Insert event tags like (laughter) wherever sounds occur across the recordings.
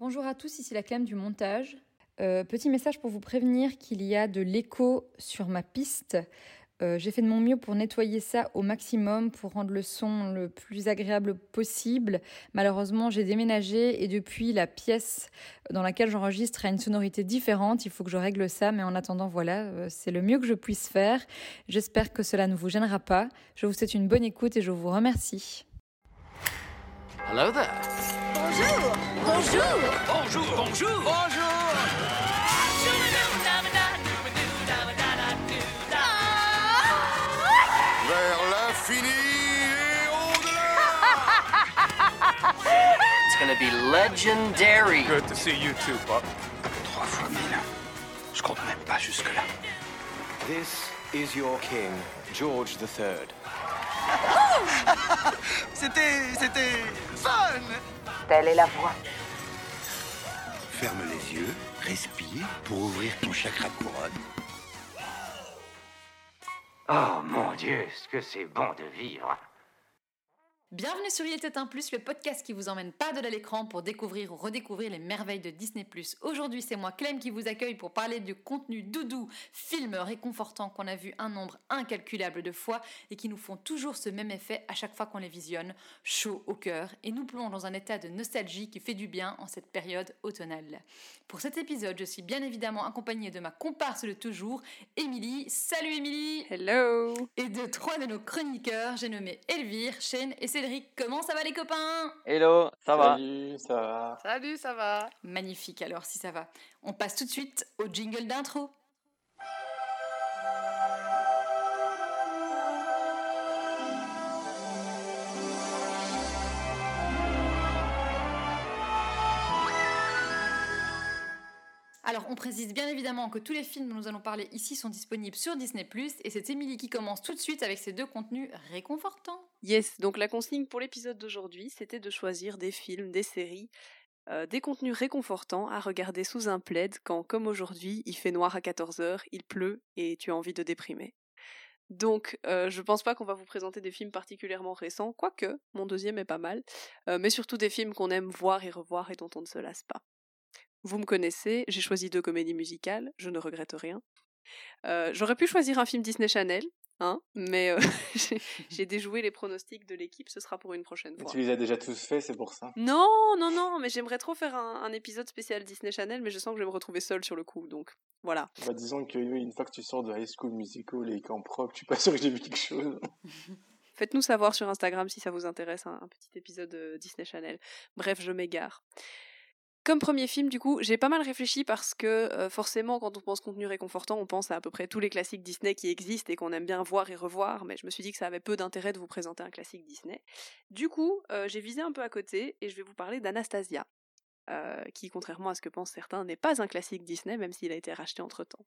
Bonjour à tous, ici la Clem du montage. Euh, petit message pour vous prévenir qu'il y a de l'écho sur ma piste. Euh, J'ai fait de mon mieux pour nettoyer ça au maximum, pour rendre le son le plus agréable possible. Malheureusement, j'ai déménagé et depuis, la pièce dans laquelle j'enregistre a une sonorité différente. Il faut que je règle ça, mais en attendant, voilà, euh, c'est le mieux que je puisse faire. J'espère que cela ne vous gênera pas. Je vous souhaite une bonne écoute et je vous remercie. Hello there. Bonjour Bonjour Bonjour, bonjour. Bonjour. Vers l'infini et au-delà It's gonna be legendary. Good to see you too, Pop. Trois fois mille. Je compte même pas jusque-là. This is your king, George III. (laughs) (laughs) C'était. c'était. fun Telle est la voix. Ferme les yeux, respire pour ouvrir ton chakra couronne. Oh mon Dieu, ce que c'est bon de vivre. Bienvenue sur Il était un plus, le podcast qui vous emmène pas de à l'écran pour découvrir ou redécouvrir les merveilles de Disney+. Aujourd'hui, c'est moi Clem qui vous accueille pour parler du contenu doudou, films réconfortants qu'on a vu un nombre incalculable de fois et qui nous font toujours ce même effet à chaque fois qu'on les visionne, chaud au cœur et nous plonge dans un état de nostalgie qui fait du bien en cette période automnale. Pour cet épisode, je suis bien évidemment accompagnée de ma comparse de toujours, Émilie. Salut Émilie Hello Et de trois de nos chroniqueurs, j'ai nommé Elvire, Shane et Cédric. Comment ça va les copains? Hello, ça va Salut, ça va Salut, ça va Magnifique alors si ça va. On passe tout de suite au jingle d'intro. Alors, on précise bien évidemment que tous les films dont nous allons parler ici sont disponibles sur Disney+, et c'est Émilie qui commence tout de suite avec ces deux contenus réconfortants. Yes, donc la consigne pour l'épisode d'aujourd'hui, c'était de choisir des films, des séries, euh, des contenus réconfortants à regarder sous un plaid quand, comme aujourd'hui, il fait noir à 14h, il pleut et tu as envie de déprimer. Donc, euh, je pense pas qu'on va vous présenter des films particulièrement récents, quoique mon deuxième est pas mal, euh, mais surtout des films qu'on aime voir et revoir et dont on ne se lasse pas. Vous me connaissez, j'ai choisi deux comédies musicales, je ne regrette rien. Euh, J'aurais pu choisir un film Disney Channel, hein, mais euh, (laughs) j'ai- déjoué les pronostics de l'équipe, ce sera pour une prochaine fois. Tu les as déjà tous faits, c'est pour ça. Non, non, non, mais j'aimerais trop faire un, un épisode spécial Disney Channel, mais je sens que je vais me retrouver seule sur le coup, donc voilà. Bah, disons que oui, une fois que tu sors de High School Musical et qu'en propre, je suis (laughs) pas sûr que j'ai vu quelque chose. (laughs) Faites-nous savoir sur Instagram si ça vous intéresse, un, un petit épisode euh, Disney Channel. Bref, je m'égare. Comme premier film, du coup, j'ai pas mal réfléchi parce que euh, forcément, quand on pense contenu réconfortant, on pense à à peu près tous les classiques Disney qui existent et qu'on aime bien voir et revoir, mais je me suis dit que ça avait peu d'intérêt de vous présenter un classique Disney. Du coup, euh, j'ai visé un peu à côté et je vais vous parler d'Anastasia, euh, qui, contrairement à ce que pensent certains, n'est pas un classique Disney, même s'il a été racheté entre-temps.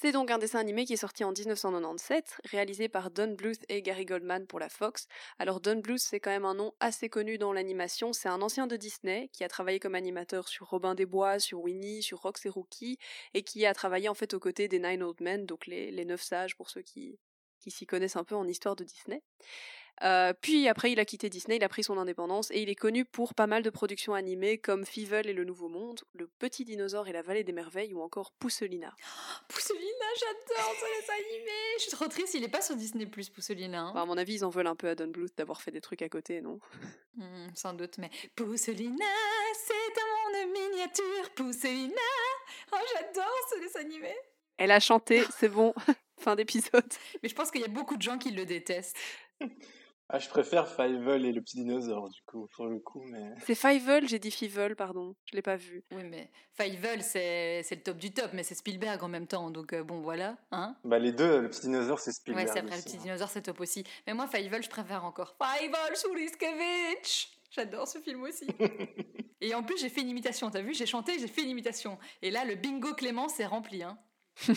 C'est donc un dessin animé qui est sorti en 1997, réalisé par Don Bluth et Gary Goldman pour la Fox. Alors Don Bluth, c'est quand même un nom assez connu dans l'animation, c'est un ancien de Disney qui a travaillé comme animateur sur Robin des Bois, sur Winnie, sur Rox et Rookie, et qui a travaillé en fait aux côtés des Nine Old Men, donc les, les neuf sages pour ceux qui, qui s'y connaissent un peu en histoire de Disney. Euh, puis après, il a quitté Disney, il a pris son indépendance et il est connu pour pas mal de productions animées comme Fievel et le Nouveau Monde, Le Petit Dinosaure et la Vallée des Merveilles ou encore Pousselina. (gasps) Pousselina, j'adore ce dessin animé Je suis trop triste, il est pas sur Disney+, Pousselina. hein. Enfin, à mon avis, ils en veulent un peu à Don Bluth d'avoir fait des trucs à côté, non? Hmm, sans doute, mais Pousselina, c'est un monde miniature, Pousselina Oh, j'adore ce dessin animé Elle a chanté, c'est bon, (laughs) fin d'épisode. Mais je pense qu'il y a beaucoup de gens qui le détestent. (laughs) Ah, je préfère Fievel et le petit dinosaure, du coup, pour le coup, mais... C'est Fievel, j'ai dit Fievel, pardon. Je l'ai pas vu. Oui, mais Fievel, c'est c'est le top du top, mais c'est Spielberg en même temps, donc euh, bon, voilà. Hein Bah, les deux, le petit dinosaure, c'est ouais, Spielberg c'est après le petit hein. dinosaure, c'est top aussi. Mais moi, Fievel, je préfère encore. Fievel Suliskevich J'adore ce film aussi. (laughs) Et en plus, j'ai fait une imitation, t'as vu? J'ai chanté, j'ai fait une imitation. Et là, le bingo Clément, c'est rempli, hein. (laughs)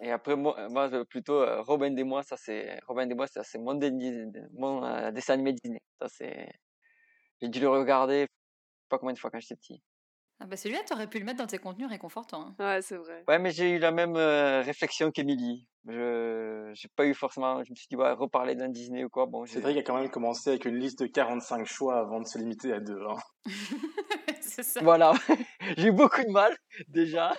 Et après, moi, moi euh, plutôt, euh, Robin des Bois, ça c'est Robin des Bois, ça c'est mon, euh, dessin animé Disney. Ça c'est. J'ai dû le regarder, pas combien de fois quand j'étais petit. Ah bah celui-là, t'aurais pu le mettre dans tes contenus réconfortants. hein. Ouais, c'est vrai. Ouais, mais j'ai eu la même euh, réflexion qu'Emilie. Je j'ai pas eu forcément. Je me suis dit, ouais, reparler d'un Disney ou quoi. Bon, Cédric a quand même commencé avec une liste de 45 choix avant de se limiter à deux. Hein. (laughs) c'est ça. Voilà, (laughs) j'ai eu beaucoup de mal déjà.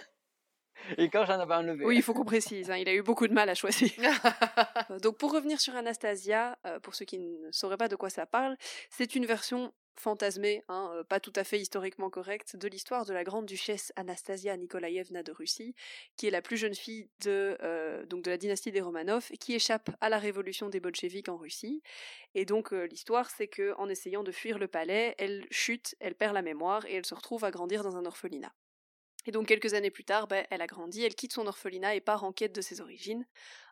(laughs) Et quand j'en avais enlevé. Oui, il faut qu'on précise, hein, il a eu beaucoup de mal à choisir. (laughs) Euh, Donc pour revenir sur Anastasia, euh, pour ceux qui ne sauraient pas de quoi ça parle, c'est une version fantasmée, hein, euh, pas tout à fait historiquement correcte, de l'histoire de la grande duchesse Anastasia Nikolaïevna de Russie, qui est la plus jeune fille de, euh, donc de la dynastie des Romanov, qui échappe à la révolution des bolcheviks en Russie. Et donc euh, l'histoire, c'est que en essayant de fuir le palais, elle chute, elle perd la mémoire, et elle se retrouve à grandir dans un orphelinat. Et donc quelques années plus tard, ben, elle a grandi, elle quitte son orphelinat et part en quête de ses origines.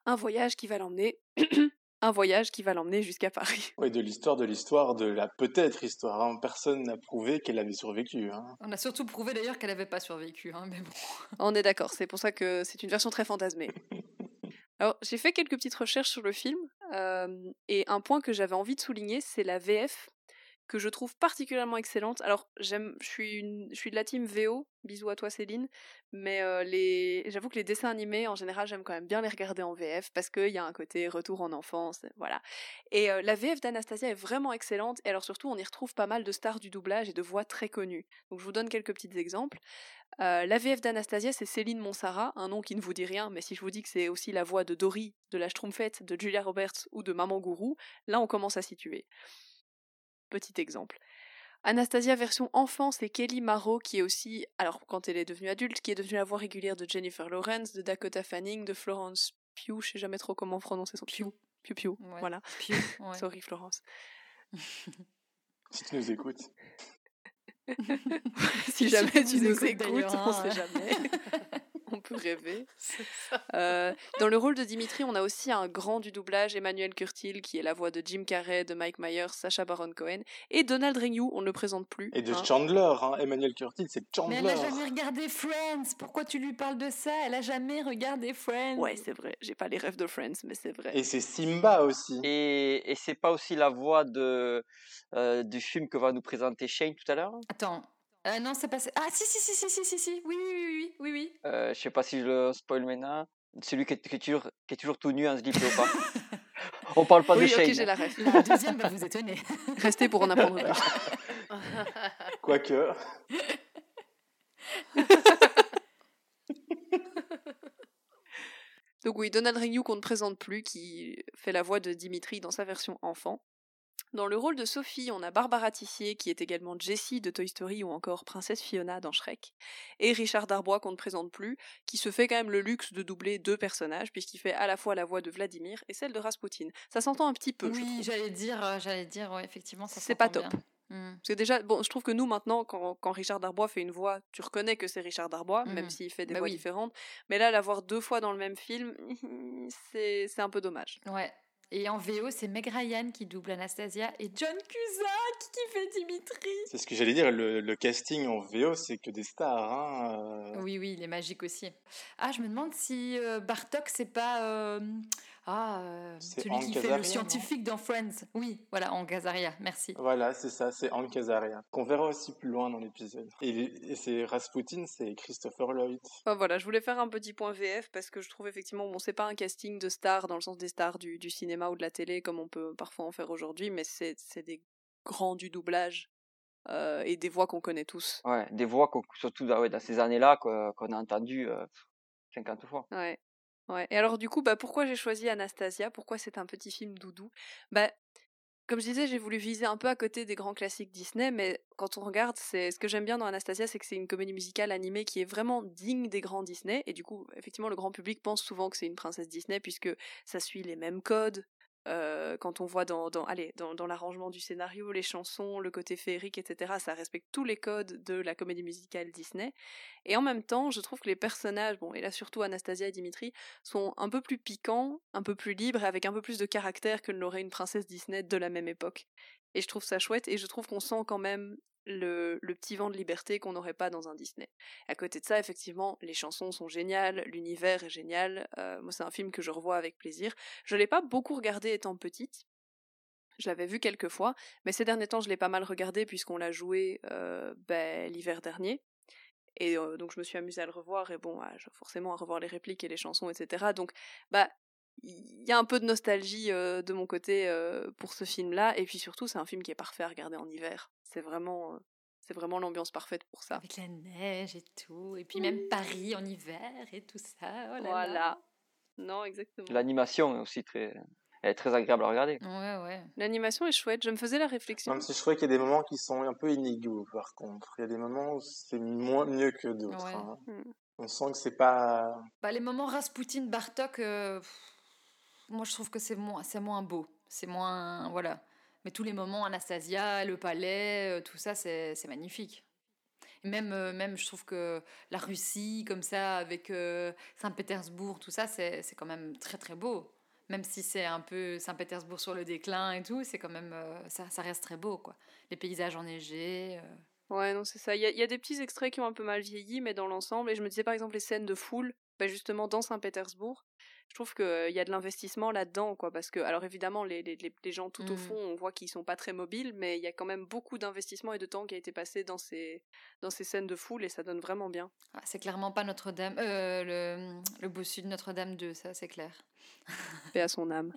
Un voyage qui va l'emmener, (coughs) un voyage qui va l'emmener jusqu'à Paris. Oui, de l'histoire de l'histoire, de la peut-être histoire. hein. Personne n'a prouvé qu'elle avait survécu. Hein. On a surtout prouvé d'ailleurs qu'elle n'avait pas survécu, hein, mais bon. On est d'accord, c'est pour ça que c'est une version très fantasmée. (laughs) Alors j'ai fait quelques petites recherches sur le film euh, et un point que j'avais envie de souligner, c'est la VF que je trouve particulièrement excellente. Alors j'aime, je suis une, je suis de la team VO. Bisous à toi Céline. Mais euh, les, j'avoue que les dessins animés en général j'aime quand même bien les regarder en VF parce qu'il y a un côté retour en enfance, voilà. Et euh, la VF d'Anastasia est vraiment excellente. Et alors surtout on y retrouve pas mal de stars du doublage et de voix très connues. Donc je vous donne quelques petits exemples. Euh, la VF d'Anastasia, c'est Céline Monsara, un nom qui ne vous dit rien, mais si je vous dis que c'est aussi la voix de Dory, de la Schtroumpfette, de Julia Roberts ou de Maman Gourou, là on commence à situer. Petit exemple. Anastasia version enfant, c'est Kelly Marrow qui est aussi, alors quand elle est devenue adulte, qui est devenue la voix régulière de Jennifer Lawrence, de Dakota Fanning, de Florence Pugh, je sais jamais trop comment prononcer son Pugh. Pugh Pugh, Ouais. voilà. Pugh, (laughs) ouais. Sorry Florence. Si tu nous écoutes. (laughs) si jamais tu tu nous écoutes écoutes, on hein. sait jamais. (laughs) on peut rêver. (laughs) Euh, dans le rôle de Dimitri, on a aussi un grand du doublage, Emmanuel Curtil, qui est la voix de Jim Carrey, de Mike Myers, Sacha Baron Cohen, et Donald Renew, on ne le présente plus. Et de hein. Chandler, hein. Emmanuel Curtil, c'est Mais Chandler. elle a jamais regardé Friends. Pourquoi tu lui parles de ça? Elle a jamais regardé Friends. Ouais, c'est vrai, j'ai pas les rêves de Friends, mais c'est vrai. Et c'est Simba aussi. Et, et c'est pas aussi la voix de, euh, du film que va nous présenter Shane tout à l'heure? Attends. Euh, non, c'est pas. Ah si si si si si si si. Oui oui oui oui oui oui. euh, Je sais pas si je le spoil maintenant. Celui qui est, qui est toujours, qui est toujours tout nu en slip léopard. (laughs) On parle pas de oui, Shane. ok, j'ai la deuxième va vous étonner. Restez pour en (laughs) apprendre plus. (laughs) Quoique. Donc oui, Donald Renew qu'on ne présente plus, qui fait la voix de Dimitri dans sa version enfant. Dans le rôle de Sophie, on a Barbara Tissier, qui est également Jessie de Toy Story ou encore Princesse Fiona dans Shrek, et Richard Darbois qu'on ne présente plus, qui se fait quand même le luxe de doubler deux personnages, puisqu'il fait à la fois la voix de Vladimir et celle de Rasputin. Ça s'entend un petit peu, Oui, j'allais dire, euh, j'allais dire, ouais, effectivement, ça C'est pas s'entend top. bien. Hmm. Parce que déjà, bon, je trouve que nous maintenant, quand, quand Richard Darbois fait une voix, tu reconnais que c'est Richard Darbois, même Mhm. s'il fait des Bah voix oui. différentes. Mais là, l'avoir deux fois dans le même film, (laughs) c'est c'est un peu dommage. Ouais. Et en VO, c'est Meg Ryan qui double Anastasia et John Cusack qui fait Dimitri. C'est ce que j'allais dire, le, le casting en VO, c'est que des stars. Hein. euh. Oui, oui, il est magique aussi. Ah, je me demande si euh, Bartok, c'est pas. Euh, Ah, euh, C'est celui Hank qui fait Azaria, le scientifique dans Friends. Oui, voilà, en Gazaria, merci. Voilà, c'est ça, c'est Hank Azaria, qu'on verra aussi plus loin dans l'épisode. Et, et c'est Rasputin, c'est Christopher Lloyd. Enfin, voilà, je voulais faire un petit point VF parce que je trouve effectivement, bon, c'est pas un casting de stars dans le sens des stars du, du cinéma ou de la télé comme on peut parfois en faire aujourd'hui, mais c'est c'est des grands du doublage euh, et des voix qu'on connaît tous. Ouais, des voix, surtout dans, ouais, dans ces années-là, qu'on qu'on a entendues euh, 50 fois. Ouais. Ouais. Et alors du coup, bah pourquoi j'ai choisi Anastasia? Pourquoi c'est un petit film doudou? Bah comme je disais, j'ai voulu viser un peu à côté des grands classiques Disney, mais quand on regarde, c'est ce que j'aime bien dans Anastasia, c'est que c'est une comédie musicale animée qui est vraiment digne des grands Disney. Et du coup, effectivement, le grand public pense souvent que c'est une princesse Disney puisque ça suit les mêmes codes, Euh, quand on voit dans, allez, dans l'arrangement du scénario, les chansons, le côté féerique, etc., ça respecte tous les codes de la comédie musicale Disney. Et en même temps, je trouve que les personnages, bon, et là surtout Anastasia et Dimitri, sont un peu plus piquants, un peu plus libres, et avec un peu plus de caractère que ne l'aurait une princesse Disney de la même époque. Et je trouve ça chouette, et je trouve qu'on sent quand même le, petit vent de liberté qu'on n'aurait pas dans un Disney. À côté de ça, effectivement, les chansons sont géniales, l'univers est génial. Euh, moi, c'est un film que je revois avec plaisir. Je l'ai pas beaucoup regardé étant petite. Je l'avais vu quelques fois, mais ces derniers temps, je l'ai pas mal regardé puisqu'on l'a joué euh, ben, l'hiver dernier. Et euh, donc je me suis amusée à le revoir et bon, forcément à revoir les répliques et les chansons, etc. Donc bah il y a un peu de nostalgie euh, de mon côté euh, pour ce film-là, et puis surtout c'est un film qui est parfait à regarder en hiver. C'est vraiment, euh, c'est vraiment l'ambiance parfaite pour ça. Avec la neige et tout, et puis même Paris en hiver et tout ça. Oh là voilà. là. Non, exactement. L'animation est aussi très, elle est très agréable à regarder. Ouais, ouais. L'animation est chouette. Je me faisais la réflexion. Même si je trouvais qu'il y a des moments qui sont un peu inégaux, par contre. Il y a des moments où c'est moins mieux que d'autres. Ouais. hein. Mm. On sent que c'est pas. Bah, les moments Rasputin, Bartok, euh, pff, moi je trouve que c'est moins, beau. C'est moins. Voilà. Mais tous les moments, Anastasia, le palais, euh, tout ça, c'est magnifique. Même, euh, même, je trouve que la Russie, comme ça, avec euh, Saint-Pétersbourg, tout ça, c'est quand même très très beau. Même si c'est un peu Saint-Pétersbourg sur le déclin et tout, c'est quand même. ça, reste très beau, quoi. Les paysages enneigés. euh, Ouais, non, c'est ça. Il y, a- il y a des petits extraits qui ont un peu mal vieilli, mais dans l'ensemble, et je me disais par exemple les scènes de foule, bah, justement dans Saint-Pétersbourg, je trouve qu'il y a de l'investissement là-dedans, quoi, parce que, alors évidemment, les, les, les- gens tout au Mhm. fond, on voit qu'ils sont pas très mobiles, mais il y a quand même beaucoup d'investissement et de temps qui a été passé dans ces, dans ces scènes de foule, et ça donne vraiment bien. ah, c'est clairement pas Notre-Dame. euh, le, le bossu de Notre-Dame 2, ça, c'est clair. Paix à son âme.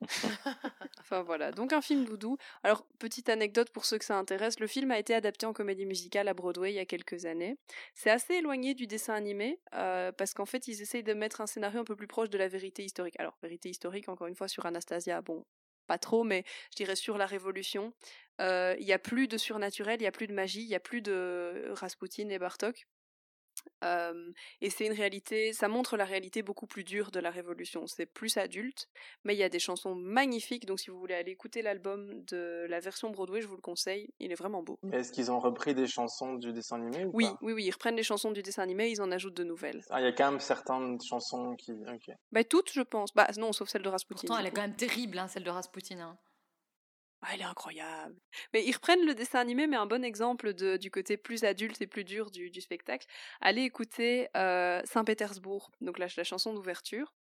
(laughs) enfin voilà, donc un film doudou. Alors, petite anecdote pour ceux que ça intéresse, le film a été adapté en comédie musicale à Broadway il y a quelques années. C'est assez éloigné du dessin animé, euh, parce qu'en fait, ils essayent de mettre un scénario un peu plus proche de la vérité historique. Alors, vérité historique, encore une fois, sur Anastasia, bon, pas trop, mais je dirais sur la Révolution. Euh, Il y a plus de surnaturel, il y a plus de magie, il y a plus de Rasputin et Bartok. Euh, et c'est une réalité, ça montre la réalité beaucoup plus dure de la Révolution. C'est plus adulte, mais il y a des chansons magnifiques. Donc si vous voulez aller écouter l'album de la version Broadway, je vous le conseille. Il est vraiment beau. Est-ce qu'ils ont repris des chansons du dessin animé ou Oui, pas? oui, oui, ils reprennent les chansons du dessin animé, ils en ajoutent de nouvelles. Ah, il y a quand même certaines chansons qui. Ok. Bah toutes, je pense. Bah non, sauf celle de Rasputin. Pourtant, elle est quand même terrible, hein, celle de Rasputin. hein. Ah, elle est incroyable. Mais ils reprennent le dessin animé, mais un bon exemple de, du côté plus adulte et plus dur du, du spectacle. Allez écouter euh, Saint-Pétersbourg, donc la, la chanson d'ouverture.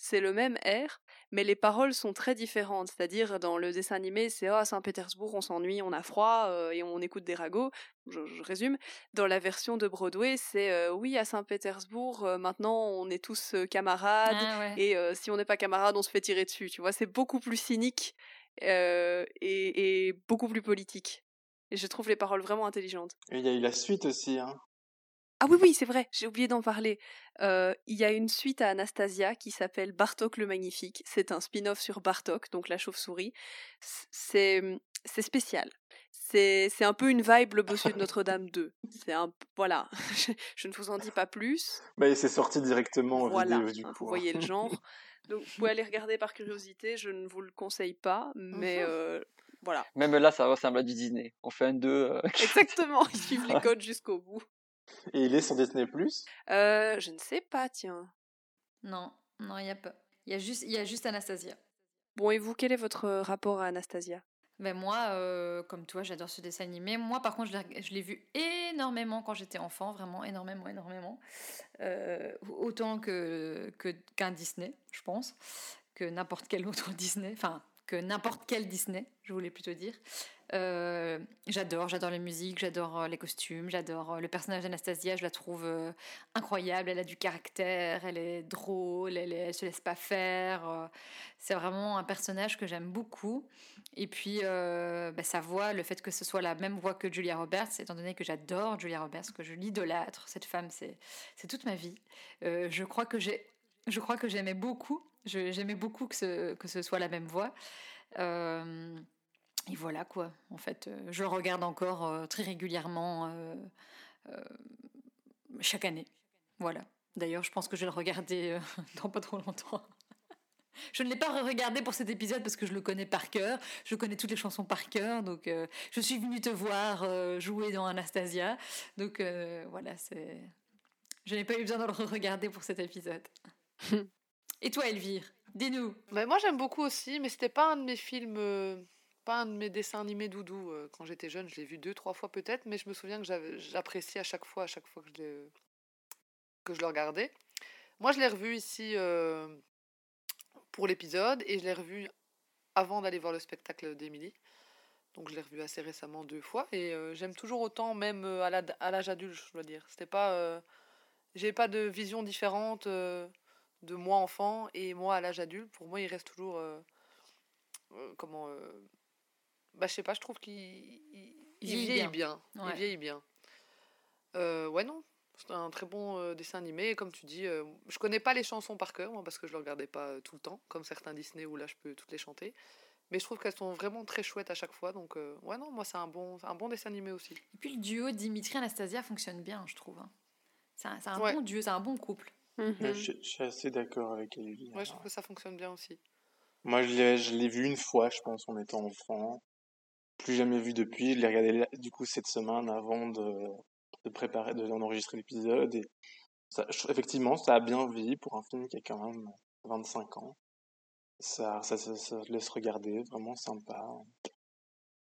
C'est le même air, mais les paroles sont très différentes. C'est-à-dire, dans le dessin animé, c'est Ah, Saint-Pétersbourg, on s'ennuie, on a froid euh, et on écoute des ragots. Je, je résume. Dans la version de Broadway, c'est euh, Oui, à Saint-Pétersbourg, maintenant on est tous camarades. Ah, ouais. Et si on n'est pas camarades, on se fait tirer dessus. Tu vois, c'est beaucoup plus cynique euh, et, et beaucoup plus politique. Et je trouve les paroles vraiment intelligentes. Et il y a eu la suite aussi. Hein. Ah oui, oui, c'est vrai, j'ai oublié d'en parler. Euh, il y a une suite à Anastasia qui s'appelle Bartok le Magnifique. C'est un spin-off sur Bartok, donc la chauve-souris. C- C'est spécial. C'est un peu une vibe le bossu de Notre-Dame 2. C'est un voilà. (laughs) Je, je ne vous en dis pas plus. Bah, c'est sorti directement en Voilà, vidéo du hein, coup. vous hein. voyez le genre. (laughs) Donc vous pouvez aller regarder par curiosité, je ne vous le conseille pas, mais euh, voilà. Même là, ça ressemble à du Disney. On fait un 2. euh, Exactement, ils suivent les (laughs) codes jusqu'au bout. Et il est sur Disney Plus? Euh, je ne sais pas, tiens. Non, non, il y a pas. Il y a juste, il y a juste Anastasia. Bon, et vous, quel est votre euh, rapport à Anastasia? Ben moi, euh, comme toi, j'adore ce dessin animé. Moi, par contre, je l'ai- vu énormément quand j'étais enfant, vraiment énormément, énormément. Euh, autant que que- qu'un Disney, je pense, que n'importe quel autre (laughs) Disney, enfin que n'importe quel Disney, je voulais plutôt dire. Euh, j'adore, j'adore les musiques, j'adore euh, les costumes, j'adore euh, le personnage d'Anastasia, je la trouve incroyable, elle a du caractère, elle est drôle, elle, se laisse pas faire. c'est vraiment un personnage que j'aime beaucoup. Et puis bah, sa voix, le fait que ce soit la même voix que Julia Roberts, étant donné que j'adore Julia Roberts, que je l'idolâtre, cette femme, c'est toute ma vie. Je crois que j'ai, je crois que j'aimais beaucoup, j'aimais beaucoup que ce, que ce soit la même voix. Euh, et voilà quoi, en fait, euh, je le regarde encore euh, très régulièrement chaque année. Voilà. D'ailleurs, je pense que je vais le regarder (laughs) dans pas trop longtemps. (laughs) Je ne l'ai pas regardé pour cet épisode parce que je le connais par cœur. Je connais toutes les chansons par cœur. Donc, je suis venue te voir jouer dans Anastasia. Donc, voilà, c'est. Je n'ai pas eu besoin de le regarder pour cet épisode. (laughs) Et toi, Elvire Dis-nous. Mais moi, j'aime beaucoup aussi, mais c'était pas un de mes films. euh, pas un de mes dessins animés doudou euh, quand j'étais jeune. Je l'ai vu deux, trois fois peut-être, mais je me souviens que j'appréciais à chaque fois, à chaque fois que je, l'ai- que je le regardais. Moi, je l'ai revu ici euh, pour l'épisode et je l'ai revu avant d'aller voir le spectacle d'Émilie. Donc, je l'ai revu assez récemment deux fois et j'aime toujours autant, même à l'âge adulte, je dois dire. C'était pas. J'ai pas de vision différente de moi enfant et moi à l'âge adulte. Pour moi, il reste toujours. euh, euh, comment. euh, bah, je sais pas, je trouve qu'il il, il vieillit vieillit bien. bien. Ouais. Il vieillit bien. Ouais, non. C'est un très bon dessin animé. Et comme tu dis, je connais pas les chansons par cœur, moi, parce que je le regardais pas tout le temps, comme certains Disney où là, je peux toutes les chanter. Mais je trouve qu'elles sont vraiment très chouettes à chaque fois. Donc, ouais, non, moi, c'est un bon, un bon dessin animé aussi. Et puis, le duo Dimitri-Anastasia fonctionne bien, je trouve. hein. C'est un, c'est un Ouais. bon duo, c'est un bon couple. Ouais, je, je suis assez d'accord avec Elvie. Ouais, je trouve que ça fonctionne bien aussi. Moi, je l'ai, je l'ai vu une fois, je pense, en étant enfant. Plus jamais vu depuis. Je l'ai regardé du coup cette semaine avant de, de préparer, de, d'enregistrer l'épisode. Et ça, je- effectivement, ça a bien vieilli pour un film qui a quand même 25 ans. Ça, ça, ça, ça se laisse regarder, vraiment sympa.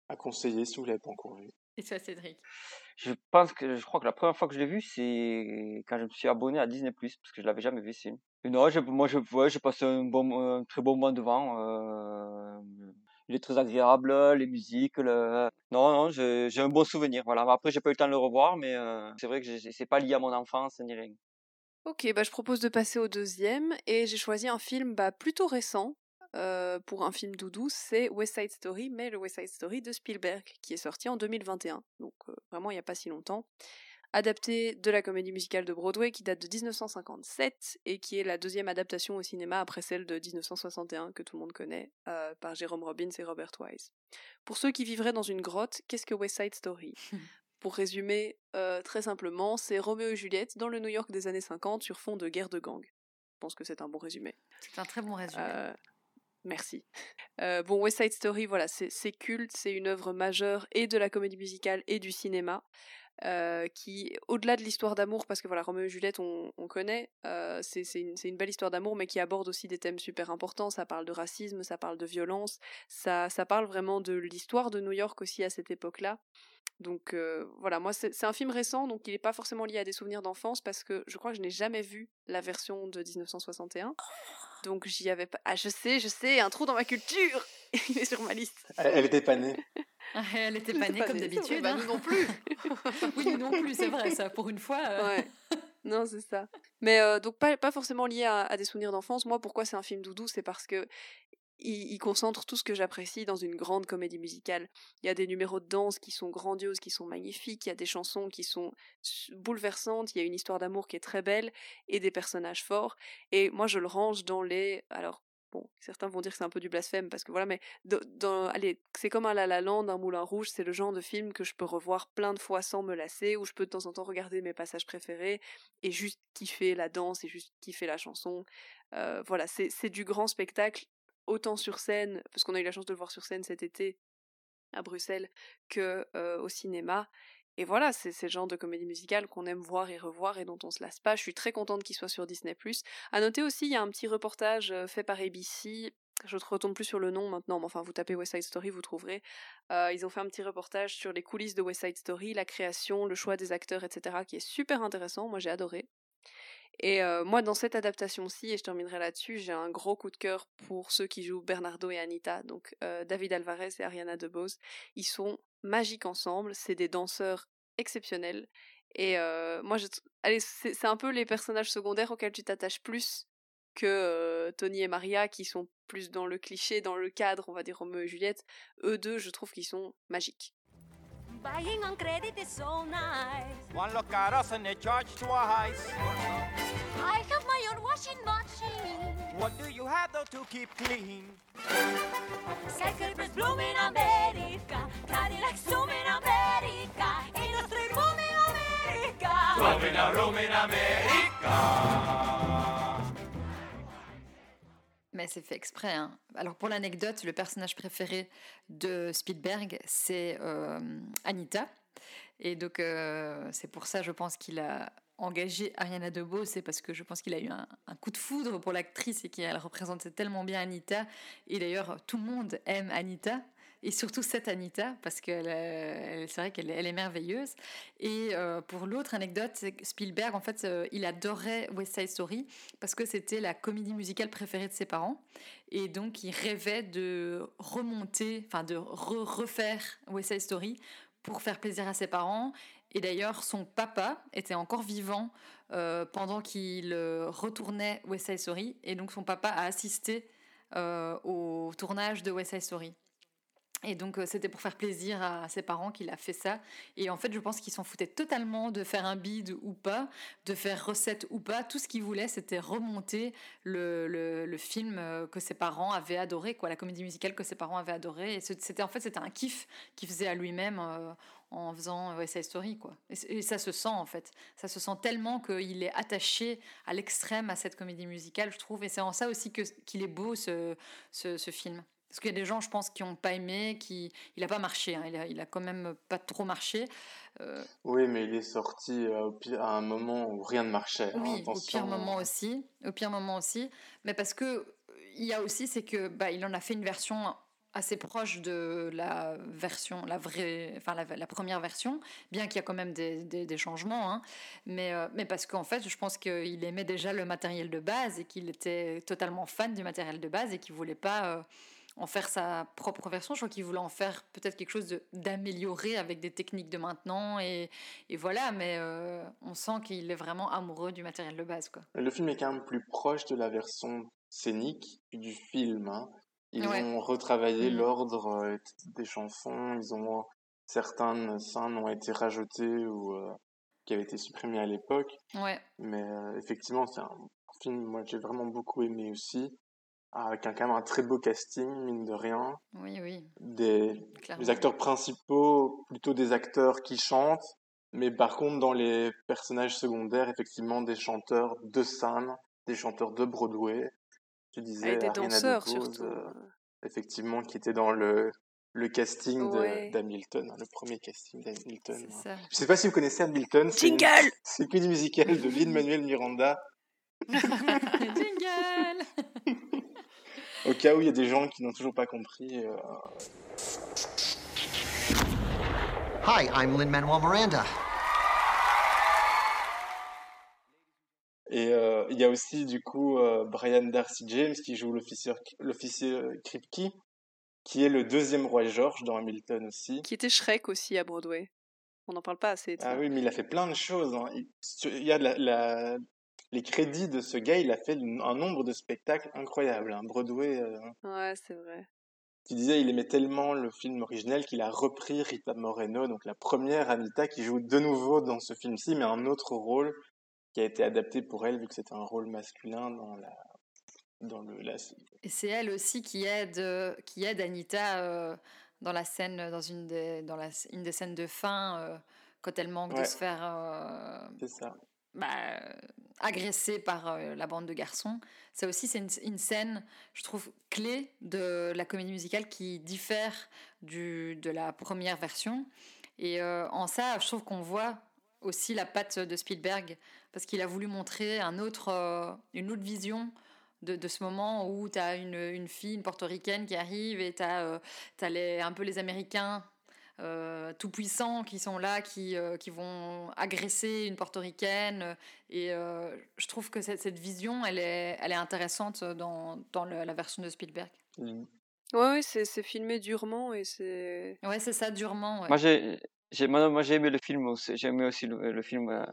À conseiller si vous l'avez pas encore vu. Et toi, Cédric? Je pense que je crois que la première fois que je l'ai vu, c'est quand je me suis abonné à Disney Plus parce que je l'avais jamais vu ce non, je- moi je ouais, j'ai passé un bon un très bon moment devant. euh, il est très agréable, les musiques, le... non non, j'ai j'ai un bon souvenir. Voilà. Après j'ai pas eu le temps de le revoir, mais euh, c'est vrai que j'ai- c'est pas lié à mon enfance ni rien. Ok, bah je propose de passer au deuxième et j'ai choisi un film bah, plutôt récent euh, pour un film doudou, c'est West Side Story, mais le West Side Story de Spielberg qui est sorti en 2021, donc euh, vraiment il n'y a pas si longtemps. Adapté de la comédie musicale de Broadway qui date de 1957 et qui est la deuxième adaptation au cinéma après celle de 1961 que tout le monde connaît euh, par Jérôme Robbins et Robert Wise. Pour ceux qui vivraient dans une grotte, qu'est-ce que West Side Story? (laughs) Pour résumer euh, très simplement, c'est Roméo et Juliette dans le New York des années 50 sur fond de guerre de gang. Je pense que c'est un bon résumé. C'est un très bon résumé. Euh, merci. Euh, bon, West Side Story, voilà, c'est culte, c'est une œuvre majeure et de la comédie musicale et du cinéma. euh, qui, au-delà de l'histoire d'amour, parce que voilà, Roméo et Juliette, on, on connaît, euh, c'est une, belle histoire d'amour, mais qui aborde aussi des thèmes super importants. Ça parle de racisme, ça parle de violence, ça, parle vraiment de l'histoire de New York aussi à cette époque-là. Donc voilà, moi c'est un film récent, donc il n'est pas forcément lié à des souvenirs d'enfance parce que je crois que je n'ai jamais vu la version de 1961. Donc j'y avais pas. Ah je sais, je sais, un trou dans ma culture. (laughs) il est sur ma liste. Elle, elle était pas née. Ah, Elle était pas née pas comme d'habitude. bah, hein. nous non plus. (laughs) oui, nous non plus, c'est vrai, ça, pour une fois. euh, Ouais. Non, c'est ça. Mais euh, donc pas, pas forcément lié à, à des souvenirs d'enfance. Moi, pourquoi c'est un film doudou C'est parce que il, concentre tout ce que j'apprécie dans une grande comédie musicale. Il y a des numéros de danse qui sont grandioses, qui sont magnifiques, il y a des chansons qui sont bouleversantes, il y a une histoire d'amour qui est très belle et des personnages forts. Et moi, je le range dans les... Alors, bon, certains vont dire que c'est un peu du blasphème parce que voilà, mais dans, allez, c'est comme un La La Land, un Moulin Rouge, c'est le genre de film que je peux revoir plein de fois sans me lasser, où je peux de temps en temps regarder mes passages préférés et juste kiffer la danse et juste kiffer la chanson. Euh, voilà, c'est du grand spectacle, autant sur scène, parce qu'on a eu la chance de le voir sur scène cet été à Bruxelles, que euh, au cinéma. Et voilà, c'est le genre de comédie musicale qu'on aime voir et revoir et dont on se lasse pas. Je suis très contente qu'il soit sur Disney+. À noter aussi, il y a un petit reportage euh, fait par ABC. Je ne retombe plus sur le nom maintenant, mais enfin, vous tapez West Side Story, vous trouverez. Euh, ils ont fait un petit reportage sur les coulisses de West Side Story, la création, le choix des acteurs, etc., qui est super intéressant. Moi, j'ai adoré. Et euh, moi, dans cette adaptation-ci, et je terminerai là-dessus, j'ai un gros coup de cœur pour ceux qui jouent Bernardo et Anita, donc euh, David Alvarez et Ariana DeBose. Ils sont magiques ensemble, c'est des danseurs exceptionnels. Et euh, moi, je, allez, c'est c'est un peu les personnages secondaires auxquels tu t'attaches plus que euh, Tony et Maria, qui sont plus dans le cliché, dans le cadre, on va dire Roméo et Juliette. Eux deux, je trouve qu'ils sont magiques. Buying on credit is so nice. One look at us and they charge twice. I have my own washing machine. What do you have though to keep clean? Skyscrapers bloom in America. Cadillacs zoom in America. Industry boom in America. Room in a room in America. Mais c'est fait exprès. hein. Alors pour l'anecdote, le personnage préféré de Spielberg, c'est euh, Anita. Et donc euh, c'est pour ça, je pense qu'il a engagé Ariana DeBose, c'est parce que je pense qu'il a eu un, coup de foudre pour l'actrice et qu'elle représentait tellement bien Anita. Et d'ailleurs, tout le monde aime Anita. Et surtout cette Anita, parce que c'est vrai qu'elle elle est merveilleuse. Et euh, pour l'autre anecdote, Spielberg, en fait, euh, il adorait West Side Story parce que c'était la comédie musicale préférée de ses parents. Et donc, il rêvait de remonter, enfin, de re- refaire West Side Story pour faire plaisir à ses parents. Et d'ailleurs, son papa était encore vivant euh, pendant qu'il euh, retournait West Side Story. Et donc, son papa a assisté euh, au tournage de West Side Story. Et donc, euh, c'était pour faire plaisir à ses parents qu'il a fait ça. Et en fait, je pense qu'il s'en foutait totalement de faire un bide ou pas, de faire recette ou pas. Tout ce qu'il voulait, c'était remonter le, le, film euh, que ses parents avaient adoré, quoi, la comédie musicale que ses parents avaient adoré. Et c'était en fait, c'était un kiff qu'il faisait à lui-même euh, en faisant West Side Story, quoi. Et, ça se sent, en fait. Ça se sent tellement qu'il est attaché à l'extrême à cette comédie musicale, je trouve. Et c'est en ça aussi que, qu'il est beau, ce, ce film. Parce qu'il y a des gens, je pense, qui n'ont pas aimé, qui il n'a pas marché. hein. Il, a, il a quand même pas trop marché. Euh, Oui, mais il est sorti euh, au pire- à un moment où rien ne marchait. hein, oui, au pire moment aussi. Au pire moment aussi. Mais parce que il y a aussi, c'est que bah, il en a fait une version assez proche de la version, la vraie, enfin la, la première version, bien qu'il y a quand même des, des- des changements. hein. Mais, euh, mais parce qu'en fait, je pense qu'il aimait déjà le matériel de base et qu'il était totalement fan du matériel de base et qu'il voulait pas euh, en faire sa propre version. Je crois qu'il voulait en faire peut-être quelque chose de- d'amélioré avec des techniques de maintenant et, et voilà. Mais euh, on sent qu'il est vraiment amoureux du matériel de base, quoi. Le film est quand même plus proche de la version scénique que du film. hein. Ils Ouais. ont retravaillé Mhm. l'ordre euh, des chansons. Ils ont certaines scènes ont été rajoutées ou euh, qui avaient été supprimées à l'époque. Ouais. Mais euh, effectivement, c'est un film moi j'ai vraiment beaucoup aimé aussi, avec un, quand même un très beau casting mine de rien. Oui, oui. Des acteurs principaux, plutôt des acteurs qui chantent, mais par contre dans les personnages secondaires, effectivement des chanteurs de scène, des chanteurs de Broadway. Tu disais Et des danseurs, DeBose, surtout. euh, effectivement, qui était dans le le casting de- Ouais. d'Hamilton, hein, le premier casting d'Hamilton. hein. ça. Je sais pas si vous connaissez Hamilton. c'est une- Jingle C'est une musicale de Lin-Manuel Miranda. (laughs) (laughs) Jingle Au cas où il y a des gens qui n'ont toujours pas compris. euh, Hi, I'm Lin Manuel Miranda. Et euh, il y a aussi du coup euh, Brian Darcy James qui joue l'officier l'officier Kripke, qui est le deuxième roi George dans Hamilton aussi. Qui était Shrek aussi à Broadway. On n'en parle pas assez. Ah oui, mais il a fait plein de choses. hein. Il, il y a de la, la- les crédits de ce gars, il a fait un nombre de spectacles incroyables. hein. Broadway, euh, Ouais, c'est vrai. tu disais, il aimait tellement le film originel qu'il a repris Rita Moreno, donc la première Anita qui joue de nouveau dans ce film-ci, mais un autre rôle qui a été adapté pour elle vu que c'était un rôle masculin dans la dans le la, Et c'est elle aussi qui aide, euh, qui aide Anita euh, dans la scène, dans une des, dans la, une des scènes de fin, euh, quand elle manque de se faire euh, c'est ça. Bah, agresser par euh, la bande de garçons. Ça aussi, c'est une, scène, je trouve, clé de la comédie musicale qui diffère du, de la première version. Et euh, en ça, je trouve qu'on voit aussi la patte de Spielberg, parce qu'il a voulu montrer un autre, euh, une autre vision de, de ce moment où tu as une, une fille, une portoricaine qui arrive et tu as, les, un peu les Américains euh, tout puissants qui sont là, qui, euh, qui vont agresser une portoricaine. Et euh, je trouve que cette, cette vision, elle est, elle est intéressante dans, dans le- la version de Spielberg. Mm. Ouais, ouais, c'est c'est filmé durement et c'est. Ouais, c'est ça, durement. ouais. Moi, j'ai, j'ai, moi, moi, j'ai aimé le film aussi. J'ai aimé aussi le, le film euh,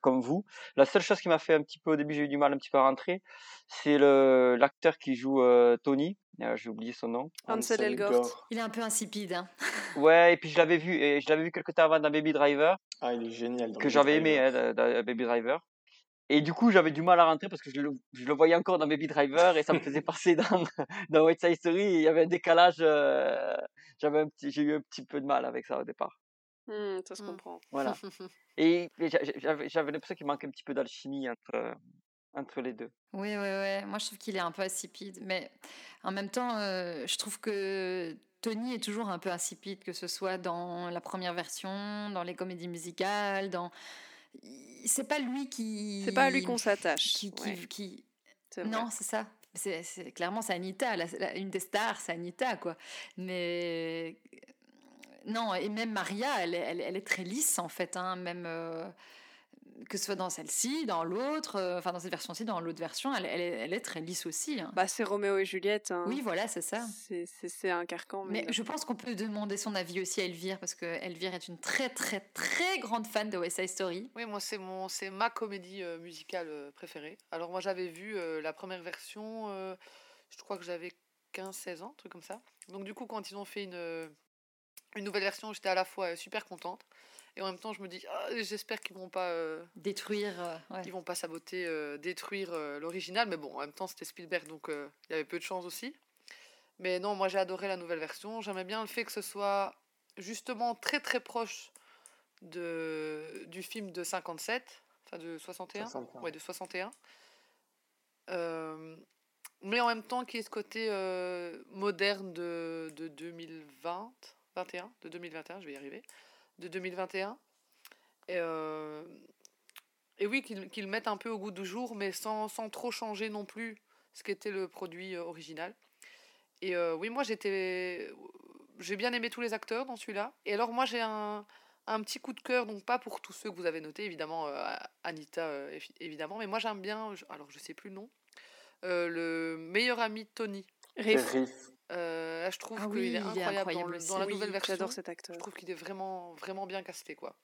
comme vous. La seule chose qui m'a fait un petit peu au début, j'ai eu du mal un petit peu à rentrer, c'est le l'acteur qui joue euh, Tony. Euh, j'ai oublié son nom. Ansel Elgort. Il est un peu insipide. Hein. (laughs) Ouais, et puis je l'avais vu, et je l'avais vu quelque temps avant dans Baby Driver, Ah, il est génial. dans que j'avais aimé hein, dans, Baby Driver. Et du coup, j'avais du mal à rentrer parce que je le, je le voyais encore dans Baby Driver et ça me faisait (laughs) passer dans, dans Side Story. et Il y avait un décalage. euh, j'avais un petit, j'ai eu un petit peu de mal avec ça au départ. Hmm, ça se comprend. Voilà. (laughs) Et et j'a- j'a- j'avais, l'impression qu'il manquait un petit peu d'alchimie entre, entre les deux. Oui, oui, oui. Moi, je trouve qu'il est un peu insipide. Mais en même temps, euh, je trouve que Tony est toujours un peu insipide, que ce soit dans la première version, dans les comédies musicales, dans. C'est pas lui qui. C'est pas à lui qu'on s'attache. Qui, qui, ouais. qui-. Non, c'est ça. C'est, c'est- clairement, c'est Anita. la- la- une des stars, c'est Anita, quoi. Mais. Non, et même Maria, elle, est- elle, elle est très lisse, en fait. Hein, même. euh, que ce soit dans celle-ci, dans l'autre, euh, enfin dans cette version-ci, dans l'autre version, elle, elle est, elle est très lisse aussi. hein. Bah, c'est Roméo et Juliette. hein. Oui, voilà, c'est ça. C'est- un carcan. Mais, Mais je pense qu'on peut demander son avis aussi à Elvire, parce que Elvire est une très, très, très grande fan de West Side Story. Oui, moi, c'est mon, c'est ma comédie euh, musicale préférée. Alors, moi, j'avais vu euh, la première version, euh, je crois que j'avais 15-16 ans, un truc comme ça. Donc, du coup, quand ils ont fait une, euh, une nouvelle version, j'étais à la fois euh, super contente. Et en même temps, je me dis, Ah, j'espère qu'ils vont pas. euh, Détruire. euh, ouais. Ils vont pas saboter, euh, détruire euh, l'original. Mais bon, en même temps, c'était Spielberg, donc euh, il y avait peu de chance aussi. Mais non, moi, j'ai adoré la nouvelle version. J'aimais bien le fait que ce soit justement très, très proche de, du film de 57, enfin de 61, 61. ouais, de 61. Euh, mais en même temps, qui est ce côté euh, moderne de, de 2020, 21, de 2021, je vais y arriver, de 2021. Et, euh, et oui, qu'ils qu'ils le mettent un peu au goût du jour, mais sans, sans trop changer non plus ce qu'était le produit euh, original. Et euh, oui, moi j'étais. J'ai bien aimé tous les acteurs dans celui-là. Et alors, moi j'ai un, un petit coup de cœur, donc pas pour tous ceux que vous avez notés, évidemment, Anita, évi- évidemment, mais moi j'aime bien, alors je sais plus le nom, le meilleur ami de Tony. Riff. Riff. Euh, là, je trouve Ah qu'il oui, est incroyable, dans, le- aussi. dans la Oui, nouvelle version. J'adore cet acteur. Je trouve qu'il est vraiment, vraiment bien casté, quoi.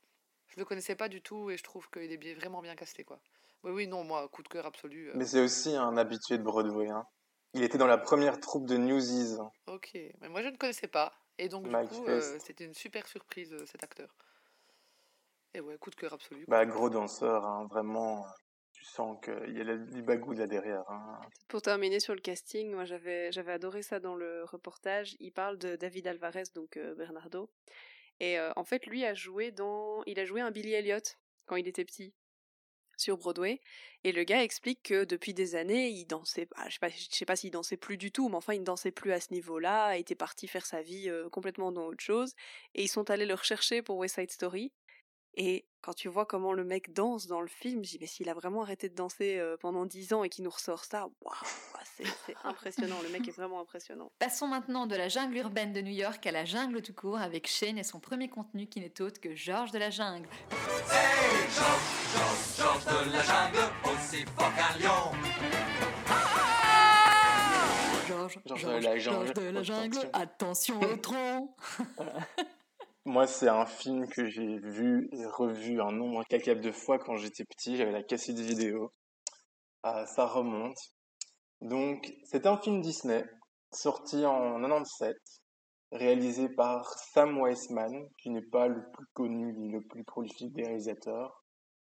Je le connaissais pas du tout et je trouve qu'il est bien, vraiment bien casté, quoi. Oui, oui, non, moi, coup de cœur absolu. euh, Mais c'est aussi un habitué de Broadway. Hein. Il était dans la première troupe de Newsies. Ok, mais moi je ne connaissais pas. Et donc, du Mike coup, euh, c'était une super surprise, euh, cet acteur. Et ouais, coup de cœur absolu. Bah, gros danseur, hein, vraiment. Tu sens qu'il y a du bagou là derrière. Hein. Pour terminer sur le casting, moi j'avais j'avais adoré ça dans le reportage. Il parle de David Alvarez, donc euh, Bernardo. Et euh, en fait, lui a joué dans, il a joué un Billy Elliot quand il était petit sur Broadway. Et le gars explique que depuis des années, il dansait. ah, je sais pas, je sais pas s'il dansait plus du tout, mais enfin, il ne dansait plus à ce niveau-là. était parti faire sa vie euh, complètement dans autre chose. Et ils sont allés le rechercher pour West Side Story. Et quand tu vois comment le mec danse dans le film, je dis mais s'il a vraiment arrêté de danser euh, pendant 10 ans et qu'il nous ressort ça, waouh, c'est impressionnant. Le mec est vraiment impressionnant. Passons maintenant de la jungle urbaine de New York à la jungle tout court avec Shane et son premier contenu qui n'est autre que Georges de la jungle. Georges de la jungle, aussi fort qu'un lion. Georges, Georges de la jungle, Georges de la jungle, attention au tronc (laughs) Moi, c'est un film que j'ai vu et revu un nombre incalculable de fois quand j'étais petit. J'avais la cassette vidéo. Ah, ça remonte. Donc, c'est un film Disney, sorti en 97, réalisé par Sam Weisman, qui n'est pas le plus connu ni le plus prolifique des réalisateurs.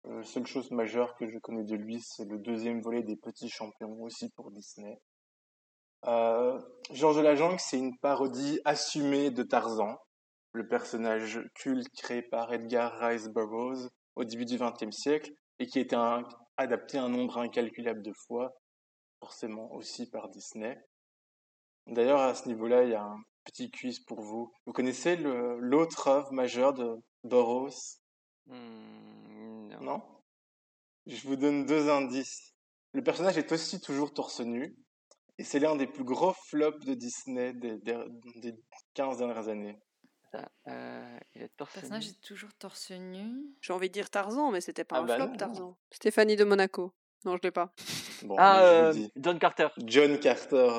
Euh, seule chose majeure que je connais de lui, c'est le deuxième volet des Petits Champions, aussi pour Disney. Euh, Georges de la Jungle, c'est une parodie assumée de Tarzan, le personnage culte créé par Edgar Rice Burroughs au début du XXe siècle et qui a été un- adapté un nombre incalculable de fois, forcément aussi par Disney. D'ailleurs, à ce niveau-là, il y a un petit quiz pour vous. Vous connaissez l'autre œuvre majeure de Burroughs? Hmm, non. Non? Je vous donne deux indices. Le personnage est aussi toujours torse nu et c'est l'un des plus gros flops de Disney des, des, des 15 dernières années. Euh, il est Le torse personnage nu. est toujours torse nu. J'ai envie de dire Tarzan, mais c'était pas Ah un bah flop, non. Tarzan. Stéphanie de Monaco. Non, je l'ai pas. Bon, Ah, je euh, dis. John Carter. John Carter,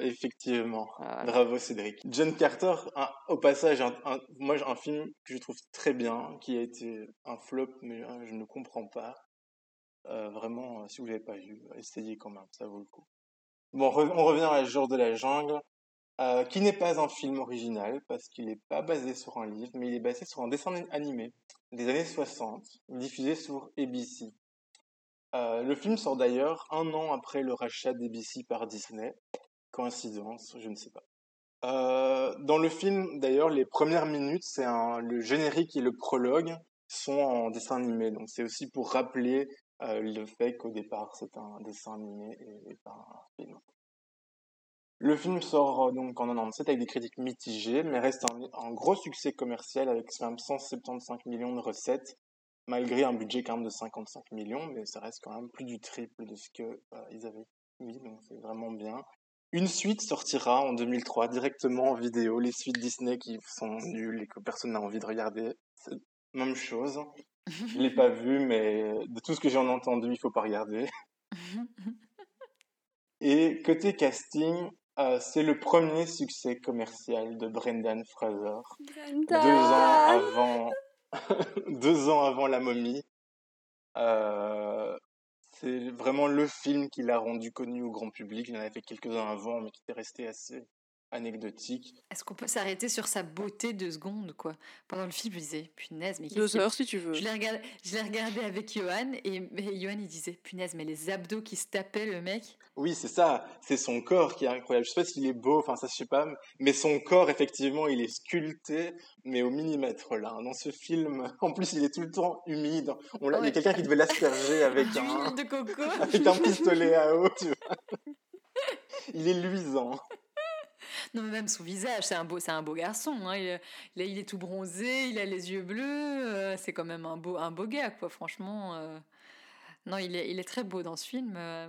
effectivement. Ah, Bravo Cédric. John Carter, un- au passage, un, un- moi j'ai un film que je trouve très bien, qui a été un flop, mais euh, je ne comprends pas. Euh, vraiment, euh, si vous l'avez pas vu, essayez quand même, ça vaut le coup. Bon, re- on revient à Jour de la jungle, euh, qui n'est pas un film original, parce qu'il n'est pas basé sur un livre, mais il est basé sur un dessin animé des années 60, diffusé sur ABC. Euh, le film sort d'ailleurs un an après le rachat d'ABC par Disney. Coïncidence, je ne sais pas. Euh, dans le film, d'ailleurs, les premières minutes, c'est le générique et le prologue sont en dessin animé. Donc c'est aussi pour rappeler le fait qu'au départ c'est un dessin animé et pas un film. Le film sort euh, donc en 97 avec des critiques mitigées, mais reste un, un gros succès commercial avec quand même 175 millions de recettes, malgré un budget quand même de 55 millions, mais ça reste quand même plus du triple de ce que euh, ils avaient mis, donc c'est vraiment bien. Une suite sortira en 2003 directement en vidéo, les suites Disney qui sont nulles et que personne n'a envie de regarder, c'est la même chose. Je l'ai pas vu, mais de tout ce que j'en ai entendu, il faut pas regarder. (laughs) Et côté casting, euh, c'est le premier succès commercial de Brendan Fraser. Deux ans avant, (laughs) deux ans avant La Momie. Euh, c'est vraiment le film qui l'a rendu connu au grand public. Il en avait fait quelques-uns avant, mais qui était resté assez anecdotique. Est-ce qu'on peut s'arrêter sur sa beauté deux secondes, quoi? Pendant le film, je disais, punaise, mais... qu'est-ce Deux heures si tu veux. Je l'ai regardé, je l'ai regardé avec Johan, et, et Johan, il disait, punaise, mais les abdos qui se tapaient, le mec... Oui, c'est ça. C'est son corps qui est incroyable. Je sais pas s'il est beau, enfin ça je sais pas, mais son corps effectivement, il est sculpté, mais au millimètre là. Dans ce film, (laughs) en plus, il est tout le temps humide. On l'a- Il y a quelqu'un qui devait l'asperger avec (laughs) un, de coco (laughs) avec un pistolet à eau. Tu vois. Il est luisant. Non, mais même son visage, c'est un beau, c'est un beau garçon. hein. Il, est- tout bronzé, il a les yeux bleus. euh, c'est quand même un beau, un beau gars, quoi. Franchement, euh. non, il est, il est très beau dans ce film. euh.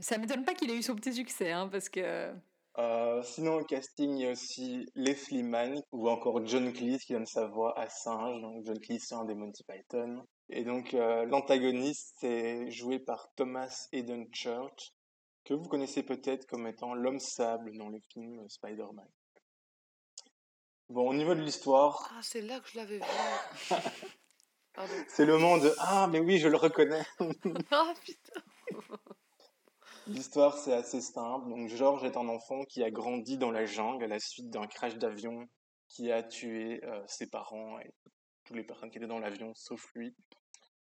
Ça m'étonne pas qu'il ait eu son petit succès, hein, parce que. Euh, sinon, au casting, il y a aussi Leslie Mann ou encore John Cleese qui donne sa voix à Singe. Donc, John Cleese, c'est un des Monty Python. Et donc, l'antagoniste est joué par Thomas Eden Church, que vous connaissez peut-être comme étant l'homme sable dans le film Spider-Man. Bon, au niveau de l'histoire, Ah, c'est là que je l'avais vu. (laughs) C'est le moment de Ah, mais oui, je le reconnais. (laughs) Ah, putain. L'histoire, c'est assez simple. Donc, George est un enfant qui a grandi dans la jungle à la suite d'un crash d'avion qui a tué euh, ses parents et toutes les personnes qui étaient dans l'avion, sauf lui.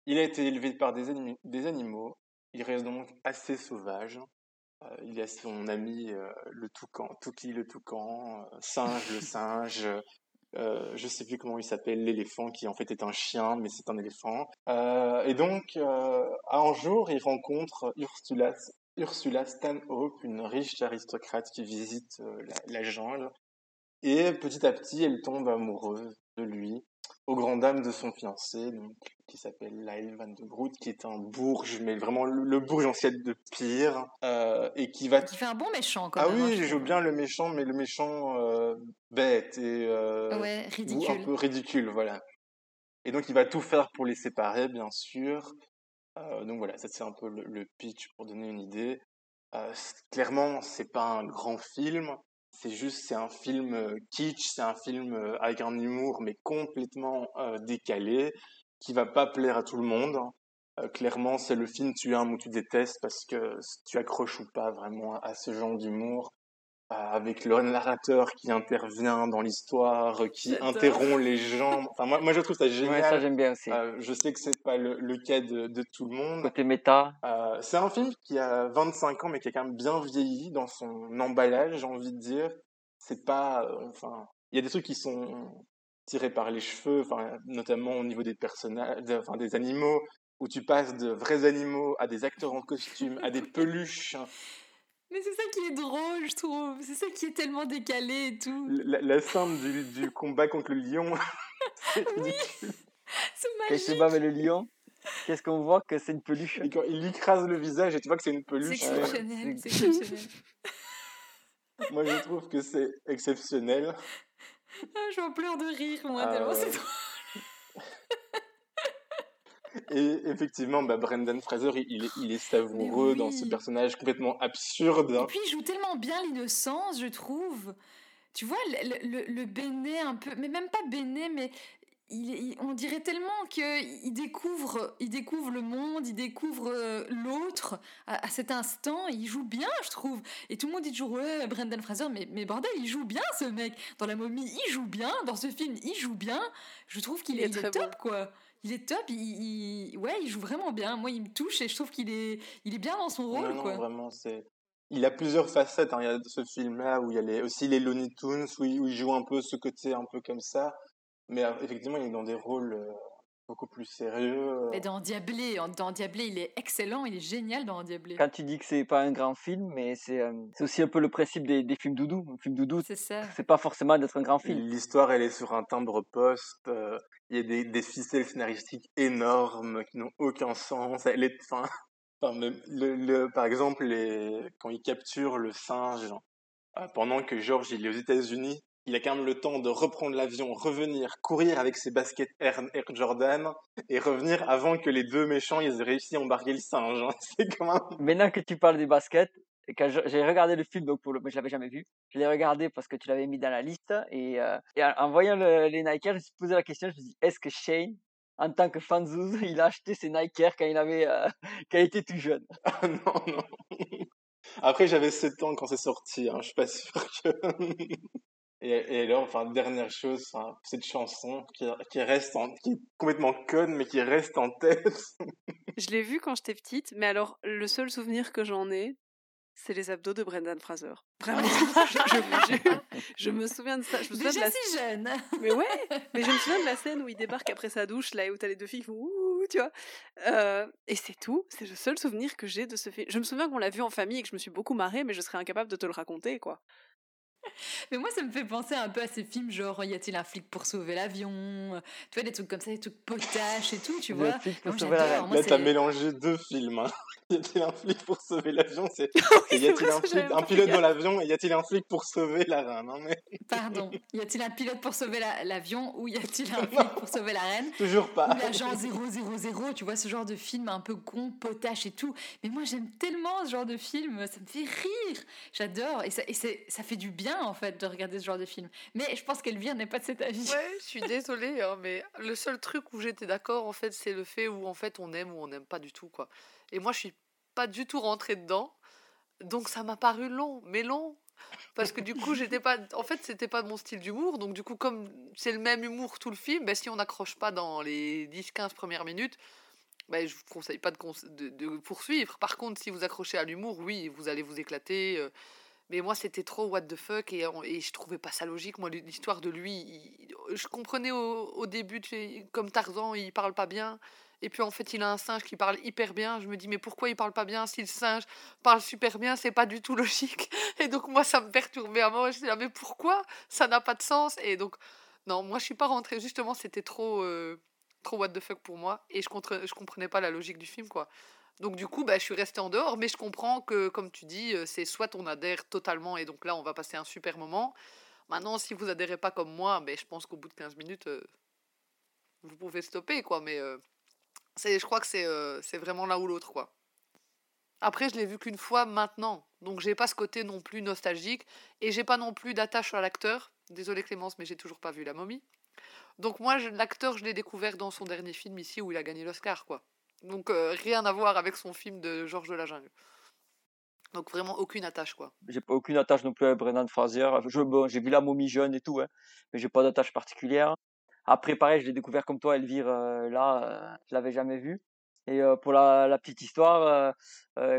Il a été élevé par des animaux. Il reste donc assez sauvage. Euh, il y a son ami euh, le toucan, Touki le toucan, euh, Singe le singe, euh, je sais plus comment il s'appelle, l'éléphant qui en fait est un chien, mais c'est un éléphant. Et donc, un jour, il rencontre Ursula, Ursula Stanhope, une riche aristocrate qui visite la jungle. Et petit à petit, elle tombe amoureuse de lui, au grand dam de son fiancé, donc, qui s'appelle Lyle Van de Groot, qui est un bourge, mais vraiment le, le bourge ancien de pire, euh, et qui va Qui fait un bon méchant, quand ah même. hein, oui, je il joue trouve. bien le méchant, mais le méchant euh, bête et euh, Ouais, ou un ridicule. peu ridicule, voilà. Et donc il va tout faire pour les séparer, bien sûr. Euh, donc voilà, ça c'est un peu le, le pitch pour donner une idée. Clairement, c'est pas un grand film. C'est juste, c'est un film euh, kitsch, c'est un film euh, avec un humour mais complètement euh, décalé, qui va pas plaire à tout le monde. Clairement, c'est le film tu aimes ou tu détestes parce que tu accroches ou pas vraiment à ce genre d'humour. Euh, avec le narrateur qui intervient dans l'histoire, qui interrompt les gens. Enfin, moi, moi, je trouve ça génial. Ouais, ça j'aime bien aussi. Euh, je sais que c'est pas le, le cas de, de tout le monde. Côté méta. Euh, c'est un film qui a 25 ans, mais qui a quand même bien vieilli dans son emballage, j'ai envie de dire. C'est pas, euh, enfin, il y a des trucs qui sont tirés par les cheveux, enfin, notamment au niveau des personnages, de- enfin, des animaux, où tu passes de vrais animaux à des acteurs en costume, à des (laughs) peluches. Mais c'est ça qui est drôle, je trouve. C'est ça qui est tellement décalé et tout. La, la scène du, du combat contre le lion, (laughs) c'est ridicule. C'est Quand il se bat avec le lion, qu'est-ce qu'on voit que c'est une peluche? Et quand il écrase le visage, et tu vois que c'est une C'est peluche. exceptionnel, c'est exceptionnel. (laughs) Moi, je trouve que c'est exceptionnel. Ah, je m'en pleure de rire, moi, Ah tellement c'est drôle. (laughs) Et effectivement, bah, Brendan Fraser, il, est, il est savoureux dans ce personnage complètement absurde. Et puis il joue tellement bien l'innocence, je trouve. Tu vois, le, le, le Béné un peu, mais même pas Béné, mais il, il- on dirait tellement qu'il découvre, il découvre le monde, il découvre euh, l'autre à, à cet instant. Il joue bien, je trouve. Et tout le monde dit toujours ouais, Brendan Fraser, mais, mais bordel, il joue bien ce mec. Dans la momie, il joue bien. Dans ce film, il joue bien. Je trouve qu'il Il est, est il est très top, quoi. Il est top, il, il- ouais, il joue vraiment bien. Moi, il me touche et je trouve qu'il est, il est bien dans son rôle, Non, non, quoi. vraiment, c'est. Il a plusieurs facettes. hein. Il y a ce film-là où il y a les- aussi les Looney Tunes, où il, où il joue un peu ce côté un peu comme ça. Mais euh, effectivement, il est dans des rôles euh, beaucoup plus sérieux. Mais dans Endiablé, en- dans il est excellent, il est génial dans Endiablé. Quand tu dis que c'est pas un grand film, mais c'est euh, c'est aussi un peu le principe des, des films doudou. Un film doudou, C'est ça. c'est pas forcément d'être un grand film. L'histoire, elle est sur un timbre poste. euh, Il y a des, des ficelles scénaristiques énormes qui n'ont aucun sens. Elle est, enfin, (laughs) le, le- par exemple, les, quand ils capturent le singe, euh, pendant que George il est aux États-Unis, il a quand même le temps de reprendre l'avion, revenir, courir avec ses baskets Air, Air Jordan et revenir avant que les deux méchants ils aient réussi à embarquer le singe. hein. (laughs) C'est quand même Maintenant que tu parles des baskets, j'ai regardé le film, donc pour le, mais je l'avais jamais vu, je l'ai regardé parce que tu l'avais mis dans la liste, et, euh, et en, voyant le- les Nike Air, je me suis posé la question, je me suis dit, est-ce que Shane, en tant que fanzouz, (laughs) il a acheté ses Nike Air quand il avait, euh, (laughs) quand il était tout jeune? Non, non. Après, j'avais 7 ans quand c'est sorti, hein, je suis pas sûr que... et, et alors, enfin, dernière chose, cette chanson qui, qui reste en, qui est complètement conne, mais qui reste en tête. (laughs) Je l'ai vu quand j'étais petite, mais alors le seul souvenir que j'en ai, c'est les abdos de Brendan Fraser. Vraiment, (laughs) je, je vous jure. Je me souviens de ça. Je me souviens de Déjà la... si jeune. (laughs) Mais ouais, mais je me souviens de la scène où il débarque après sa douche, là, et où t'as les deux filles qui font ouh, tu vois. Euh, et c'est tout. C'est le seul souvenir que j'ai de ce film. Je me souviens qu'on l'a vu en famille et que je me suis beaucoup marrée, mais je serais incapable de te le raconter, quoi. (laughs) Mais moi, ça me fait penser un peu à ces films genre Y a-t-il un flic pour sauver l'avion euh, Tu vois, des trucs comme ça, des trucs potaches et tout, tu vois. flic pour pour Moi, sauver la j'adore. reine. Moi, Là, t'as mélangé deux films. Hein. (laughs) Y a-t-il un flic pour sauver l'avion C'est (laughs) y a-t-il un, flic, un pilote dans l'avion et y a-t-il un flic pour sauver la reine hein, mais... Pardon. Y a-t-il un pilote pour sauver la- l'avion ou y a-t-il un flic pour sauver la reine Toujours pas. Ou l'agent 000, tu vois, ce genre de film un peu con, potache et tout. Mais moi, j'aime tellement ce genre de film, ça me fait rire. J'adore. Et, ça, et c'est- ça fait du bien, en fait, de regarder ce genre de film. Mais je pense qu'Elvire n'est pas de cet avis. Ouais, je suis (laughs) désolée, hein, mais le seul truc où j'étais d'accord, en fait, c'est le fait où en fait on aime ou on n'aime pas du tout, quoi. Et moi, je suis pas du tout rentrée dedans, donc ça m'a paru long, mais long. Parce que du coup, j'étais pas. En fait, c'était pas mon style d'humour, donc du coup, comme c'est le même humour tout le film, ben, si on n'accroche pas dans les 10-15 premières minutes, ben, je vous conseille pas de, de poursuivre. Par contre, si vous accrochez à l'humour, oui, vous allez vous éclater. euh, mais moi, c'était trop what the fuck et, et je trouvais pas ça logique. Moi, l'histoire de lui, je comprenais au, au début, comme Tarzan, il parle pas bien. Et puis en fait, il a un singe qui parle hyper bien. Je me dis, mais pourquoi il parle pas bien Si le singe parle super bien, c'est pas du tout (laughs) logique. Et donc, moi, ça me perturbait à mort. Je disais, mais pourquoi? Ça n'a pas de sens. Et donc, non, moi, je suis pas rentrée. Justement, c'était trop, euh, trop what the fuck pour moi. Et je, contre, je comprenais pas la logique du film, quoi. Donc du coup, bah, je suis restée en dehors, mais je comprends que, comme tu dis, euh, c'est soit on adhère totalement et donc là, on va passer un super moment. Maintenant, si vous adhérez pas comme moi, ben, je pense qu'au bout de 15 minutes, euh, vous pouvez stopper, quoi. Mais euh, c'est, je crois que c'est, vraiment l'un ou l'autre, quoi. Après, je l'ai vu qu'une fois maintenant, donc j'ai pas ce côté non plus nostalgique et j'ai pas non plus d'attache à l'acteur. Désolée Clémence, mais j'ai toujours pas vu La Momie. Donc moi, l'acteur, je l'ai découvert dans son dernier film ici où il a gagné l'Oscar, quoi. Donc euh, rien à voir avec son film de Georges de la Jungle. Donc vraiment aucune attache, quoi. J'ai pas aucune attache non plus à Brendan Fraser. J'ai vu la momie jeune et tout, hein, mais j'ai pas d'attache particulière. Après, pareil, je l'ai découvert comme toi, Elvire, euh, là, euh, je l'avais jamais vu. Et pour la, petite histoire,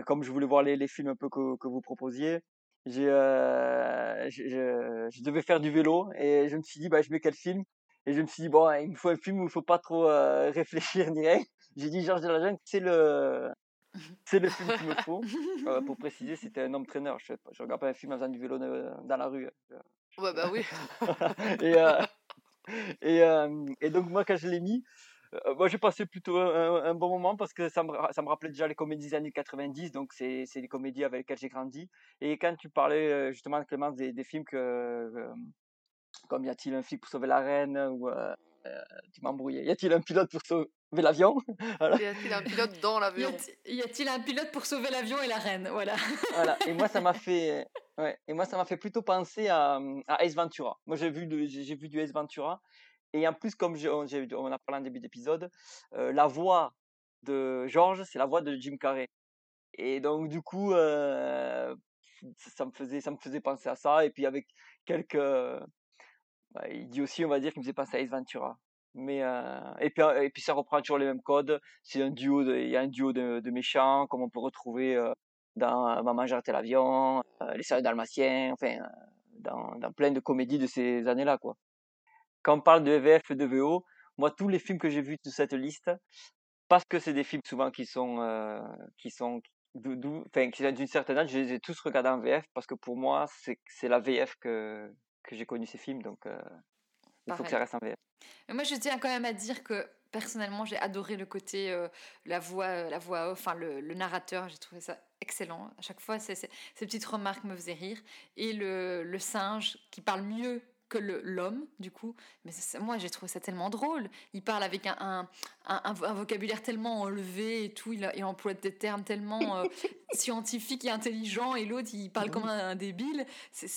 comme je voulais voir les, films un peu que, que vous proposiez, je, devais faire du vélo et je me suis dit, bah, je mets quel film? Et je me suis dit, bon, il me faut un film où il faut pas trop (laughs) réfléchir ni rien. J'ai dit Georges de la Jungle, c'est le, (laughs) c'est le film qu'il me faut. Euh, pour préciser, (laughs) c'était un homme traîneur. Je, je regarde pas un film en faisant du vélo euh, dans la rue. Ouais, bah oui. (laughs) et, euh, et, euh, et donc moi quand je l'ai mis, euh, moi j'ai passé plutôt un, bon moment parce que ça me, ça me rappelait déjà les comédies des années 90, donc c'est c'est les comédies avec lesquelles j'ai grandi. Et quand tu parlais euh, justement Clémence des, des films que, euh, comme y a-t-il un flic pour sauver la reine ou euh, tu m'embrouillais, y a-t-il un pilote pour sauver l'avion? (laughs) Voilà. Y a-t-il un pilote dans l'avion? y a-t-il un pilote pour sauver l'avion et la reine? Voilà. (laughs) Voilà. Et moi, ça m'a fait, ouais. Et moi, ça m'a fait plutôt penser à, à Ace Ventura. Moi, j'ai vu, de- j'ai vu du Ace Ventura. Et en plus, comme j'ai- on, on a parlé en début d'épisode, euh, la voix de George, c'est la voix de Jim Carrey. Et donc, du coup, euh, ça ça me faisait, ça me faisait penser à ça. Et puis, avec quelques, bah, il dit aussi, on va dire, qu'il me faisait penser à Ace Ventura. Mais euh, et puis et puis ça reprend toujours les mêmes codes. C'est un duo, il y a un duo de, méchants comme on peut retrouver euh, dans Maman j'ai raté l'avion, euh, Les Sœurs Dalmatiens, enfin dans, plein de comédies de ces années-là quoi. Quand on parle de VF et de VO, moi, tous les films que j'ai vus de cette liste, parce que c'est des films souvent qui sont, qui sont, d'une certaine âge, je les ai tous regardés en VF parce que pour moi, c'est la VF que, que j'ai connu ces films, donc euh, il faut que ça reste en VF. Moi, je tiens quand même à dire que personnellement, j'ai adoré le côté euh, la voix, euh, la voix off, enfin le, le narrateur. J'ai trouvé ça excellent. À chaque fois, ces petites remarques me faisaient rire. Et le, le singe qui parle mieux que l'homme, du coup. Mais moi, j'ai trouvé ça tellement drôle. Il parle avec un, un, un- un vo- un vocabulaire tellement enlevé et tout. Il, emploie des termes tellement euh, (laughs) scientifiques et intelligents. Et l'autre, il parle comme un, un débile. C'est-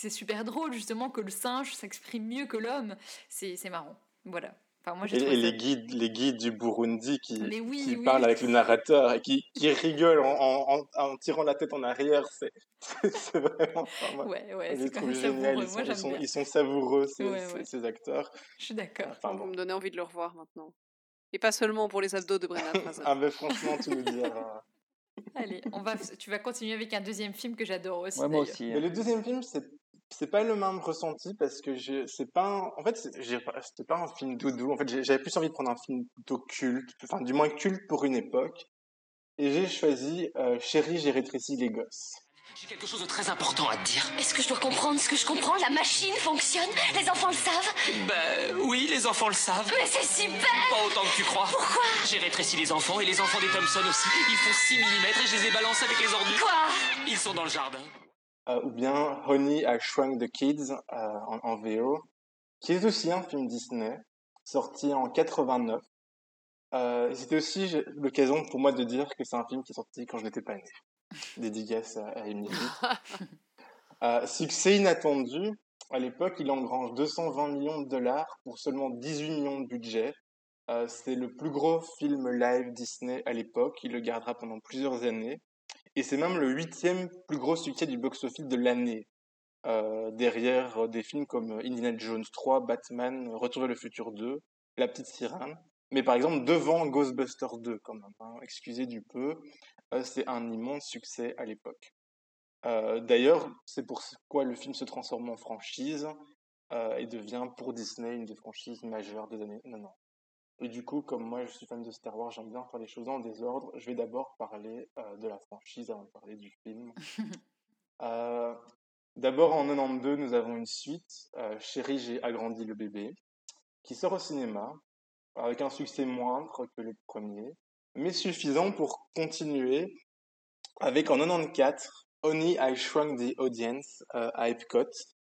C'est super drôle, justement, que le singe s'exprime mieux que l'homme. C'est c'est marrant. Voilà. Enfin, moi, Et, et les guides, les guides du Burundi qui, oui, qui oui. parlent avec le narrateur et qui, qui rigolent en, en, en- en tirant la tête en arrière, c'est (laughs) c'est vraiment. enfin, Ouais, ouais, c'est quand même savoureux. Ils sont, Moi, ils sont, ils sont savoureux, ces, Ouais, ces- ouais. ces acteurs. Je suis d'accord. Enfin, Vous bon. me donnez envie de le revoir maintenant. Et pas seulement pour les abdos de Brenna Fraser. (laughs) Ah, mais franchement, tu nous diras. Allez, on va, tu vas continuer avec un deuxième film que j'adore aussi. Ouais, moi aussi. Mais le deuxième film, c'est c'est pas le même ressenti parce que c'est pas un- en fait c'était pas un film doudou en fait j'avais plus envie de prendre un film plutôt culte enfin du moins culte pour une époque et j'ai choisi euh, Chérie j'ai rétréci les gosses J'ai quelque chose de très important à te dire. Est-ce que je dois comprendre ce que je comprends? La machine fonctionne? Les enfants le savent? Ben oui, les enfants le savent. Mais c'est super Pas autant que tu crois. Pourquoi? J'ai rétréci les enfants et les enfants des Thompson aussi. Ils font 6 mm et je les ai balancés avec les ordures. Quoi? Ils sont dans le jardin. Euh, ou bien Honey I Shrunk the Kids euh, en, en VO qui est aussi un film Disney sorti en 89 euh, c'était aussi l'occasion pour moi de dire que c'est un film qui est sorti quand je n'étais pas né dédicace à, à (laughs) Euh, succès inattendu. À l'époque, il engrange 220 millions de dollars pour seulement 18 millions de budget. Euh, c'est le plus gros film live Disney à l'époque. Il le gardera pendant plusieurs années. Et c'est même le huitième plus gros succès du box-office de l'année. Euh, derrière euh, des films comme Indiana Jones 3, Batman, Retour le futur 2, La petite sirène. Mais par exemple, devant Ghostbusters 2, quand même. hein. Excusez du peu. Euh, c'est un immense succès à l'époque. Euh, D'ailleurs, c'est pourquoi le film se transforme en franchise euh, et devient pour Disney une des franchises majeures des années 90. Et du coup, comme moi je suis fan de Star Wars, j'aime bien faire les choses en désordre. Je vais d'abord parler euh, de la franchise avant de parler du film. (laughs) Euh, d'abord, en 92, nous avons une suite, euh, Chérie, j'ai agrandi le bébé, qui sort au cinéma avec un succès moindre que le premier, mais suffisant pour continuer avec en 94 Only I Shrunk the Audience euh, à Epcot,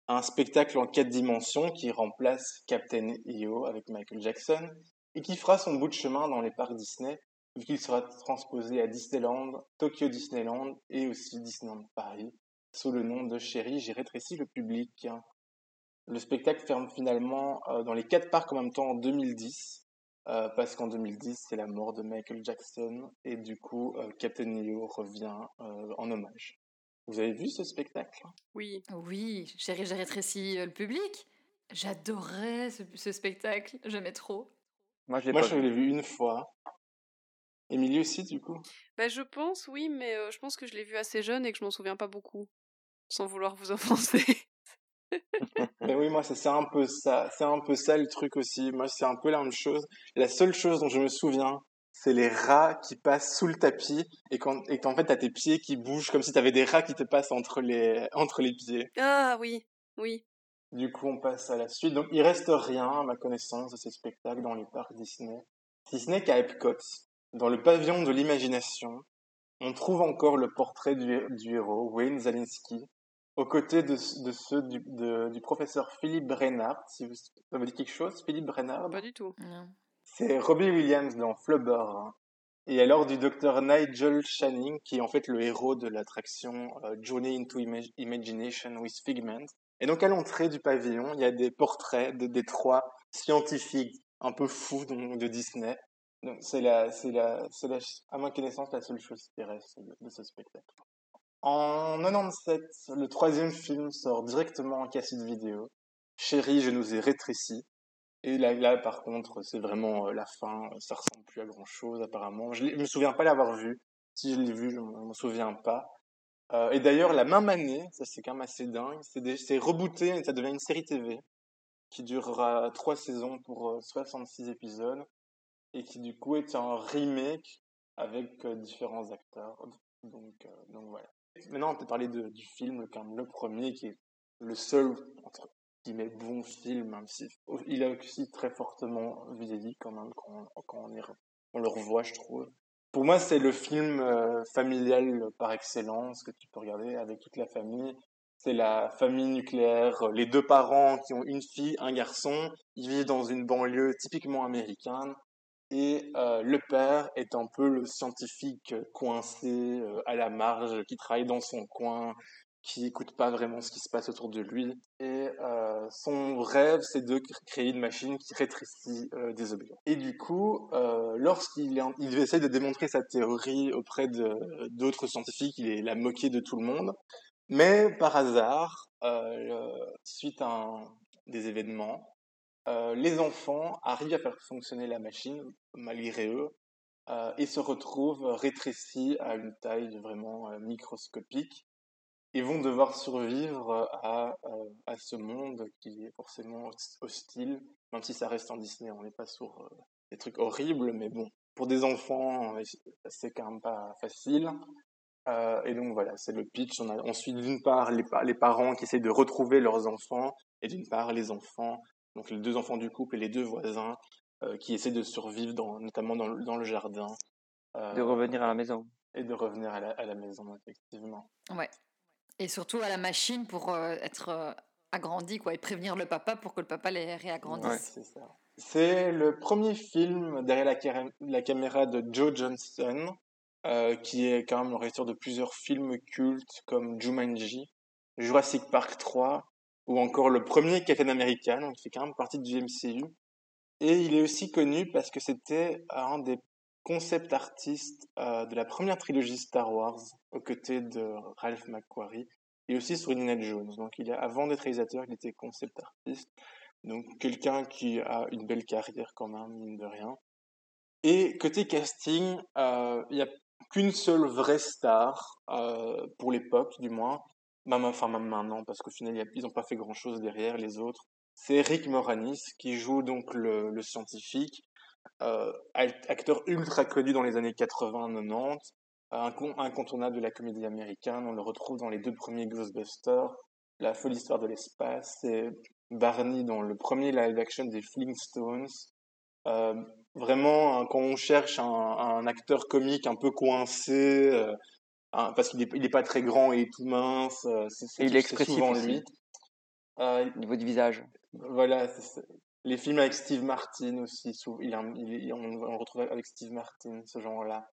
un spectacle en quatre dimensions qui remplace Captain EO avec Michael Jackson et qui fera son bout de chemin dans les parcs Disney vu qu'il sera transposé à Disneyland, Tokyo Disneyland et aussi Disneyland Paris sous le nom de Chérie, j'ai rétréci le public. Le spectacle ferme finalement euh, dans les quatre parcs en même temps en 2010 euh, parce qu'en 2010 c'est la mort de Michael Jackson et du coup euh, Captain EO revient euh, en hommage. Vous avez vu ce spectacle? Oui. Oui, chérie, j'ai rétréci le public. J'adorais ce, ce spectacle, j'aimais trop. Moi, je l'ai Moi pas je vu. l'ai vu une fois. Émilie aussi du coup? Bah, je pense, oui, mais euh, je pense que je l'ai vu assez jeune et que je m'en souviens pas beaucoup. Sans vouloir vous (laughs) offenser. Mais oui, moi, c'est c'est un peu ça. C'est un peu ça le truc aussi. Moi, c'est un peu la même chose. La seule chose dont je me souviens, c'est les rats qui passent sous le tapis et quand et qu'en fait, t'as tes pieds qui bougent comme si t'avais des rats qui te passent entre les entre les pieds. Ah oui, oui. Du coup, on passe à la suite. Donc, il reste rien, à ma connaissance, de ces spectacles dans les parcs Disney. Si ce n'est qu'à Epcot, dans le pavillon de l'imagination, on trouve encore le portrait du, du héros, Wayne Zalinski, aux côtés de, de ceux du, de- du professeur Philippe Brennard. Si vous, ça vous dit quelque chose, Philippe Brennard Pas du tout. C'est Robbie Williams dans Flubber. hein. Et alors du docteur Nigel Channing, qui est en fait le héros de l'attraction euh, Journey into Ima- Imagination with Figment. Et donc à l'entrée du pavillon, il y a des portraits de, des trois scientifiques un peu fous de Disney. C'est la, c'est la, c'est la, à ma connaissance la seule chose qui reste de, ce spectacle. En 97, le troisième film sort directement en cassette vidéo. Chérie, je nous ai rétréci. Et là, par contre, c'est vraiment euh, la fin. Ça ressemble plus à grand chose, apparemment. Je, je me souviens pas l'avoir vu. Si je l'ai vu, je me me souviens pas. Euh, et d'ailleurs, la même année, ça c'est quand même assez dingue, c'est rebooté et ça devient une série TV. qui durera trois saisons pour euh, 66 épisodes et qui du coup est un remake avec euh, différents acteurs. Donc, euh, donc voilà. Maintenant, on peut parler du film, quand même le premier, qui est le seul, entre guillemets, bon film, même si il a aussi très fortement vieilli quand même quand, quand on, re- on le revoit, je trouve. Pour moi, c'est le film euh, familial par excellence que tu peux regarder avec toute la famille. C'est la famille nucléaire, euh, les deux parents qui ont une fille, un garçon. Ils vivent dans une banlieue typiquement américaine. Et euh, le père est un peu le scientifique coincé à la marge, qui travaille dans son coin, qui écoute pas vraiment ce qui se passe autour de lui. Et euh, son rêve, c'est de cr- créer une machine qui rétrécit euh, des objets. Et du coup, euh, lorsqu'il essaie de démontrer sa théorie auprès d'autres scientifiques, il est la moqué de tout le monde. Mais par hasard, suite à des événements, les enfants arrivent à faire fonctionner la machine malgré eux et se retrouvent rétrécis à une taille vraiment microscopique et vont devoir survivre à, euh, à ce monde qui est forcément hos- hostile, même si ça reste en Disney, on n'est pas sur euh, des trucs horribles, mais bon, pour des enfants, euh, c'est quand même pas facile. Euh, et donc voilà, c'est le pitch. On, a, on suit d'une part les, pa- les parents qui essaient de retrouver leurs enfants, et d'une part les enfants, donc les deux enfants du couple et les deux voisins, euh, qui essaient de survivre, dans, notamment dans, le- dans le jardin. euh, De revenir à la maison. Et de revenir à la, à la maison, effectivement. Ouais. Et surtout à la machine pour euh, être euh, agrandi, quoi, et prévenir le papa pour que le papa les réagrandisse. C'est le premier film derrière la caméra de Joe Johnston, euh, qui est quand même le réalisateur de plusieurs films cultes comme Jumanji, Jurassic Park 3, ou encore le premier Captain America, donc il fait quand même partie du MCU. Et il est aussi connu parce que c'était un des concept artistes euh, de la première trilogie Star Wars, aux côtés de Ralph McQuarrie, et aussi sur Indiana Jones. Donc il a, avant d'être réalisateur, il était concept artiste. Donc quelqu'un qui a une belle carrière quand même, mine de rien. Et côté casting, euh, il n'y a qu'une seule vraie star, euh, pour l'époque du moins, même, enfin même maintenant, parce qu'au final, ils n'ont pas fait grand-chose derrière les autres. C'est Rick Moranis qui joue donc le, scientifique, acteur ultra connu dans les années 80-90, incon- incontournable de la comédie américaine. On le retrouve dans les deux premiers Ghostbusters, La folle histoire de l'espace, et Barney dans le premier live-action des Flintstones. Euh, vraiment, hein, quand on cherche un, un acteur comique un peu coincé, euh, parce qu'il est, il est pas très grand et tout mince, euh, c'est il est expressif souvent aussi. lui. Euh, Au niveau du visage. voilà, c'est. Les films avec Steve Martin aussi, il, a il on, retrouve avec Steve Martin, ce genre-là.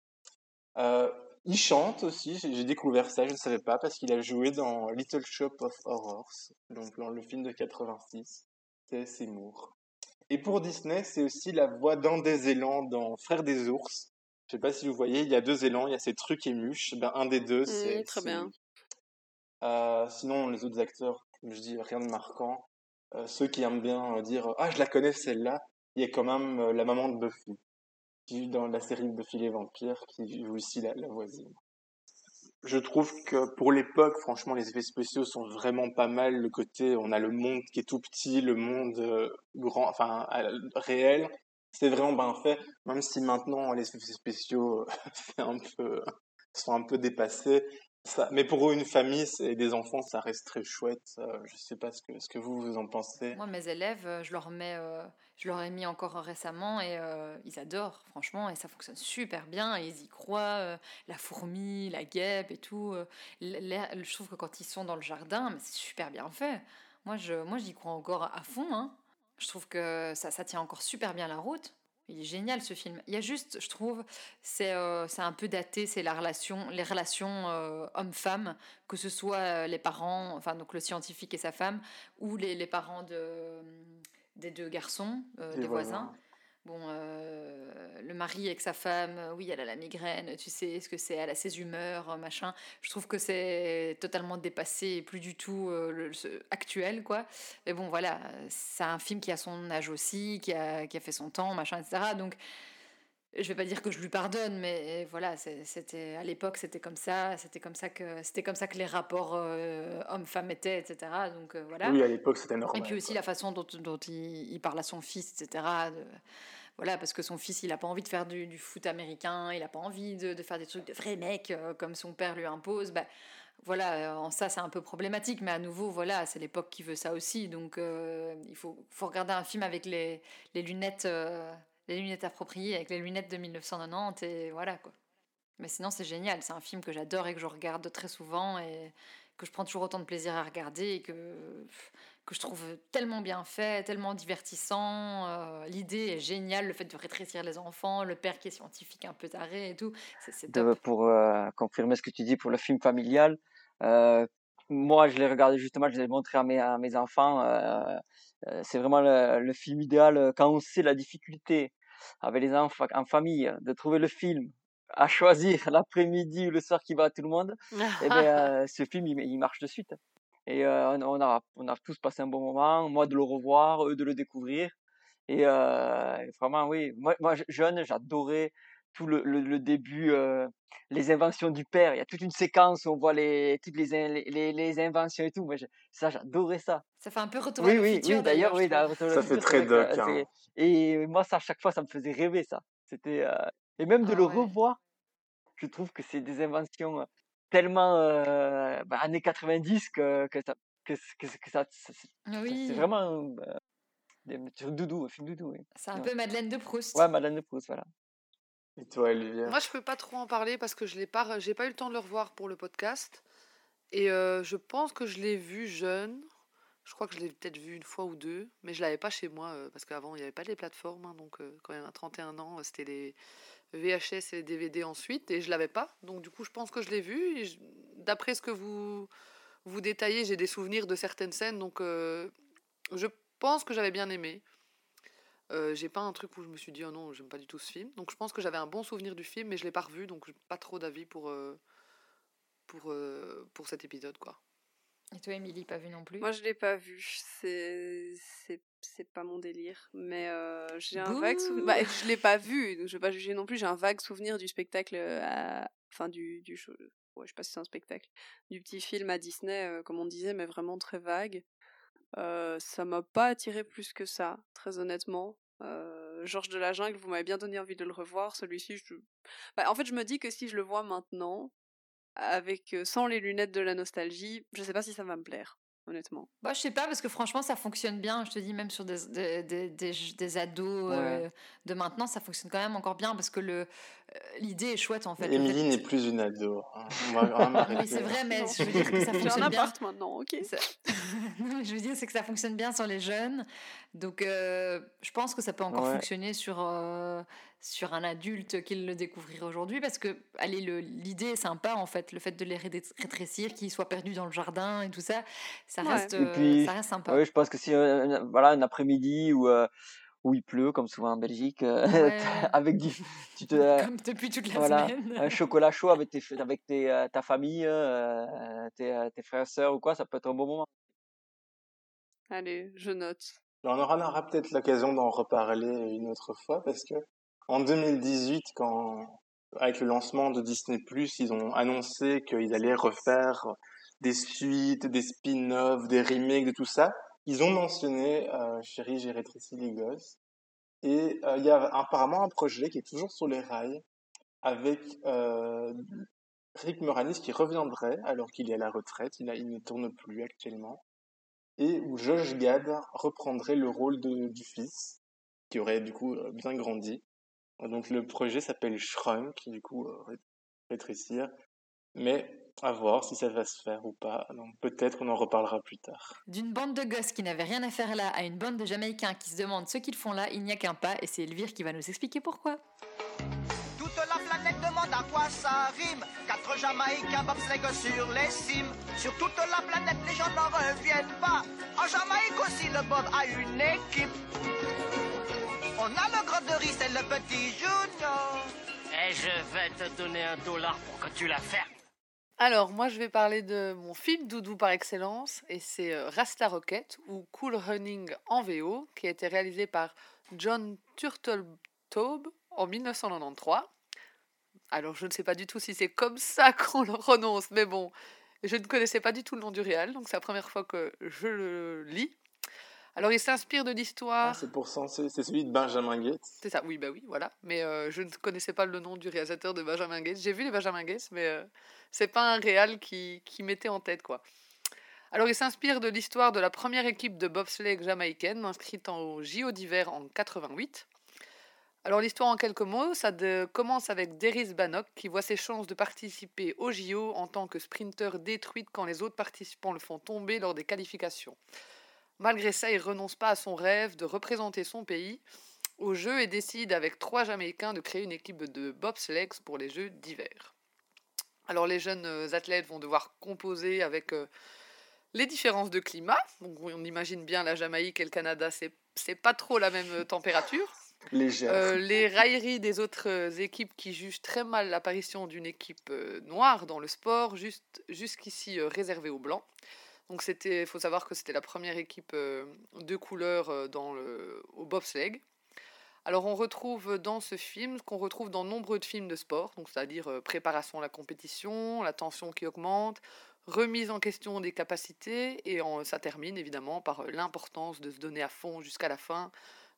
Euh, il chante aussi, j'ai découvert ça, je ne savais pas, parce qu'il a joué dans Little Shop of Horrors, donc dans le film de 86, c'est Seymour. Et pour Disney, c'est aussi la voix d'un des élans dans Frères des ours. Je sais pas si vous voyez, il y a deux élans, il y a ces trucs et muches, ben, un des deux, c'est Mmh, très c'est bien. lui. Euh, sinon, les autres acteurs, je dis, rien de marquant. Euh, ceux qui aiment bien euh, dire Ah, je la connais celle-là, il y a quand même euh, la maman de Buffy, qui joue dans la série Buffy les vampires, qui joue ici la, voisine. Je trouve que pour l'époque, franchement, les effets spéciaux sont vraiment pas mal. Le côté, on a le monde qui est tout petit, le monde grand, enfin réel. C'est vraiment bien fait, même si maintenant les effets spéciaux (laughs) sont un peu dépassés. Mais pour une famille et des enfants, ça reste très chouette. Euh, je sais pas ce que, vous, vous en pensez. Moi, mes élèves, euh, je leur mets, euh, je leur ai mis encore récemment et ils adorent, franchement, et ça fonctionne super bien. ils y croient, la fourmi, la guêpe et tout. je trouve que quand ils sont dans le jardin, mais c'est super bien fait. Moi, moi, j'y crois encore à fond. hein. Je trouve que ça, ça tient encore super bien la route. Il est génial ce film. Il y a juste, je trouve, c'est euh, un peu daté, c'est la relation, les relations euh, homme-femme, que ce soit euh, les parents, enfin donc le scientifique et sa femme, ou les, les parents de, des deux garçons, euh, Des voisins. Bon, euh, le mari avec sa femme, euh, oui, elle a la migraine, tu sais ce que c'est, elle a ses humeurs, euh, machin. Je trouve que c'est totalement dépassé et plus du tout le- actuel, quoi. Mais bon, voilà, c'est un film qui a son âge aussi, qui a, qui a fait son temps, machin, etc. Donc, je vais pas dire que je lui pardonne, mais voilà, c'est- c'était à l'époque c'était comme ça, c'était comme ça que c'était comme ça que les rapports euh, hommes-femmes étaient, etc. Donc euh, voilà. Oui, à l'époque, c'était Et normal. puis aussi la façon dont, dont il, il parle à son fils, etc. de- voilà, parce que son fils, il n'a pas envie de faire du, du foot américain, il n'a pas envie de, de faire des trucs de vrais mecs euh, comme son père lui impose. Bah, voilà, euh, en ça c'est un peu problématique, mais à nouveau, voilà, c'est l'époque qui veut ça aussi. Donc euh, il faut, faut regarder un film avec les, les lunettes, euh, les lunettes appropriées, avec les lunettes de 1990, et voilà quoi. Mais sinon, c'est génial. C'est un film que j'adore et que je regarde très souvent et que je prends toujours autant de plaisir à regarder et que, que je trouve tellement bien fait, tellement divertissant. Euh, L'idée est géniale, le fait de rétrécir les enfants, le père qui est scientifique un peu taré et tout. C'est- de- pour euh, confirmer ce que tu dis pour le film familial. euh, moi, je l'ai regardé justement, je l'ai montré à mes, à mes enfants. euh, euh, c'est vraiment le, le film idéal euh, quand on sait la difficulté avec les enfants en famille de trouver le film à choisir (laughs) l'après-midi ou le soir qui va à tout le monde. et ben, (laughs) euh, ce film, il, il marche de suite. Et euh, on, a, on a tous passé un bon moment, moi de le revoir, eux de le découvrir. Et vraiment, oui, moi, moi je- jeune, j'adorais tout le, le, le début, euh, les inventions du père. Il y a toute une séquence où on voit les, toutes les, in- les, les, inventions et tout. Moi, je- ça, j'adorais ça. Ça fait un peu retour Oui, à le oui, futur oui, d'ailleurs, oui, Ça fait futur, très doc, euh, hein. Et moi, ça, à chaque fois, ça me faisait rêver, ça. C'était, euh, Et même de Ah le ouais. revoir, je trouve que c'est des inventions euh, tellement euh, bah, années 90 que, que, ça, que, que, que ça, ça- ça- c'est Oui. vraiment euh, des- sur Doudou, un film Doudou. Oui. C'est un Ouais. peu Madeleine de Proust. Ouais, Madeleine de Proust, voilà. Moi, je peux pas trop en parler parce que je l'ai pas, j'ai pas eu le temps de le revoir pour le podcast. Et euh, je pense que je l'ai vu jeune. Je crois que je l'ai peut-être vu une fois ou deux, mais je l'avais pas chez moi euh, parce qu'avant il n'y avait pas les plateformes. hein, donc euh, quand il y a 31 ans, euh, c'était les VHS et les DVD ensuite, et je l'avais pas. Donc du coup, je pense que je l'ai vu. D'après ce que vous vous détaillez, j'ai des souvenirs de certaines scènes, donc je pense que j'avais bien aimé. Euh, j'ai pas un truc où je me suis dit oh non j'aime pas du tout ce film donc je pense que j'avais un bon souvenir du film mais je l'ai pas revu donc pas trop d'avis pour euh, pour euh, pour cet épisode quoi Et toi, Émilie, pas vu non plus? Moi, je l'ai pas vu. C'est c'est c'est pas mon délire. Mais euh, j'ai un vague souvenir. Bah, je l'ai pas vu, donc je vais pas juger non plus. J'ai un vague souvenir du spectacle, à... enfin du du show. Ouais, je sais pas si c'est un spectacle. Du petit film à Disney, euh, comme on disait, mais vraiment très vague. Ça m'a pas attiré plus que ça, très honnêtement. Euh, Georges de la Jungle, vous m'avez bien donné envie de le revoir. Celui-ci, je... Bah, en fait, je me dis que si je le vois maintenant, avec sans les lunettes de la nostalgie, je sais pas si ça va me plaire, honnêtement. Bah, je sais pas, parce que franchement, ça fonctionne bien. Je te dis, même sur des, des, des, des, des ados euh, de maintenant, ça fonctionne quand même encore bien parce que le euh, l'idée est chouette en fait. Émilie n'est plus une ado. hein. Oui, c'est vrai, mais Non. je veux dire que ça fonctionne bien. maintenant, ok. (laughs) Non, je veux dire, c'est que ça fonctionne bien sur les jeunes. Donc, euh, je pense que ça peut encore Ouais. fonctionner sur, euh, sur un adulte qui le découvrirait aujourd'hui. Parce que, allez, le- l'idée est sympa, en fait. Le fait de les rétrécir, qu'ils soient perdus dans le jardin et tout ça, ça, Ouais. reste, euh, puis, ça reste sympa. ouais, je pense que si euh, voilà, un après-midi où, euh, où il pleut, comme souvent en Belgique, euh, Ouais. (laughs) avec du, tu te, (laughs) Comme depuis toute la voilà, semaine. un chocolat chaud avec, tes, avec tes, euh, ta famille, euh, tes, euh, tes frères et sœurs ou quoi, ça peut être un bon moment. Allez, je note. On aura, on aura peut-être l'occasion d'en reparler une autre fois parce que en 2018, quand avec le lancement de Disney+, ils ont annoncé qu'ils allaient refaire des suites, des spin-offs, des remakes, de tout ça. Ils ont mentionné euh, Chérie, j'ai rétréci les gosses. Et euh, il y a apparemment un projet qui est toujours sur les rails avec euh, Rick Moranis qui reviendrait alors qu'il est à la retraite. Il, a, il ne tourne plus actuellement et où Josh Gad reprendrait le rôle de, du fils, qui aurait du coup euh, bien grandi. Donc le projet s'appelle Shrunk, du coup euh, ré- rétrécir, mais à voir si ça va se faire ou pas. Donc peut-être on en reparlera plus tard. D'une bande de gosses qui n'avaient rien à faire là à une bande de Jamaïcains qui se demandent ce qu'ils font là, il n'y a qu'un pas et c'est Elvire qui va nous expliquer pourquoi. Toute la planète demande à quoi ça rime. Quatre Jamaïcains bobsleigh sur les cimes. Sur toute la planète, les gens n'en reviennent pas. En Jamaïque aussi, le Bob a une équipe. On a le gros de riz, c'est le petit Junior. Et je vais te donner un dollar pour que tu la fermes. Alors, moi, je vais parler de mon film doudou par excellence, et c'est euh, Rasta Rocket, ou Cool Running en VO, qui a été réalisé par John Turtletaube, en 1993. Alors, je ne sais pas du tout si c'est comme ça (laughs) qu'on le renonce, mais bon, je ne connaissais pas du tout le nom du réal, donc c'est la première fois que je le lis. Alors, il s'inspire de Ah, l'histoire. c'est pour ça, c'est celui de Benjamin Gates. C'est ça, oui, bah oui, voilà. Mais euh, je ne connaissais pas le nom du réalisateur de Benjamin Gates. J'ai vu les Benjamin Gates, mais euh, c'est pas un réal qui, qui mettait en tête, quoi. Alors, il s'inspire de l'histoire de la première équipe de bobsleigh jamaïcaine inscrite au JO d'hiver en 88. Alors, l'histoire en quelques mots, ça de- commence avec Deris Bannock qui voit ses chances de participer au JO en tant que sprinter détruite quand les autres participants le font tomber lors des qualifications. Malgré ça, il renonce pas à son rêve de représenter son pays au jeu et décide avec trois Jamaïcains de créer une équipe de bobsleighs pour les Jeux d'hiver. Alors les jeunes euh, athlètes vont devoir composer avec euh, les différences de climat. Donc on imagine bien la Jamaïque et le Canada, c'est c'est pas trop la même euh, température. Euh, les railleries des autres équipes qui jugent très mal l'apparition d'une équipe euh, noire dans le sport, juste jusqu'ici réservée aux blancs. Donc c'était, faut savoir que c'était la première équipe euh, de couleur euh, dans le, au bobsleigh. Alors on retrouve dans ce film ce qu'on retrouve dans nombreux de films de sport, donc c'est-à-dire euh, préparation à la compétition, la tension qui augmente, remise en question des capacités, et ça termine évidemment par l'importance de se donner à fond jusqu'à la fin,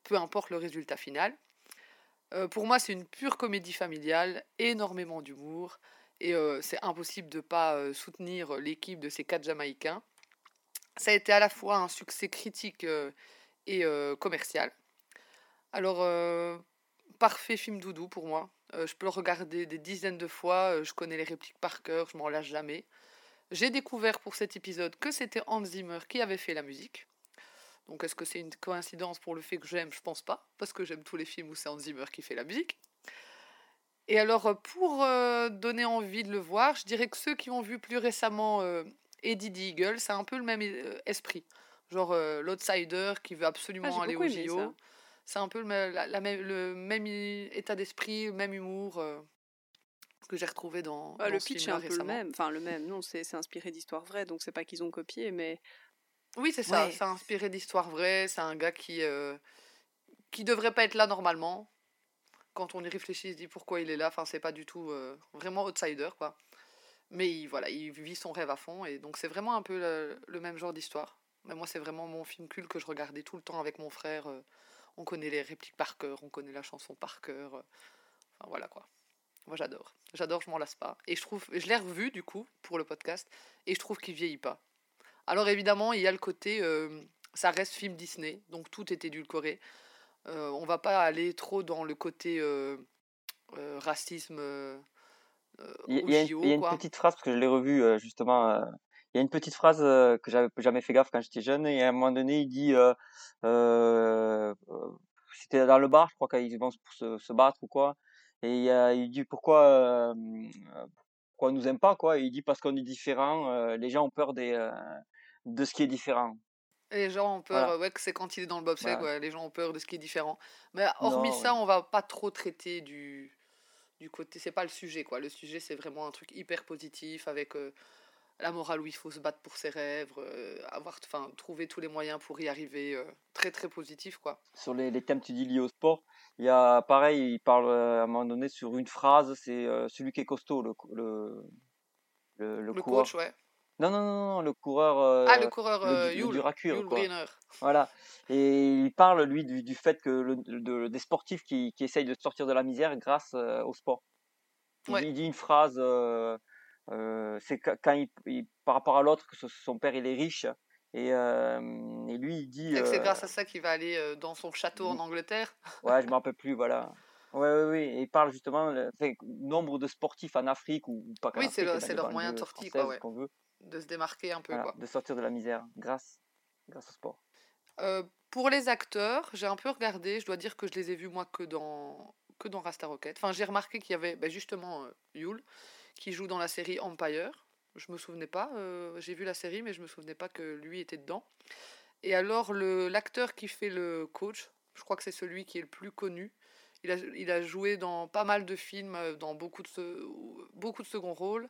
peu importe le résultat final. Pour moi, c'est une pure comédie familiale, énormément d'humour, et c'est impossible de ne pas soutenir l'équipe de ces quatre Jamaïcains. Ça a été à la fois un succès critique euh, et euh, commercial. Alors, euh, parfait film doudou pour moi. Je peux le regarder des dizaines de fois, je connais les répliques par cœur, je m'en lâche jamais. J'ai découvert pour cet épisode que c'était Hans Zimmer qui avait fait la musique. Donc est-ce que c'est une coïncidence pour le fait que j'aime? Je pense pas, parce que j'aime tous les films où c'est Hans Zimmer qui fait la musique. Et alors, pour donner envie de le voir, je dirais que ceux qui ont vu plus récemment Eddie the Eagle, c'est un peu le même euh, esprit. Genre euh, l'outsider qui veut absolument Ah, aller au JO. C'est un peu le, même- la- la même- le même i- état d'esprit, le même humour euh, que j'ai retrouvé dans, dans le ce pitch est un peu le même. Enfin, le même, non, c'est inspiré d'histoires vraies, donc c'est pas qu'ils ont copié, mais. Oui, c'est ça. Ouais. C'est inspiré d'histoires vraies. C'est un gars qui euh, qui devrait pas être là normalement. Quand on y réfléchit, il se dit pourquoi il est là. Enfin, c'est pas du tout vraiment outsider, quoi. Mais il, voilà, il vit son rêve à fond. Et donc, c'est vraiment un peu le, même genre d'histoire. Mais moi, c'est vraiment mon film culte que je regardais tout le temps avec mon frère. euh, on connaît les répliques par cœur, on connaît la chanson par cœur. euh, Enfin, voilà, quoi. Moi, j'adore. J'adore, je m'en lasse pas. Et je trouve, je l'ai revu, du coup, pour le podcast. Et je trouve qu'il vieillit pas. Alors évidemment, il y a le côté, euh, ça reste film Disney, donc tout est édulcoré. Euh, on va pas aller trop dans le côté racisme Il y, au il y a une, y a petite phrase, parce que je l'ai revu euh, justement, euh, il y a une petite phrase euh, que j'avais jamais fait gaffe quand j'étais jeune, et à un moment donné, il dit, euh, euh, euh, c'était dans le bar, je crois, quand ils vont pour se, se battre ou quoi, et il, dit pourquoi, euh, euh, pourquoi on nous aime pas, quoi, et il dit parce qu'on est différent, euh, les gens ont peur des, euh, de ce qui est différent. Les gens ont peur, Voilà. euh, ouais, que c'est quand il est dans le bobsleigh, Voilà. ouais, les gens ont peur de ce qui est différent. Mais hormis Non, ça, ouais. on va pas trop traiter du, du côté, c'est pas le sujet, quoi. Le sujet, c'est vraiment un truc hyper positif avec euh, la morale où il faut se battre pour ses rêves, euh, avoir, enfin, trouver tous les moyens pour y arriver, euh, très très positif, quoi. Sur les, les thèmes, tu dis liés au sport, il y a pareil, il parle à un moment donné sur une phrase, c'est celui qui est costaud, le, le, le, le coach, ouais. Non, non, non, non, le coureur, Ah, le euh, coureur euh, du- le Yul, quoi. Voilà. Et il parle, lui, du, du fait que le, de- des sportifs qui, qui essayent de sortir de la misère grâce euh, au sport. Il, Ouais. dit- il dit une phrase, euh, euh, c'est quand il, il- par rapport à l'autre, que son père, il est riche, et, euh, et lui, il dit... C'est euh, grâce à ça qu'il va aller euh, dans son château en Oui. Angleterre. (laughs) Ouais, je me rappelle plus, voilà. Ouais, ouais, ouais. Et il parle justement, le nombre de sportifs en Afrique, ou, pas qu'en Oui, c'est leur moyen de sortie, quoi, ouais. veut, De se démarquer un peu, voilà, quoi. de sortir de la misère grâce, grâce au sport. Euh, pour les acteurs, j'ai un peu regardé, je dois dire que je les ai vus moi que dans, que dans Rasta Rocket. Enfin, j'ai remarqué qu'il y avait ben, justement euh, Yul qui joue dans la série Empire. Je me souvenais pas, euh, j'ai vu la série, mais je me souvenais pas que lui était dedans. Et alors, le- l'acteur qui fait le coach, je crois que c'est celui qui est le plus connu. Il a, il a joué dans pas mal de films, euh, dans beaucoup de, beaucoup de second rôles.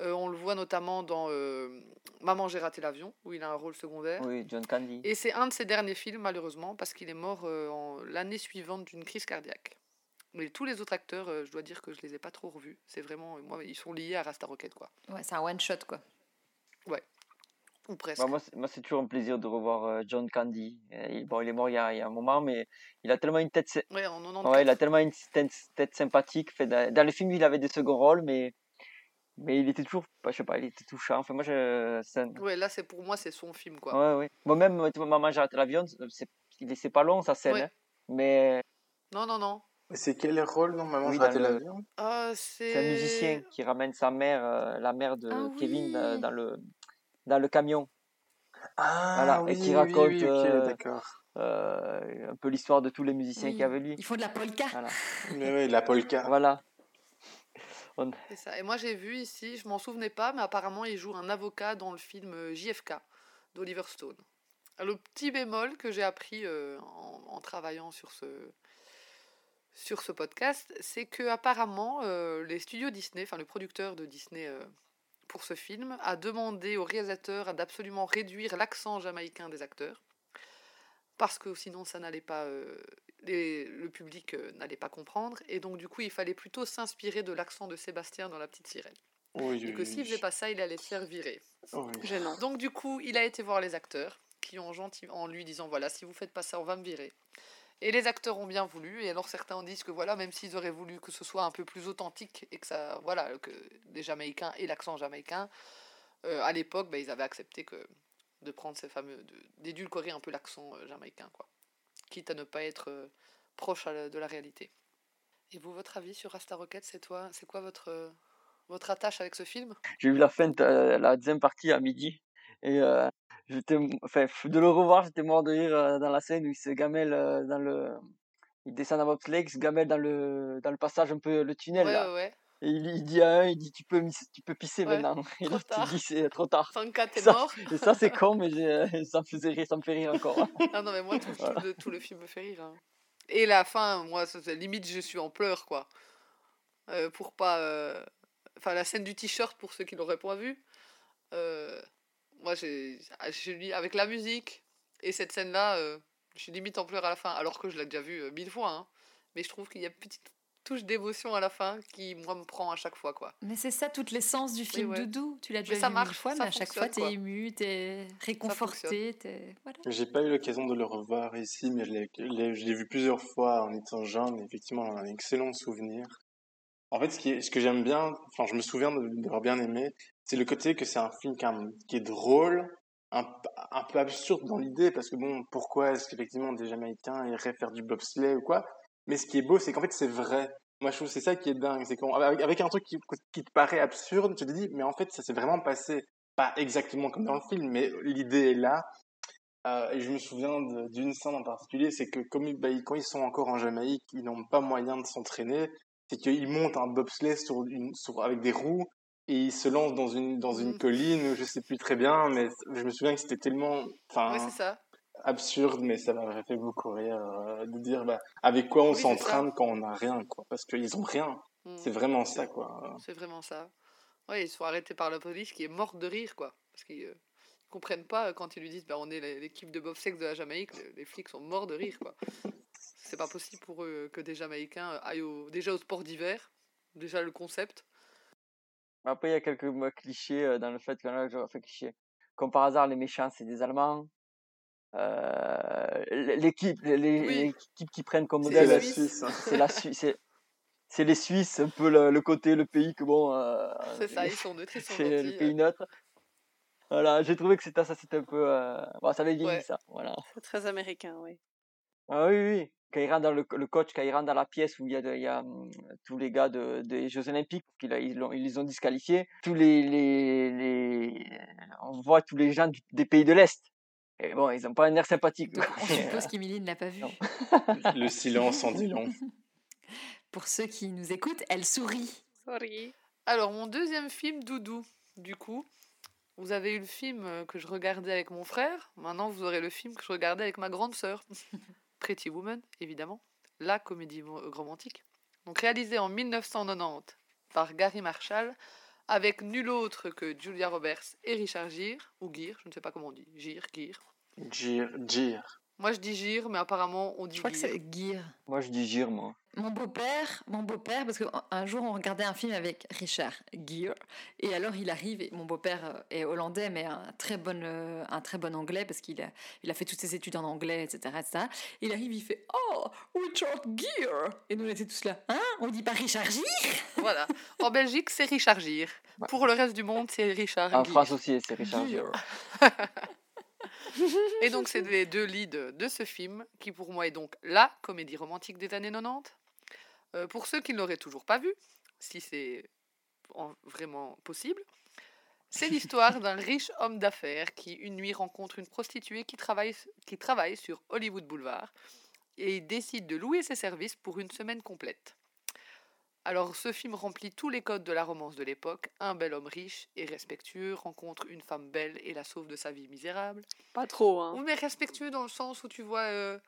Euh, on le voit notamment dans euh, Maman, j'ai raté l'avion, où il a un rôle secondaire. Oui, John Candy. Et c'est un de ses derniers films, malheureusement, parce qu'il est mort euh, en- l'année suivante d'une crise cardiaque. Mais tous les autres acteurs, euh, je dois dire que je les ai pas trop revus. C'est vraiment, moi, ils sont liés à Rasta Rocket, quoi. Ouais, c'est un one shot quoi. Ouais. Ou presque. Bah, moi, c'est- moi, c'est toujours un plaisir de revoir euh, John Candy. Euh, il, bon, il est mort il y, a, il y a un moment, mais il a tellement une tête, sy- Ouais, en 94. ouais, il a tellement une tête, tête sympathique. Fait, dans, dans les films, il avait des seconds rôles, mais, mais il était toujours, bah, je sais pas, il était touchant. Enfin, moi, je, c'est un- Ouais, là, c'est pour moi, c'est son film, quoi. ouais, ouais. Moi-même, tu vois, Maman, j'ai raté l'avion, c'est, il c'est pas long sa scène, Ouais. hein. mais Non, non, non. C'est quel rôle, normalement, Oui, j'ai raté le- l'avion Ah, c'est un musicien qui ramène sa mère, euh, la mère de Ah Kevin, euh, dans le dans le camion. Ah, Voilà, oui, et qui raconte oui, ok, euh, d'accord. euh, un peu l'histoire de tous les musiciens Oui, qu'il y avait lui. Ils font de la polka. Voilà. Mais oui, la polka. Voilà. C'est ça. Et moi, j'ai vu ici, je m'en souvenais pas, mais apparemment, il joue un avocat dans le film euh, JFK d'Oliver Stone. Le petit bémol que j'ai appris euh, en, travaillant sur ce, sur ce podcast, c'est que apparemment, euh, les studios Disney, enfin le producteur de Disney pour ce film, a demandé au réalisateur d'absolument réduire l'accent jamaïcain des acteurs, parce que sinon ça n'allait pas, les- le public euh, n'allait pas comprendre, et donc du coup il fallait plutôt s'inspirer de l'accent de Sébastien dans La Petite Sirène. Oui, Et oui, que s'il oui. faisait pas ça, il allait se faire virer. Oui. Gênant. Donc du coup, il a été voir les acteurs qui ont gentil en lui disant voilà, si vous faites pas ça, on va me virer. Et les acteurs ont bien voulu, et alors certains ont disent que voilà, même s'ils auraient voulu que ce soit un peu plus authentique et que ça, voilà, que les Jamaïcains et l'accent jamaïcain, euh, à l'époque, bah, ils avaient accepté que de prendre ces fameux, d'édulcorer un peu l'accent euh, jamaïcain, quoi, quitte à ne pas être euh, proche de la réalité. Et vous, votre avis sur Rasta Rocket, c'est toi, c'est quoi votre euh, votre attache avec ce film? J'ai vu la fin de euh, la deuxième partie à midi et euh, j'étais, enfin, de le revoir, j'étais mort de rire euh, dans la scène où il se gamelle dans le, il descend à bobsleigh, il se gamelle dans le dans le passage un peu le tunnel Ouais, là. ouais, ouais. Et il, il dit à un, il dit tu peux tu peux pisser Ouais, maintenant. (laughs) Et trop l'autre il dit c'est trop tard. Sanka, t'es Ça- mort. Et ça c'est con mais (laughs) j'ai- ça me faisait rire, ça me fait rire encore. Ah non, mais moi, tout, le, (laughs) tout le film me fait rire. hein. Et la fin, moi, limite, je suis en pleurs, quoi. Euh, pour pas. euh, Enfin, la scène du t-shirt, pour ceux qui l'auraient pas vu. euh, Moi, j'ai avec la musique et cette scène-là, euh, je suis limite en pleurs à la fin, alors que je l'ai déjà vu euh, mille fois. hein. Mais je trouve qu'il y a une petite touche d'émotion à la fin qui, moi, me prend à chaque fois, quoi. Mais c'est ça toute l'essence du film ouais. Doudou. Tu l'as déjà ça vu mille marche, fois, ça mais à chaque fois, t'es ému, t'es réconforté, t'es... Voilà. J'ai pas eu l'occasion de le revoir ici, mais je l'ai l'ai- je l'ai vu plusieurs fois en étant jeune. et Effectivement, on a un excellent souvenir. En fait, ce, qui est- ce que j'aime bien, enfin, je me souviens d'avoir bien aimé, c'est le côté que c'est un film qui est drôle, un, un peu absurde dans l'idée, parce que bon, pourquoi est-ce qu'effectivement des Jamaïcains iraient faire du bobsleigh ou quoi? Mais ce qui est beau, c'est qu'en fait, c'est vrai. Moi, je trouve que c'est ça qui est dingue, c'est qu'avec avec un truc qui, qui te paraît absurde, tu te dis, mais en fait, ça s'est vraiment passé, pas exactement comme dans le film, mais l'idée est là. Euh, et je me souviens d'une scène en particulier, c'est que comme bah, quand ils sont encore en Jamaïque, ils n'ont pas moyen de s'entraîner, c'est qu'ils montent un bobsleigh sur une, sur, avec des roues et ils se lancent dans une, dans une Mhm. colline, je sais plus très bien, mais je me souviens que c'était tellement, enfin, Ouais, c'est ça. Absurde, mais ça m'avait fait beaucoup rire euh, de dire bah, avec quoi on Oui, s'entraîne quand on n'a rien, quoi, parce qu'ils ont rien. Mm. C'est vraiment ça, quoi. C'est vraiment ça. Ouais, ils sont arrêtés par la police qui est morte de rire, quoi. Parce qu'ils euh, comprennent pas euh, quand ils lui disent bah, on est l'équipe de bobsleigh de la Jamaïque, les, flics sont morts de rire, quoi. C'est pas possible pour eux que des Jamaïcains aillent au- déjà au sport d'hiver, déjà le concept. Après il y a quelques mots clichés dans le fait qu'on a fait cliché. Comme par hasard les méchants c'est des Allemands. Euh, l'équipe les, les- Oui. l'équipe qui prennent comme modèle la la Suisse. C'est la Suisse c'est c'est les Suisses un peu le, le côté le pays que bon euh, C'est ça, ils sont neutres, ils sont (laughs) c'est le pays neutre voilà j'ai trouvé que c'était ça c'était un peu euh... bon, ça avait vieilli Ouais. ça voilà C'est très américain, oui. ah oui oui quand il rentre dans le, le coach quand il rentre dans la pièce où il y a, de- il y a hum, tous les gars de, des Jeux Olympiques qu'ils ils, ils les ont disqualifiés tous les, les, les on voit tous les gens du- des pays de l'Est et bon ils ont pas un air sympathique Donc, on suppose (laughs) qu'Emilie ne l'a pas vu. Non. Le silence en dit long. (laughs) Pour ceux qui nous écoutent, elle sourit. Sorry. Alors, mon deuxième film, Doudou, du coup. Vous avez eu le film euh, que je regardais avec mon frère. Maintenant, vous aurez le film que je regardais avec ma grande sœur. (laughs) Pretty Woman, évidemment. La comédie mo- romantique. Donc, réalisé en 1990 par Gary Marshall, avec nul autre que Julia Roberts et Richard Gere, ou Gere, je ne sais pas comment on dit. Gere, Gere. Gir, Gir. Moi, je dis Gire, mais apparemment, on dit Je crois que c'est Gear. Moi, je dis Gire, moi. Mon beau-père, mon beau-père, parce qu'un jour on regardait un film avec Richard Gere, et alors il arrive, et mon beau-père euh, est hollandais, mais un très bon, euh, un très bon anglais, parce qu'il a, il a fait toutes ses études en anglais, etc., etc. Il arrive, il fait Oh, Richard Gere Et nous on était tous là, hein? On dit pas Richard Gere? Voilà. En Belgique, c'est Richard Gire. Pour le reste du monde, c'est Richard En Gere. France aussi, c'est Richard Gere. (laughs) Et donc, c'est les deux leads de ce film, qui pour moi est donc la comédie romantique des années 90. Euh, pour ceux qui ne l'auraient toujours pas vu, si c'est en- vraiment possible, c'est (laughs) l'histoire d'un riche homme d'affaires qui, une nuit, rencontre une prostituée qui travaille, qui travaille sur Hollywood Boulevard et il décide de louer ses services pour une semaine complète. Alors, ce film remplit tous les codes de la romance de l'époque. Un bel homme riche et respectueux rencontre une femme belle et la sauve de sa vie misérable. Pas trop, hein. Oui, mais respectueux dans le sens où tu vois. euh,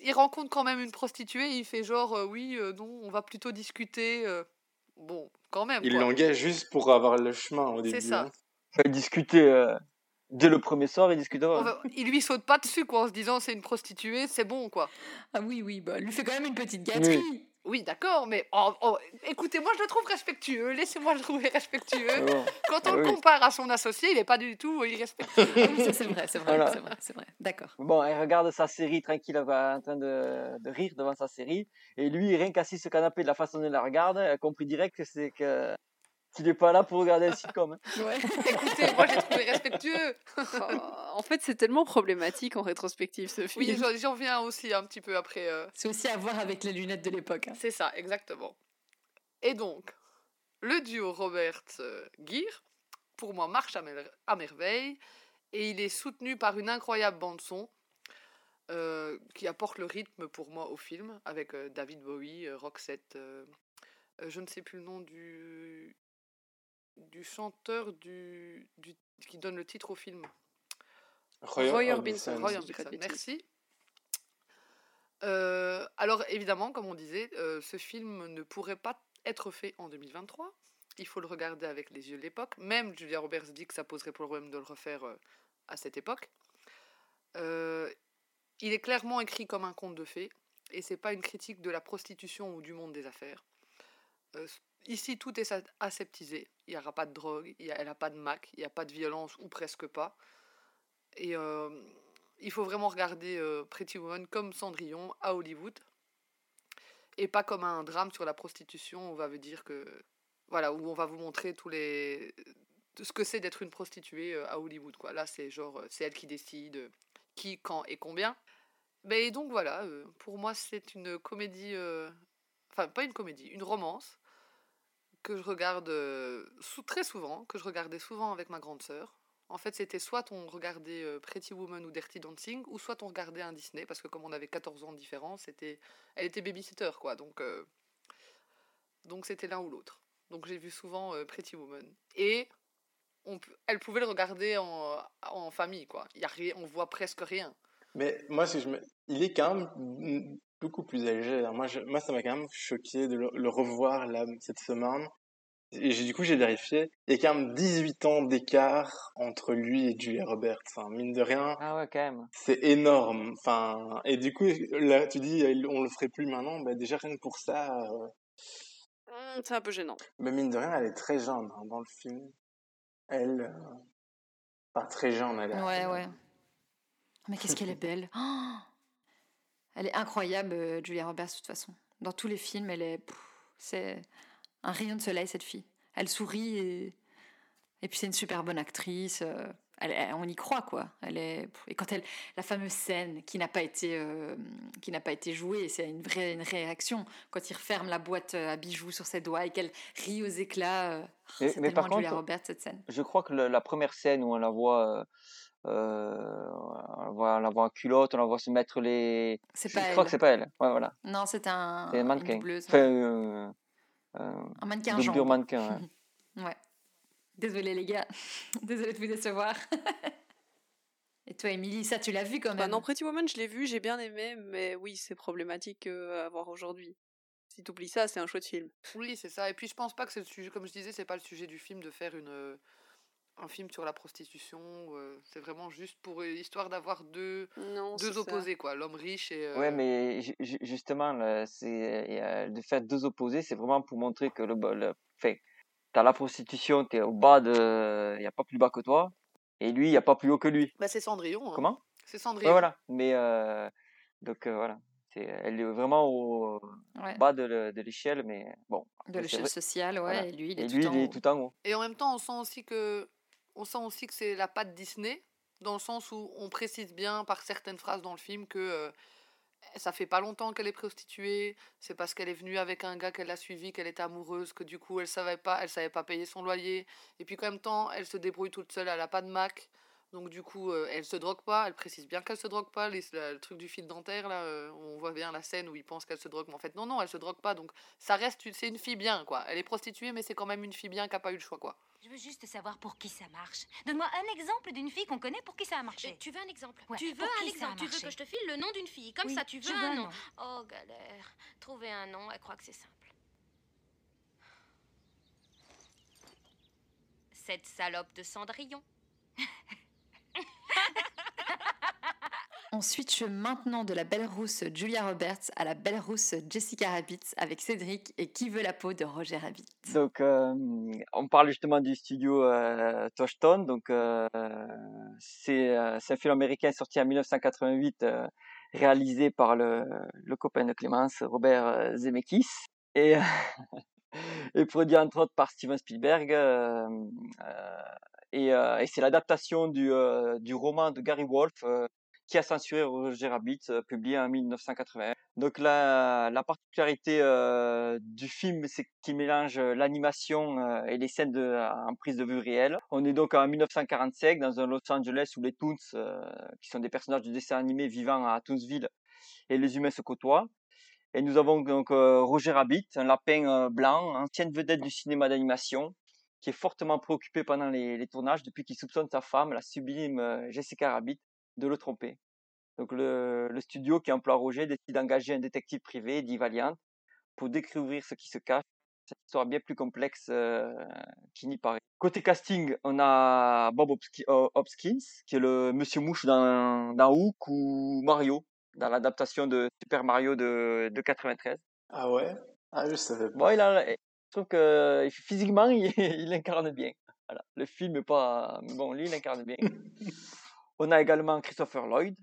il rencontre quand même une prostituée, il fait genre, euh, oui, euh, non, on va plutôt discuter. euh, bon, quand même. Il l'engage juste pour avoir le chemin au début. C'est ça. hein. Euh, dès le premier soir, ils discutaient. On va- il lui saute pas dessus, quoi, en se disant c'est une prostituée, c'est bon, quoi. Ah oui, oui, bah, lui fait quand même une petite gâterie. Oui, d'accord, mais oh, oh, écoutez, moi je le trouve respectueux, laissez-moi le trouver respectueux. Ah bon. Quand Ah on le oui. compare à son associé, il est pas du tout irrespectueux. Ah oui, c'est vrai, c'est vrai, Voilà. c'est vrai, c'est vrai. D'accord. Bon, elle regarde sa série tranquille, elle va en train de, de rire devant sa série. Et lui, rien qu'assis sur le canapé, de la façon dont il la regarde, elle a compris direct que c'est que qu'il n'est pas là pour regarder le sitcom. hein. (laughs) Écoutez, moi j'ai trouvé respectueux. en fait, c'est tellement problématique en rétrospective ce film. Oui, j'en- viens aussi un petit peu après. euh, C'est aussi à voir avec les lunettes de l'époque. hein. C'est ça, exactement. Et donc, le duo Robert Gere, pour moi, marche à, mer- à merveille. Et il est soutenu par une incroyable bande-son euh, qui apporte le rythme pour moi au film, avec euh, David Bowie, euh, Roxette. euh, euh, je ne sais plus le nom du, du chanteur du, du- qui donne le titre au film. Roy Roy Orbison. Roy Orbison, merci. Euh, alors évidemment, comme on disait, euh, ce film ne pourrait pas être fait en 2023. Il faut le regarder avec les yeux de l'époque. Même Julia Roberts dit que ça poserait problème de le refaire euh, à cette époque. Euh, il est clairement écrit comme un conte de fées et c'est pas une critique de la prostitution ou du monde des affaires. Ici, tout est aseptisé. Il n'y aura pas de drogue, elle n'a pas de Mac, il n'y a pas de violence ou presque pas. Et il faut vraiment regarder Pretty Woman comme Cendrillon à Hollywood et pas comme un drame sur la prostitution où on va vous dire que voilà où on va vous montrer tous les ce que c'est d'être une prostituée à Hollywood. Là c'est genre c'est elle qui décide qui quand et combien. Mais donc voilà, pour moi c'est une comédie enfin pas une comédie, une romance que je regarde euh, très souvent, que je regardais souvent avec ma grande sœur. En fait, c'était soit on regardait euh, Pretty Woman ou Dirty Dancing, ou soit on regardait un Disney, parce que comme on avait 14 ans de différence, c'était... elle était babysitter, quoi. Donc, euh, donc c'était l'un ou l'autre. Donc j'ai vu souvent Pretty Woman. Et on, elle pouvait le regarder en, famille, quoi. Y a rien, on voit presque rien. Mais moi, si je me... il est quand même beaucoup plus âgé. hein. Moi, je... moi ça m'a quand même choqué de le, le revoir là, cette semaine. Et j'ai- du coup, j'ai vérifié. Il y a quand même 18 ans d'écart entre lui et Julia Roberts. Enfin, mine de rien, Ah ouais, quand même. c'est énorme. Enfin, et du coup, là, tu dis, on le ferait plus maintenant. Bah, déjà, rien que pour ça, euh, c'est un peu gênant. mais mine de rien, elle est très jeune hein, dans le film. Elle, euh, pas très jeune, elle est. Ouais, ouais. Mais qu'est-ce qu'elle est belle. Oh elle est incroyable, euh, Julia Roberts, de toute façon. Dans tous les films, elle est. C'est un rayon de soleil, cette fille. Elle sourit et. Et puis c'est une super bonne actrice. euh, elle, elle- on y croit, quoi. Elle est... Et quand elle. La fameuse scène qui n'a pas été, euh, qui n'a pas été jouée, c'est une vraie une réaction. Quand il referme la boîte à bijoux sur ses doigts et qu'elle rit aux éclats. euh, Mais, par tellement Julia contre, Roberts, cette scène. je crois que le- la première scène où on la voit, euh, on la voit, on la voit en culotte, on la voit se mettre les. C'est je crois que c'est pas elle. Ouais, voilà. Non, c'est un. C'est un mannequin. doubleuse, Enfin, ouais. euh, euh, Un mannequin jambes. mannequin. ouais. (laughs) Ouais. Désolée les gars. (laughs) Désolée de vous décevoir. (laughs) Et toi, Émilie, ça tu l'as vu quand Bah même? non, Pretty Woman, je l'ai vu, j'ai bien aimé, mais oui, c'est problématique euh, à voir aujourd'hui. Si t'oublies ça, c'est un chouette film. Oui, c'est ça. Et puis je pense pas que c'est le sujet, comme je disais, c'est pas le sujet du film de faire une, euh, un film sur la prostitution. euh, c'est vraiment juste pour euh, histoire d'avoir deux, Non, deux ça. opposés, quoi. L'homme riche et. Ouais, euh, mais ju- ju- justement, c'est euh, de faire deux opposés, c'est vraiment pour montrer que le, le, enfin, t'as la prostitution, t'es au bas de, y a pas plus bas que toi, et lui, y a pas plus haut que lui. Bah, c'est Cendrillon. hein. Comment? C'est Ouais, Cendrillon. voilà. Mais euh, donc euh, voilà, c'est, elle est vraiment au Ouais. bas de, le- de l'échelle, mais bon. De l'échelle sociale, ouais, voilà. et lui, il est Et tout lui, en il est haut. tout en haut. Et en même temps, on sent aussi que, on sent aussi que c'est la patte Disney, dans le sens où on précise bien par certaines phrases dans le film que euh, ça fait pas longtemps qu'elle est prostituée, c'est parce qu'elle est venue avec un gars qu'elle a suivi, qu'elle était amoureuse, que du coup elle savait pas, elle savait pas payer son loyer, et puis qu'en même temps elle se débrouille toute seule, elle a pas de Mac, donc du coup euh, elle se drogue pas, elle précise bien qu'elle se drogue pas, les- la- le truc du fil dentaire là, euh, on voit bien la scène où il pense qu'elle se drogue, mais en fait non non elle se drogue pas, donc ça reste, une- c'est une fille bien quoi, elle est prostituée mais c'est quand même une fille bien qui a pas eu le choix quoi. Je veux juste savoir pour qui ça marche. Donne-moi un exemple d'une fille qu'on connaît pour qui ça a marché. Tu veux un exemple? Ouais, Tu veux un exemple? Tu veux que je te file le nom d'une fille? Comme Oui, ça, tu veux veux un un nom. nom. Oh, galère. Trouver un nom, elle croit que c'est simple. Cette salope de Cendrillon. (laughs) On switch maintenant de la belle rousse Julia Roberts à la belle rousse Jessica Rabbit avec Cédric et Qui veut la peau de Roger Rabbit. Donc, euh, on parle justement du studio euh. Donc, euh, c'est euh, c'est un film américain sorti en 1988, euh, réalisé par le, copain de Clémence, Robert Zemeckis, (laughs) et produit entre autres par Steven Spielberg. Euh, et c'est l'adaptation du, euh, du roman de Gary Wolfe euh, qui a censuré Roger Rabbit, publié en 1981. Donc la, la particularité du film, c'est qu'il mélange l'animation et les scènes de, en prise de vue réelle. On est donc en 1945 dans un Los Angeles où les Toons, qui sont des personnages de dessin animé vivant à Toonsville, et les humains se côtoient. Et nous avons donc Roger Rabbit, un lapin blanc, ancienne vedette du cinéma d'animation, qui est fortement préoccupé pendant les, les tournages depuis qu'il soupçonne sa femme, la sublime euh, Jessica Rabbit, de le tromper. Donc le, le studio qui emploie Roger décide d'engager un détective privé, dit Valiant, pour découvrir ce qui se cache. Cette histoire bien plus complexe euh, qu'il n'y paraît. Côté casting, on a Bob euh, Hopkins, qui est le Monsieur Mouche dans, dans Hook ou Mario, dans l'adaptation de Super Mario de, de 93. Ah ouais? Ah, je savais pas. Bon, il a, je trouve que physiquement, (laughs) il, il incarne bien. Voilà. Le film est pas, mais bon, lui, il incarne bien. On a également Christopher Lloyd,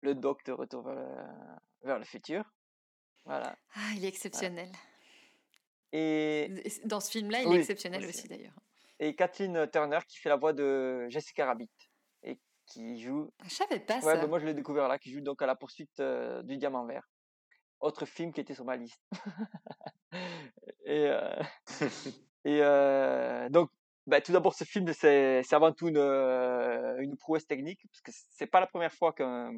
le doc de Retour vers le, vers le futur. Voilà. Ah, il est exceptionnel. Et, Dans ce film-là, il Oui, est exceptionnel aussi. aussi, d'ailleurs. et Kathleen Turner qui fait la voix de Jessica Rabbit et qui joue. Je savais pas Ouais, ça. ben moi je l'ai découvert là, qui joue donc à la poursuite euh, du diamant vert. Autre film qui était sur ma liste. (laughs) et euh, (laughs) et euh, donc, bah, tout d'abord, ce film, c'est avant tout une, euh, une prouesse technique, parce que c'est pas la première fois qu'un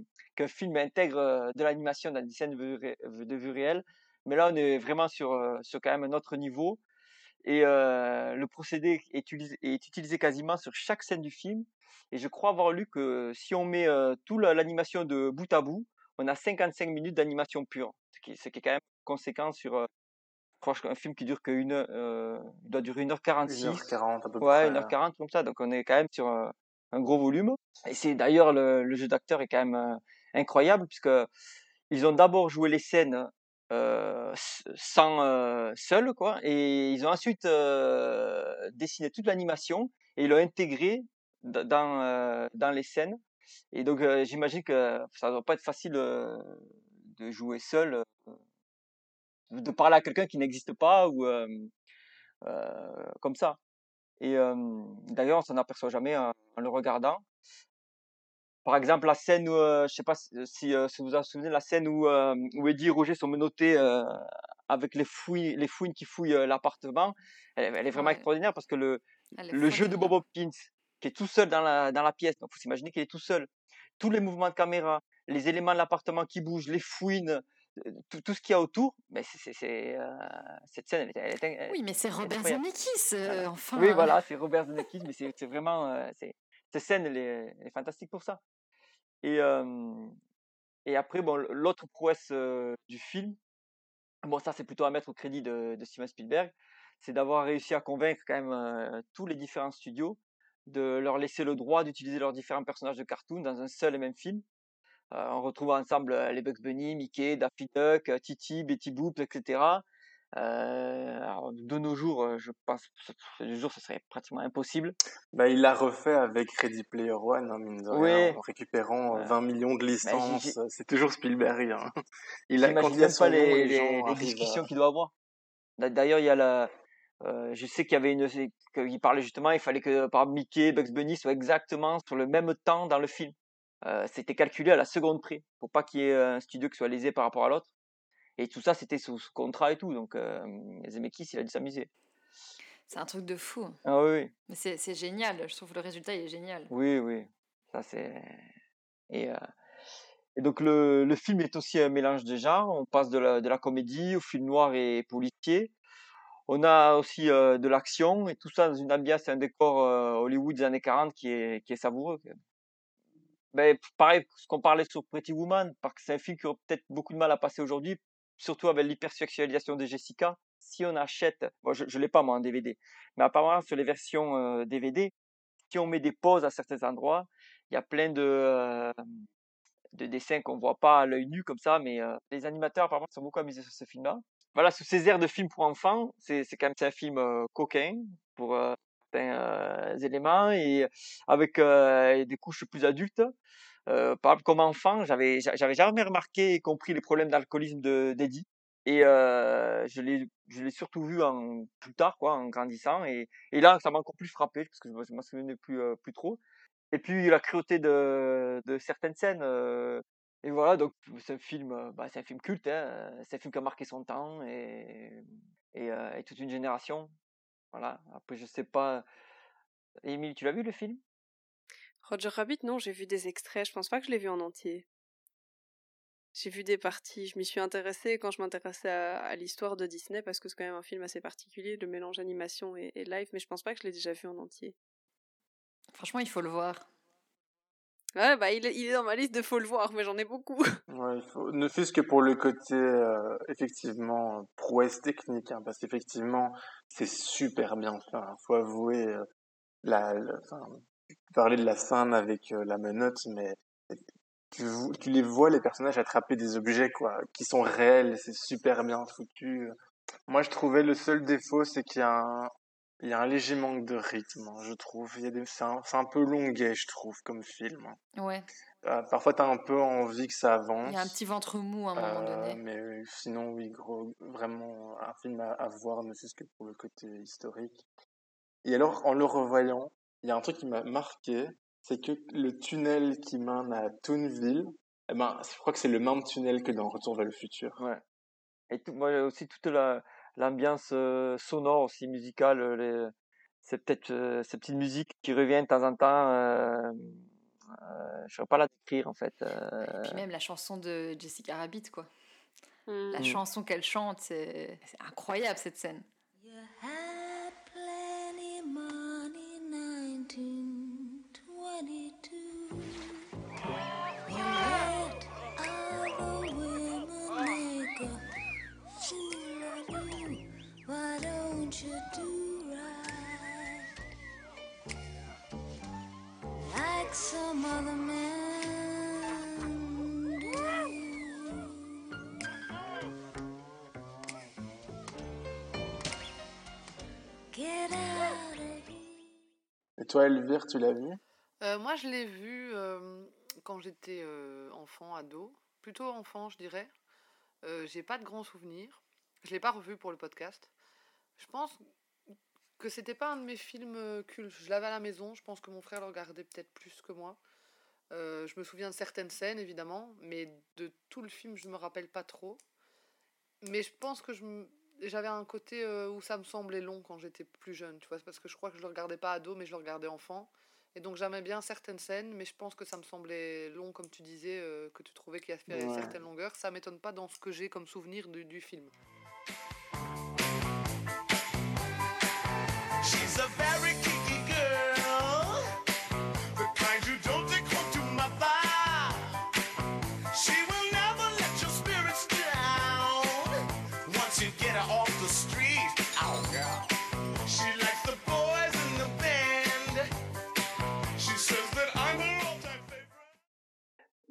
film intègre de l'animation dans des scènes de vue, réelle, mais là, on est vraiment sur, sur quand même un autre niveau. Et le procédé est utilisé, quasiment sur chaque scène du film. Et je crois avoir lu que si on met la- l'animation de bout à bout, on a 55 minutes d'animation pure, ce qui, ce qui est quand même conséquent sur euh, crois qu'un film qui dure que une, heure, euh, il doit durer 1h46. 1h40 à peu Ouais, près. 1h40 comme ça. Donc on est quand même sur un, un gros volume. Et c'est d'ailleurs le, le jeu d'acteur est quand même euh, incroyable puisque ils ont d'abord joué les scènes euh, sans euh, seul quoi, et ils ont ensuite euh, dessiné toute l'animation et ils l'ont intégré dans euh, dans les scènes. Et donc euh, j'imagine que ça doit pas être facile euh, de jouer seul, euh, de parler à quelqu'un qui n'existe pas ou euh, euh, comme ça. Et euh, d'ailleurs, on s'en aperçoit jamais en, en le regardant. Par exemple, la scène où, euh, je sais pas si, si, euh, si vous vous souvenez, la scène où, euh, où Eddie et Roger sont menottés euh, avec les fouilles, les fouines qui fouillent l'appartement, elle, elle est vraiment Ouais. extraordinaire parce que le, le jeu de. Bob Hopkins, qui est tout seul dans la, dans la pièce, donc faut s'imaginer qu'il est tout seul. Tous les mouvements de caméra, les éléments de l'appartement qui bougent, les fouines, tout, tout ce qu'il y a autour, mais c'est, c'est, euh, cette scène, elle est, elle est, elle- Oui, mais c'est elle est Robert. Zemeckis, euh, enfin. Oui, voilà, c'est Robert Zemeckis, mais c'est c'est vraiment, euh, c'est cette scène, elle est, elle est fantastique pour ça. Et euh, et après, bon, l'autre prouesse du film, bon, ça c'est plutôt à mettre au crédit de, de Steven Spielberg, c'est d'avoir réussi à convaincre quand même tous les différents studios de leur laisser le droit d'utiliser leurs différents personnages de cartoon dans un seul et même film. Euh, on retrouve ensemble euh, les Bugs Bunny, Mickey, Daffy Duck, euh, Titi, Betty Boop, etc. Euh, alors, de nos jours, je pense, de nos jours, ce serait pratiquement impossible. Bah, il l'a refait avec Ready Player One, hein, mine de rien, en récupérant euh, Ouais. 20 millions de j'ai- licences. C'est toujours Spielberg. Hein. (laughs) Il a, quand il pas nom, les, discussions à... qu'il doit avoir. D'a- D'ailleurs, il y a la, euh, je sais qu'il y avait une, qu'il parlait justement, il fallait que par Mickey et Bugs Bunny soient exactement sur le même temps dans le film. Euh, c'était calculé à la seconde près, pour pas qu'il y ait un studio qui soit lésé par rapport à l'autre. Et tout ça, c'était sous, contrat et tout. Donc, euh, Zemeckis, il a dû s'amuser. C'est un truc de fou. Ah oui. Mais c'est génial. Je trouve le résultat il est génial. Oui, oui. Ça, c'est. Et, euh, et donc, le, le film est aussi un mélange de genres. On passe de la, de la comédie au film noir et policier. On a aussi euh, de l'action et tout ça dans une ambiance et un décor euh, Hollywood des années 40 qui est, qui est savoureux. Ben, pareil, ce qu'on parlait sur Pretty Woman, parce que c'est un film qui aurait peut-être beaucoup de mal à passer aujourd'hui, surtout avec l'hypersexualisation de Jessica. Si on achète, je ne l'ai pas moi en DVD, mais apparemment sur les versions euh, DVD, si on met des pauses à certains endroits, il y a plein de, euh, de dessins qu'on voit pas à l'œil nu comme ça, mais euh, les animateurs apparemment sont beaucoup amusés sur ce film-là. Voilà, sous ces airs de film pour enfants, c'est quand même un film euh, coquin pour euh, certains euh, éléments et avec euh, des couches plus adultes. Euh, comme enfant, j'avais j'a- j'avais jamais remarqué et compris les problèmes d'alcoolisme de d'Eddie. Et euh, je l'ai je l'ai surtout vu plus tard quoi, en grandissant et, et là ça m'a encore plus frappé parce que je me je m'en souvenais plus euh, plus trop. Et puis la cruauté de, certaines scènes. euh, et voilà, donc c'est un film, euh, bah, c'est un film culte, hein, c'est un film qui a marqué son temps et, euh, et toute une génération. Voilà. Après, je sais pas. Émile, tu l'as vu le film? Roger Rabbit, non, j'ai vu des extraits. Je pense pas que je l'ai vu en entier. J'ai vu des parties. Je m'y suis intéressée quand je m'intéressais à, à l'histoire de Disney parce que c'est quand même un film assez particulier, le mélange animation et, et live, mais je pense pas que je l'ai déjà vu en entier. Franchement, il faut le voir. Ouais, bah il est, dans ma liste de faut le voir, mais j'en ai beaucoup. (laughs) Ouais, il faut... Ne fût-ce que pour le côté, euh, effectivement, prouesse technique, hein, parce qu'effectivement, c'est super bien fait. Il faut avouer, euh, la, enfin, parler de la scène avec euh, la menotte, mais tu, tu les vois, les personnages, attraper des objets, quoi, qui sont réels, c'est super bien foutu. Moi, je trouvais le seul défaut, c'est qu'il y a un, il y a un léger manque de rythme, hein, je trouve. Il y a des, c'est un, c'est un peu longuet, je trouve, comme film. hein. Ouais. Euh, parfois, t'as un peu envie que ça avance. Il y a un petit ventre mou à un moment Euh, donné. mais sinon, oui, gros, vraiment un film à, à voir, ne fût-ce que pour le côté historique. Et alors, en le revoyant, il y a un truc qui m'a marqué, c'est que le tunnel qui mène à Toonville, eh ben, je crois que c'est le même tunnel que dans Retour vers le futur. Ouais. Et tout, moi aussi toute la l'ambiance euh, sonore aussi musicale, les, c'est peut-être euh, ces petites musiques qui reviennent de temps en temps. Euh, euh, je ne saurais pas la décrire en fait. euh, Puis même la chanson de Jessica Rabbit, quoi. La Mm. chanson qu'elle chante, c'est c'est incroyable cette scène. Toi, Elvire, tu l'as vu? Euh, moi, je l'ai vu euh, quand j'étais euh, enfant, ado. Plutôt enfant, je dirais. J'ai pas de grands souvenirs. Je l'ai pas revu pour le podcast. Je pense que c'était pas un de mes films cultes. Je l'avais à la maison. Je pense que mon frère le regardait peut-être plus que moi. Je me souviens de certaines scènes, évidemment, mais de tout le film, je me rappelle pas trop. Mais je pense que je me- j'avais un côté euh, où ça me semblait long quand j'étais plus jeune, tu vois, parce que je crois que je le regardais pas ado, mais je le regardais enfant. Et donc j'aimais bien certaines scènes, mais je pense que ça me semblait long, comme tu disais, euh, que tu trouvais qu'il y avait Ouais. certaines longueurs. Ça m'étonne pas dans ce que j'ai comme souvenir du, du film.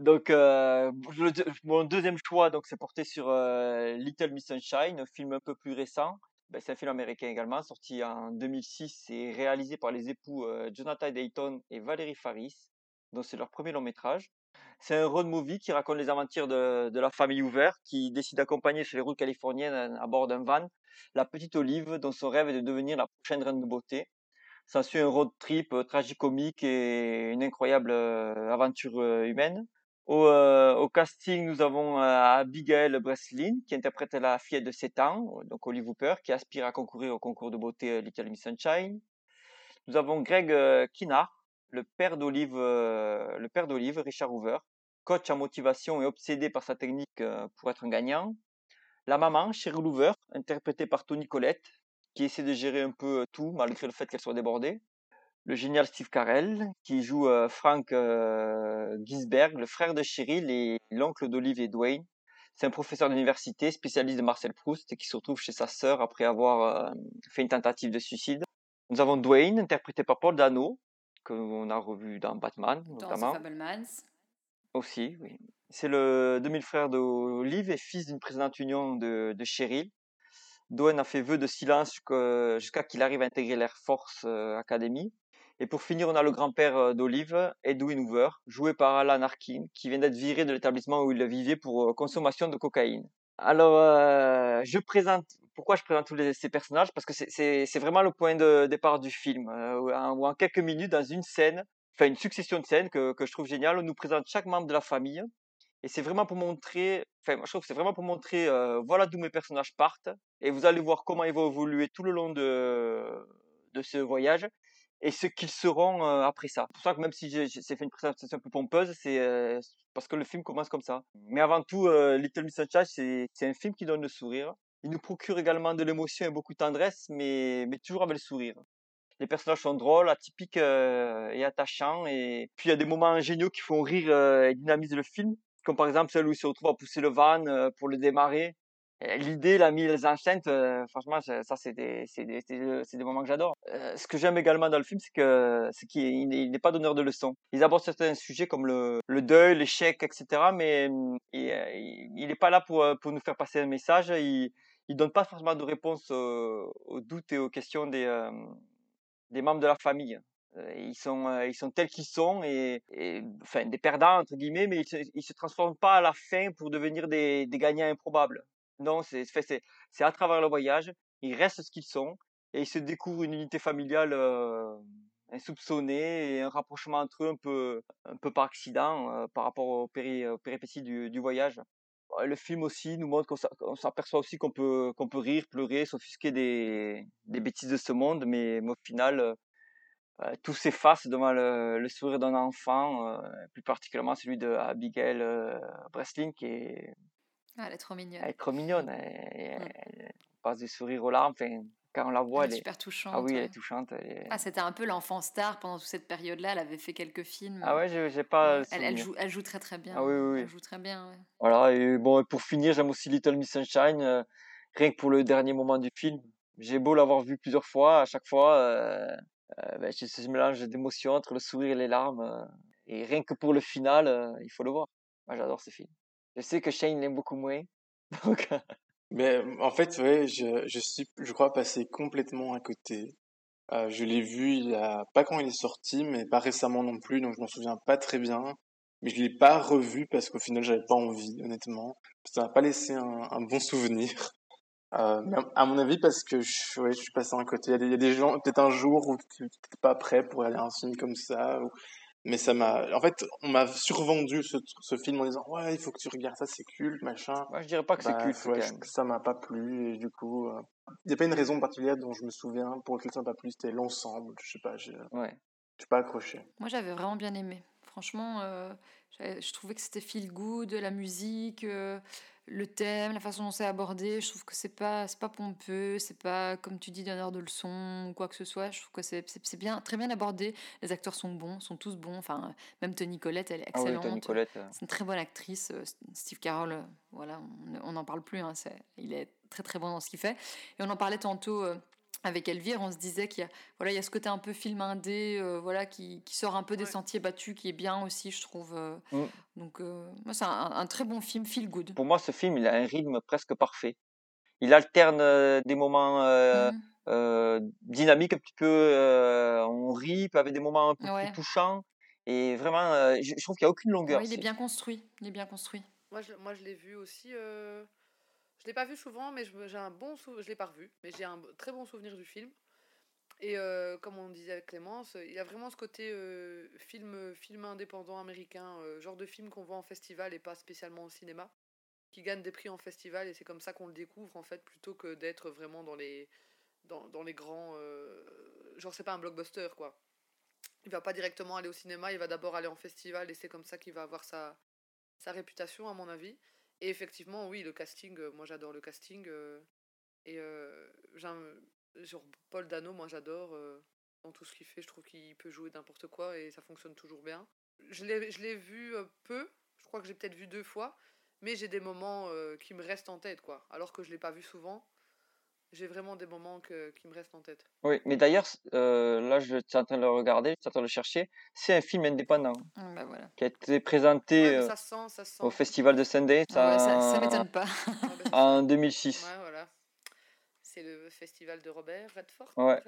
Donc, euh, mon deuxième choix, donc, c'est porté sur euh, Little Miss Sunshine, un film un peu plus récent. Ben, c'est un film américain également, sorti en 2006 et réalisé par les époux euh, Jonathan Dayton et Valérie Faris, dont c'est leur premier long métrage. C'est un road movie qui raconte les aventures de, la famille Hoover qui décide d'accompagner sur les routes californiennes à, bord d'un van la petite Olive dont son rêve est de devenir la prochaine reine de beauté. S'ensuit un road trip tragicomique et une incroyable aventure humaine. Au, euh, au casting, nous avons euh, Abigail Breslin, qui interprète la fillette de 7 ans, donc Olive Hooper, qui aspire à concourir au concours de beauté euh, Little Miss Sunshine. Nous avons Greg euh, le père d'Olive, euh, le père d'Olive, Richard Hoover, coach en motivation et obsédé par sa technique euh, pour être un gagnant. La maman, Cheryl Hoover, interprétée par Toni Collette, qui essaie de gérer un peu euh, tout malgré le fait qu'elle soit débordée. Le génial Steve Carell, qui joue euh, Frank euh, Gisberg, le frère de Cheryl et l'oncle d'Olive et Dwayne. C'est un professeur d'université, spécialiste de Marcel Proust, qui se retrouve chez sa sœur après avoir euh, fait une tentative de suicide. Nous avons Dwayne, interprété par Paul Dano, qu'on a revu dans Batman, Dans notamment. Fablemans. Aussi, oui. C'est le demi-frère d'Olive et fils d'une précédente union de, de Cheryl. Dwayne a fait vœu de silence jusqu'à jusqu'à qu'il arrive à intégrer l'Air Force euh, Academy. Et pour finir, on a le grand-père euh, d'Olive, Edwin Hoover, joué par Alan Arkin, qui vient d'être viré de l'établissement où il vivait pour euh, consommation de cocaïne. Alors, euh, je présente. Pourquoi je présente tous ces personnages? Parce que c'est- vraiment le point de départ du film. euh, en, quelques minutes, dans une scène, enfin une succession de scènes que, que je trouve géniale, on nous présente chaque membre de la famille. Et c'est vraiment pour montrer, enfin, je trouve que c'est vraiment pour montrer, voilà d'où mes personnages partent. Et vous allez voir comment ils vont évoluer tout le long de, de ce voyage et ce qu'ils seront euh, après ça. C'est pour ça que même si j'ai fait une présentation un peu pompeuse, c'est euh, parce que le film commence comme ça. Mais avant tout, euh, Little Miss Sunshine, c'est un film qui donne le sourire. Il nous procure également de l'émotion et beaucoup de tendresse, mais, mais toujours avec le sourire. Les personnages sont drôles, atypiques et attachants. Et puis il y a des moments géniaux qui font rire et dynamisent le film, comme par exemple celle où il se retrouve à pousser le van pour le démarrer. Et L'idée, la mise en scène, euh, franchement, ça c'est des, des, des- moments que j'adore. Euh, ce que j'aime également dans le film, c'est que qu'il il n'est pas donneur de leçons. Ils abordent certains sujets comme le, le deuil, l'échec, etc. Mais il euh, n'est pas là pour, euh, pour nous faire passer un message. Il il donne pas forcément de réponse euh, aux doutes et aux questions des, euh, des membres de la famille. Euh, Ils sont, euh, ils sont tels qu'ils sont et, enfin des perdants entre guillemets, mais ils se, ils se transforment pas à la fin pour devenir des, des gagnants improbables. Non, c'est c'est à travers le voyage, ils restent ce qu'ils sont et ils se découvrent une unité familiale euh, insoupçonnée et un rapprochement entre eux un peu un peu par accident euh, par rapport aux, péri- péripéties du, du voyage. Ouais, Le film aussi nous montre qu'on s'a- qu'on s'aperçoit aussi qu'on peut peut rire, pleurer, s'offusquer des, des bêtises de ce monde, mais, au final euh, euh, tout s'efface devant le, le sourire d'un enfant, plus particulièrement celui de Abigail Breslin qui est, Ah, elle est trop mignonne. elle est trop mignonne. Elle, elle- elle passe du sourire aux larmes. Enfin, quand on la voit, Elle est elle est super touchante. Ah oui, elle est touchante. Elle est- Ah, c'était un peu l'enfant star pendant toute cette période-là. Elle avait fait quelques films. Ah ouais, j'ai pas. Elle, joue, elle joue très très bien. Ah oui, oui. Elle joue très bien. ouais. Voilà, et bon, pour finir, j'aime aussi Little Miss Sunshine, euh, rien que pour le dernier moment du film. J'ai beau l'avoir vu plusieurs fois, à chaque fois, euh, euh, ben, j'ai ce mélange d'émotions entre le sourire et les larmes. et rien que pour le final, il faut le voir. Moi, j'adore ce film. Je sais que Shane l'aime beaucoup moins. (laughs) Mais en fait, ouais, je, je suis, je crois, passé complètement à côté. Je l'ai vu pas quand il est sorti, mais pas récemment non plus, donc je m'en souviens pas très bien. Mais je l'ai pas revu parce qu'au final, j'avais pas envie, honnêtement. Ça m'a pas laissé un, bon souvenir. (laughs) À mon avis, parce que je, ouais, je suis passé à côté. Il y a des, gens, peut-être un jour où tu n'es pas prêt pour aller à un film comme ça. Mais ça m'a, en fait, on m'a survendu ce, ce film en disant, ouais, il faut que tu regardes ça, c'est culte, machin. moi, je dirais pas que c'est Bah, culte, ouais, quand je- même. ça m'a pas plu et du coup, euh, il n'y a pas une raison particulière dont je me souviens pour laquelle ça m'a pas plu, c'était l'ensemble. Je sais pas, Ouais. j'ai pas accroché. Moi, j'avais vraiment bien aimé. Franchement, euh, je trouvais que c'était feel good, la musique, euh, le thème, la façon dont c'est abordé. Je trouve que c'est pas, c'est pas pompeux, c'est pas, comme tu dis, donneur de leçons ou quoi que ce soit. Je trouve que c'est c'est- bien, très bien abordé. Les acteurs sont bons, sont tous bons. Enfin, même Toni Collette, elle est Ah oui, excellente. Euh, C'est une très bonne actrice. Euh, Steve Carroll, euh, voilà, on n'en parle plus. hein, il est très très bon dans ce qu'il fait. Et on en parlait tantôt euh, avec Elvire, on se disait qu'il y a, voilà, il y a ce côté un peu film indé, euh, voilà, qui, qui sort un peu des sentiers battus, qui est bien aussi, je trouve. euh. Mm. Donc, euh, moi, c'est un, un très bon film, feel good. Pour moi, ce film, il a un rythme presque parfait. Il alterne des moments euh, dynamiques, un petit peu, euh, on rit, puis avec des moments un peu Ouais. plus touchants. Et vraiment, euh, je, je trouve qu'il n'y a aucune longueur. Ouais, il est bien construit. Il est bien construit. Moi, je, moi, je l'ai vu aussi. L'ai pas vu souvent, mais j'ai un bon souvenir. Je l'ai pas revu, mais j'ai un très bon souvenir du film. Et euh, comme on disait avec Clémence, il y a vraiment ce côté euh, film, film indépendant américain, euh, genre de film qu'on voit en festival et pas spécialement au cinéma, qui gagne des prix en festival et c'est comme ça qu'on le découvre en fait, plutôt que d'être vraiment dans les, dans, dans les grands. genre, c'est pas un blockbuster quoi. Il va pas directement aller au cinéma, il va d'abord aller en festival et c'est comme ça qu'il va avoir sa, sa réputation à mon avis. Et effectivement, oui, le casting, euh, moi j'adore le casting. euh, et euh, genre Paul Dano, moi j'adore euh, dans tout ce qu'il fait. Je trouve qu'il peut jouer n'importe quoi et ça fonctionne toujours bien. Je l'ai vu euh, peu, je crois que j'ai peut-être vu deux fois, mais j'ai des moments euh, qui me restent en tête, quoi. Alors que je l'ai pas vu souvent, j'ai vraiment des moments que- qui me restent en tête. Oui, mais d'ailleurs, euh, là, je suis en train de le regarder, je suis en train de le chercher. C'est un film indépendant Ah, bah voilà. qui a été présenté Ouais, euh, ça se sent, ça se sent. au Festival de Sundance Ah ouais, ça, m'étonne pas. (laughs) en 2006. Ouais, voilà. C'est le festival de Robert Redford. Ouais.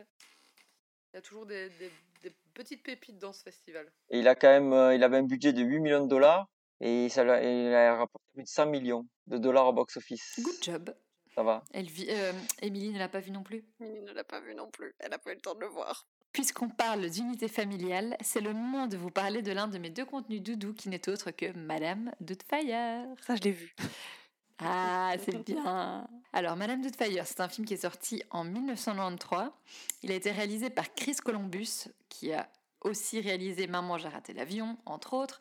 Il y a toujours des, des- des petites pépites dans ce festival. Et il a quand même, euh, il avait un budget de 8 millions de dollars et ça l'a- et il a rapporté plus de 100 millions de dollars au box-office. Good job. Ça va. Elvi- euh, Émilie ne l'a pas vu non plus. Mini ne l'a pas vu non plus. Elle n'a pas eu le temps de le voir. Puisqu'on parle d'unité familiale, c'est le moment de vous parler de l'un de mes deux contenus doudou qui n'est autre que Madame Doubtfire. Ça, je l'ai vu. Ah, c'est bien. Alors, Madame Doubtfire, c'est un film qui est sorti en 1993. Il a été réalisé par Chris Columbus, qui a aussi réalisé Maman, j'ai raté l'avion, entre autres,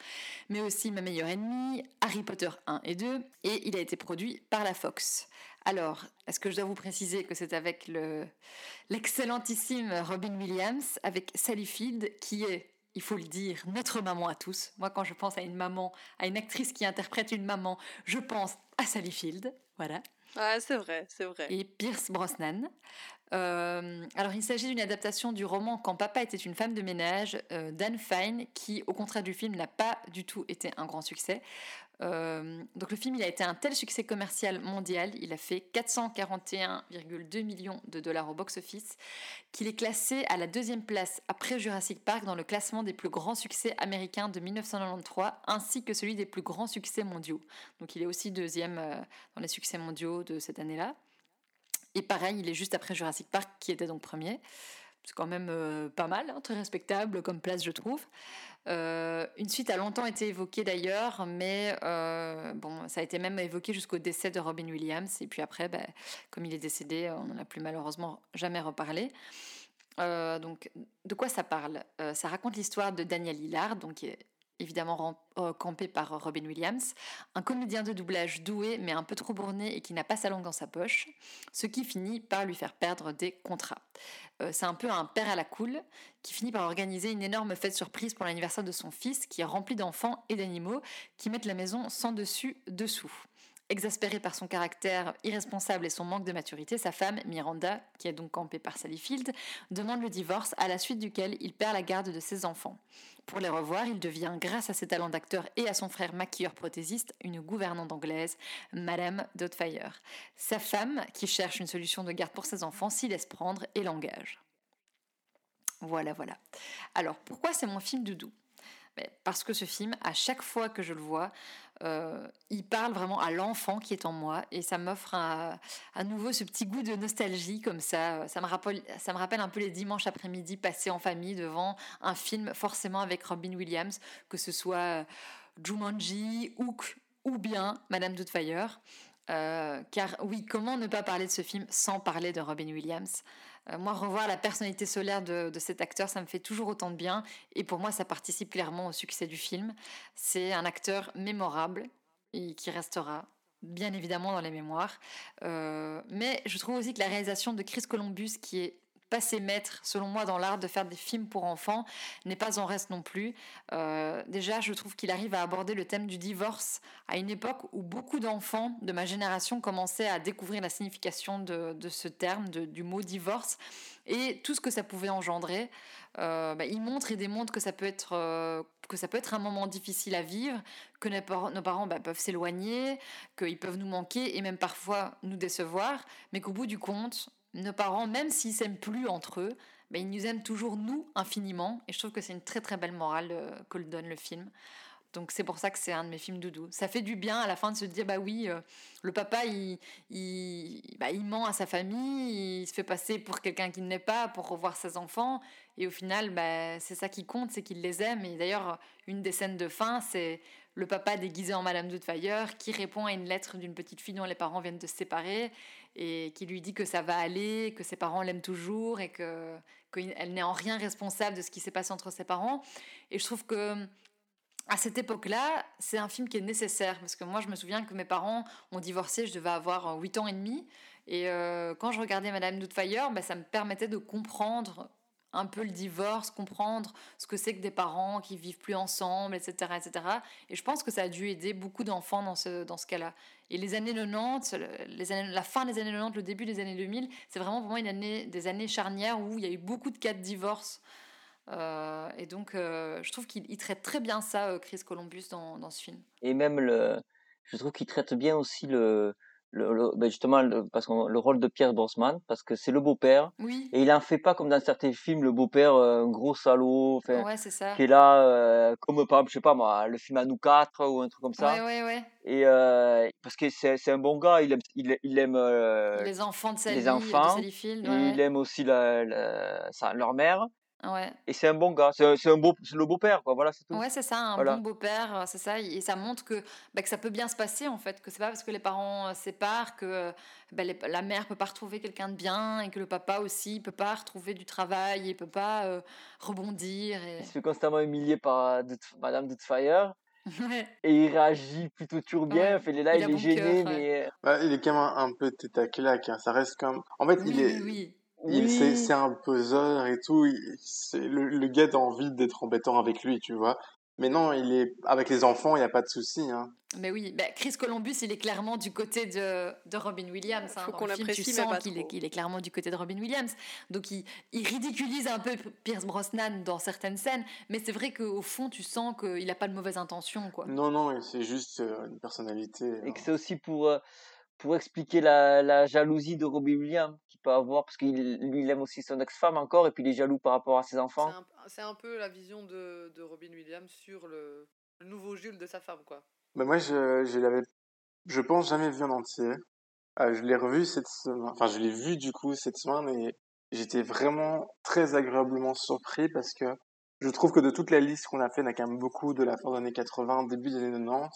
mais aussi Ma meilleure ennemie, Harry Potter 1 et 2, et il a été produit par la Fox. Alors, est-ce que je dois vous préciser que c'est avec le l'excellentissime Robin Williams, avec Sally Field, qui est, il faut le dire, notre maman à tous. Moi, quand je pense à une maman, à une actrice qui interprète une maman, je pense à Sally Field, voilà. Ouais, c'est vrai, c'est vrai. Et Pierce Brosnan. Euh, alors, il s'agit d'une adaptation du roman Quand papa était une femme de ménage euh, d'Anne Fine, qui, au contraire du film, n'a pas du tout été un grand succès. Euh, donc, le film, il a été un tel succès commercial mondial, il a fait 441,2 millions de dollars au box-office, qu'il est classé à la deuxième place après Jurassic Park dans le classement des plus grands succès américains de 1993, ainsi que celui des plus grands succès mondiaux. Donc, il est aussi deuxième euh, dans les succès mondiaux de cette année-là. Et pareil, il est juste après Jurassic Park, qui était donc premier. C'est quand même euh, pas mal, hein, très respectable comme place, je trouve. Euh, une suite a longtemps été évoquée d'ailleurs, mais euh, bon, ça a été même évoqué jusqu'au décès de Robin Williams. Et puis après, bah, comme il est décédé, on n'en a plus malheureusement jamais reparlé. Donc, de quoi ça parle? Ça raconte l'histoire de Daniel Hillard, donc qui est évidemment euh, campé par Robin Williams, un comédien de doublage doué mais un peu trop bourné et qui n'a pas sa langue dans sa poche, ce qui finit par lui faire perdre des contrats. Euh, c'est un peu un père à la cool qui finit par organiser une énorme fête surprise pour l'anniversaire de son fils qui est rempli d'enfants et d'animaux qui mettent la maison sans dessus dessous. Exaspérée par son caractère irresponsable et son manque de maturité, sa femme, Miranda, qui est donc campée par Sally Field, demande le divorce à la suite duquel il perd la garde de ses enfants. Pour les revoir, il devient, grâce à ses talents d'acteur et à son frère maquilleur prothésiste, une gouvernante anglaise, Madame Doubtfire. Sa femme, qui cherche une solution de garde pour ses enfants, s'y laisse prendre et l'engage. Voilà, voilà. Alors, pourquoi c'est mon film doudou? Parce que ce film, à chaque fois que je le vois, euh, il parle vraiment à l'enfant qui est en moi et ça m'offre à nouveau ce petit goût de nostalgie comme ça. Ça me rappelle, ça me rappelle un peu les dimanches après-midi passés en famille devant un film forcément avec Robin Williams, que ce soit euh, Jumanji, Hook ou bien Madame Doubtfire. Euh, car oui, comment ne pas parler de ce film sans parler de Robin Williams? Euh, Moi, revoir la personnalité solaire de, de cet acteur, ça me fait toujours autant de bien. Et pour moi, ça participe clairement au succès du film. C'est un acteur mémorable et qui restera bien évidemment dans les mémoires. Euh, mais je trouve aussi que la réalisation de Chris Columbus, qui est passé maître, selon moi, dans l'art de faire des films pour enfants, n'est pas en reste non plus. Euh, déjà, je trouve qu'il arrive à aborder le thème du divorce à une époque où beaucoup d'enfants de ma génération commençaient à découvrir la signification de, ce terme, du mot divorce, et tout ce que ça pouvait engendrer. Euh, bah, il montre et démontre que ça peut être euh, que ça peut être un moment difficile à vivre, que nos parents, nos parents, bah, peuvent s'éloigner, qu'ils peuvent nous manquer et même parfois nous décevoir, mais qu'au bout du compte, nos parents, même s'ils s'aiment plus entre eux, bah, ils nous aiment toujours nous infiniment. Et je trouve que c'est une très très belle morale euh, que le donne le film. Donc c'est pour ça que c'est un de mes films doudou. Ça fait du bien à la fin de se dire bah oui, euh, le papa il, bah, il ment à sa famille, il se fait passer pour quelqu'un qui ne l'est pas pour revoir ses enfants. Et au final, bah, c'est ça qui compte, c'est qu'il les aime. Et d'ailleurs, une des scènes de fin, c'est le papa déguisé en Madame Doubtfire qui répond à une lettre d'une petite fille dont les parents viennent de se séparer et qui lui dit que ça va aller, que ses parents l'aiment toujours et que qu'elle n'est en rien responsable de ce qui s'est passé entre ses parents. Et je trouve que à cette époque-là, c'est un film qui est nécessaire parce que moi, je me souviens que mes parents ont divorcé, je devais avoir 8 ans et demi. Et euh, quand je regardais Madame Doubtfire, bah, ça me permettait de comprendre un peu le divorce, comprendre ce que c'est que des parents qui vivent plus ensemble, etc., etc. Et je pense que ça a dû aider beaucoup d'enfants dans ce, dans ce cas-là. Et les années 90, les années, la fin des années 90, le début des années 2000, c'est vraiment pour une année, des années charnières où il y a eu beaucoup de cas de divorce. Euh, et donc, euh, je trouve qu'il il traite très bien ça, euh, Chris Columbus, dans, dans ce film. Et même, le, je trouve qu'il traite bien aussi le, le, le- ben justement le, parce qu'on- le rôle de Pierre Brosnan, parce que c'est le beau-père. Oui. Et il en fait pas comme dans certains films, le beau-père, euh, un gros salaud, Ouais, c'est ça. qui est là, euh, comme par exemple, je sais pas moi, le film à nous quatre ou un truc comme ça. Ouais, ouais, ouais. Et euh, parce que c'est un bon gars, il aime, il, il aime euh, Les enfants de Sally, les de enfants, et ouais, il aime aussi la, la- sa- leur mère. Ouais. Et c'est un bon gars, c'est un- c'est un beau, c'est le beau-père, quoi. Voilà, c'est tout. Ouais, c'est ça, un Voilà. bon beau-père, euh, c'est ça, et ça montre que, bah, que ça peut bien se passer en fait, que c'est pas parce que les parents euh, séparent que euh, bah, les- la mère peut pas retrouver quelqu'un de bien et que le papa aussi peut pas retrouver du travail, il peut pas euh, rebondir. Et... Il se fait constamment humilier par Madame Doubtfire. (laughs) Ouais. Et il réagit plutôt toujours bien. Enfin, il est là, il est bon gêné, cœur, ouais. mais. Bah, il est quand même un, un peu tête à claque, hein. Ça reste comme. En fait, il est. oui, oui. Il, c'est, Oui. c'est un puzzle et tout. il- le, le gars a envie d'être embêtant avec lui, tu vois. Mais non, il est avec les enfants, il n'y a pas de souci. Hein. Mais oui, bah, Chris Columbus, il est clairement du côté de, de Robin Williams. hein. Faut qu'on tu l'apprécie, sens pas qu'il est, est clairement du côté de Robin Williams. Donc il, il ridiculise un peu Pierce Brosnan dans certaines scènes, mais c'est vrai qu'au fond, tu sens qu'il n'a pas de mauvaise intention. Quoi. Non, non, c'est juste euh, une personnalité. Et hein. que c'est aussi pour, euh, pour expliquer la, la jalousie de Robbie Williams peut avoir, parce qu'il lui, il aime aussi son ex-femme encore, et puis il est jaloux par rapport à ses enfants. c'est un peu la vision de, de Robin Williams sur le, le nouveau Jules de sa femme, quoi. Bah, moi, je, je l'avais, je pense, jamais vu en entier. Euh, je l'ai revu cette semaine, enfin, je l'ai vu du coup cette semaine et j'étais vraiment très agréablement surpris parce que je trouve que de toute la liste qu'on a fait, il y en a quand même beaucoup de la fin des années 80, début des années 90.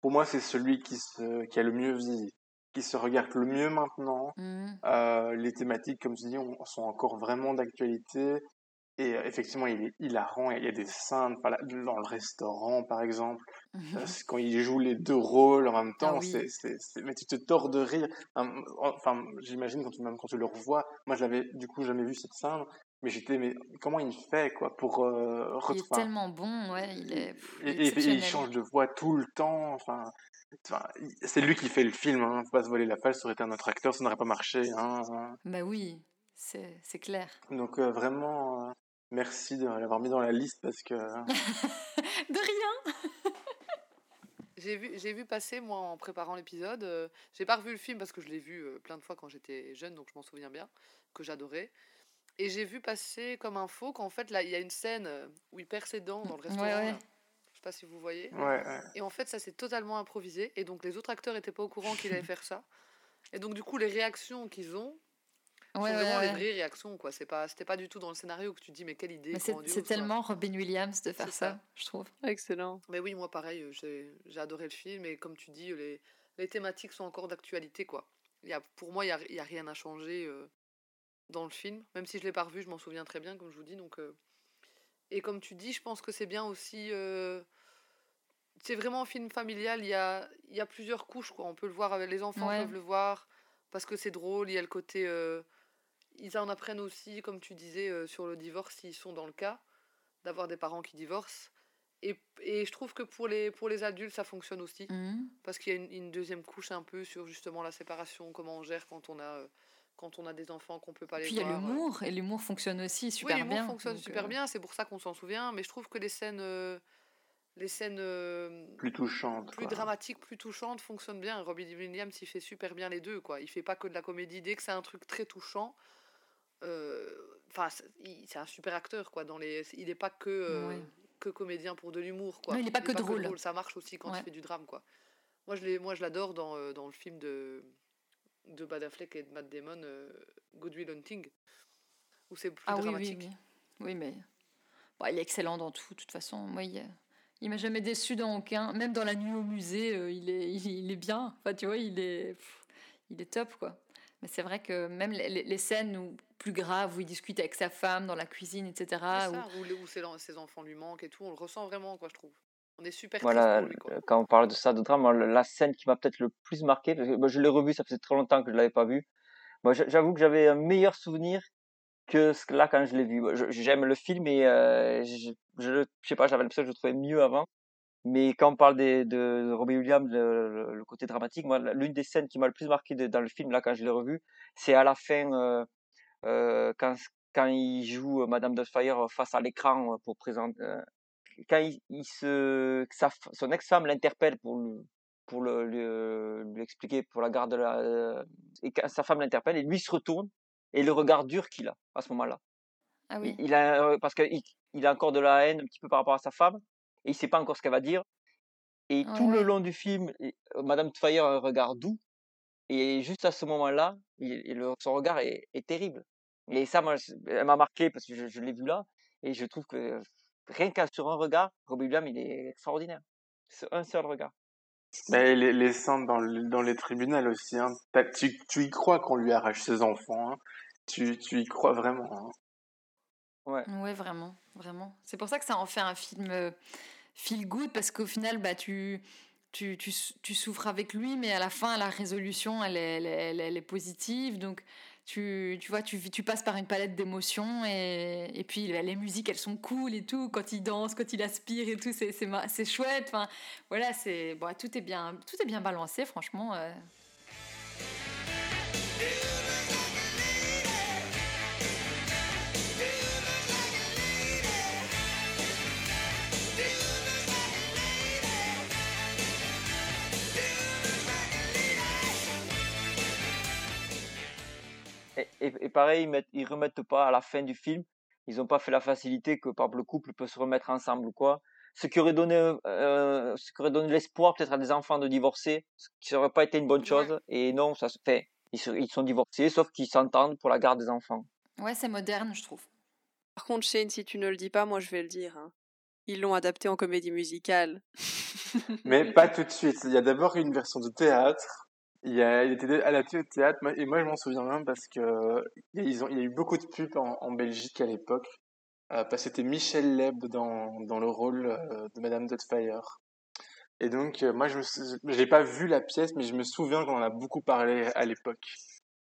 Pour moi, c'est celui qui se, qui a le mieux vieilli, qui se regarde le mieux maintenant. Mhm. Euh, les thématiques, comme je dis, on- sont encore vraiment d'actualité. Et euh, effectivement, il est hilarant. Il y a des scènes là, dans le restaurant, par exemple, euh, c'est quand il joue les deux rôles en même Ah temps. c'est- Mais tu te tords de rire. Enfin, j'imagine quand tu, même quand tu le revois. Moi, je l'avais du coup jamais vu cette scène. Mais j'étais, mais comment il fait, quoi, pour euh, Il est tellement bon, ouais, il est, pff, et, et- et il change de voix tout le temps. Enfin, enfin, c'est lui qui fait le film. Hein. Faut pas se voiler la face. Ça aurait été un autre acteur, ça n'aurait pas marché. Hein. Bah oui, c'est c'est clair. Donc euh, vraiment, euh, merci de l'avoir mis dans la liste parce que (laughs) De rien (laughs) J'ai vu, j'ai vu passer, moi, en préparant l'épisode, euh, j'ai pas revu le film parce que je l'ai vu euh, plein de fois quand j'étais jeune, donc je m'en souviens bien, que j'adorais. Et j'ai vu passer comme info qu'en fait, là, il y a une scène où il perd ses dents dans le restaurant. ouais. là. Pas si vous voyez. Ouais, ouais. Et en fait, ça c'est totalement improvisé. Et donc, les autres acteurs étaient pas au courant qu'il allait faire ça. Et donc, du coup, les réactions qu'ils ont Ouais, ouais, vraiment les ouais. vraies réactions, quoi. C'est pas, c'était pas du tout dans le scénario que tu dis, mais quelle idée. Mais c'est tellement Robin Williams de faire ça, ça. je trouve. Excellent. Mais oui, moi pareil, euh, j'ai j'ai adoré le film et comme tu dis, les, les thématiques sont encore d'actualité quoi. Il y a, pour moi, il n'y a, il y a rien à changer euh, dans le film, même si je l'ai pas revu, je m'en souviens très bien comme je vous dis. Donc, euh, Et comme tu dis, je pense que c'est bien aussi. euh, C'est vraiment un film familial, il y a, il y a plusieurs couches quoi. On peut le voir avec les enfants, Ouais. peuvent le voir parce que c'est drôle, il y a le côté. euh, ils en apprennent aussi, comme tu disais, euh, sur le divorce, s'ils sont dans le cas, d'avoir des parents qui divorcent. Et, et je trouve que pour les, pour les adultes, ça fonctionne aussi. Mhm. Parce qu'il y a une, une deuxième couche un peu sur justement la séparation, comment on gère quand on a, euh, quand on a des enfants qu'on peut pas les Puis il y a voir. euh. l'humour, et l'humour fonctionne aussi super oui, l'humour fonctionne super euh, bien, c'est pour ça qu'on s'en souvient. Mais je trouve que les scènes, euh, les scènes euh, Plus touchante. plus quoi. dramatiques, plus touchantes fonctionnent bien. Robbie Williams, il fait super bien les deux. Quoi. Il fait pas que de la comédie. Dès que c'est un truc très touchant, euh, enfin, c'est un super acteur. Quoi. Dans les, il n'est pas que, euh, Ouais. que comédien pour de l'humour. quoi. Non, il est pas que drôle. Ça marche aussi quand Ouais. il fait du drame. Quoi. Moi, je l'ai- moi, je l'adore dans, euh, dans le film de, de Bad Affleck et de Matt Damon, euh, Good Will Hunting, où c'est plus Ah oui, oui, oui. Oui, mais bon, il est excellent dans tout, de toute façon. Moi, il, il m'a jamais déçu dans aucun. Même dans la nuit au musée, euh, il, est, il, il est bien. Enfin, tu vois, il est, pff, il est top, quoi. Mais c'est vrai que même les, les- les scènes où, plus graves où il discute avec sa femme dans la cuisine, etc. C'est où- ça, où, ses, ses enfants lui manquent et tout, on le ressent vraiment, quoi, je trouve. On est super Voilà, triste pour lui, quoi. quand on parle de ça, de drame, la scène qui m'a peut-être le plus marqué, parce que moi, je l'ai revu, ça faisait très longtemps que je l'avais pas vu. Moi, j'a- j'avoue que j'avais un meilleur souvenir que là quand je l'ai vu. J'aime le film et euh, je, je, sais pas, j'avais l'impression que je le trouvais mieux avant. Mais quand on parle de, de Robbie Williams, le, côté dramatique, moi, l'une des scènes qui m'a le plus marqué dans le film, là, quand je l'ai revu, c'est à la fin, euh, euh, quand, quand il joue Madame Doubtfire face à l'écran pour présenter, quand il, se, sa son ex-femme l'interpelle pour pour le, lui expliquer pour la garde de la, et quand sa femme l'interpelle et lui se retourne et le regard dur qu'il a à ce moment-là. Ah oui. il a, parce qu'il il a encore de la haine un petit peu par rapport à sa femme et il sait pas encore ce qu'elle va dire. Et Ouais, tout le long du film, Madame Fire a un regard doux et juste à ce moment-là, son regard est, est terrible. Et ça, moi, elle m'a marqué parce que je, je l'ai vu là et je trouve que rien qu'à sur un regard, Robbie Williams, il est extraordinaire. C'est un seul regard. Mais les, les dans, le- dans les tribunaux aussi, hein. Tu, tu y crois qu'on lui arrache ses enfants, hein. tu, tu y crois vraiment. hein. Ouais. Ouais, vraiment, vraiment. C'est pour ça que ça en fait un film euh, feel good parce qu'au final, bah, tu, tu, tu, sou- tu souffres avec lui, mais à la fin, la résolution, elle est, elle est, elle est- elle est positive. Donc, tu, tu vois, tu, tu passes par une palette d'émotions et, et puis bah, les musiques, elles sont cool et tout. Quand il danse, quand il aspire et tout, c'est, c'est, c'est chouette. Enfin, voilà, c'est, bon, tout, est bien, tout est bien balancé, franchement. euh. Et, et, et pareil, ils, mettent, ils remettent pas à la fin du film, ils ont pas fait la facilité que par le couple peut se remettre ensemble ou quoi. Ce qui aurait donné, euh, ce qui aurait donné l'espoir peut-être à des enfants de divorcer, ce qui n'aurait pas été une bonne chose. Et non, ça se fait. Ils, se- ils sont divorcés, sauf qu'ils s'entendent pour la garde des enfants. Ouais, c'est moderne, je trouve. Par contre, Shane, si tu ne le dis pas, moi je vais le dire. hein. Ils l'ont adapté en comédie musicale. Mais pas tout de suite. Il y a d'abord une version de théâtre. Il, y a, il était adapté au théâtre. Et moi, je m'en souviens même parce que y a, ils ont, il y a eu beaucoup de pubs en, en Belgique à l'époque. Euh, parce que c'était Michel Leb dans, dans le rôle euh, de Madame Doubtfire. Et donc, euh, moi, je n'ai pas vu la pièce, mais je me souviens qu'on en a beaucoup parlé à l'époque.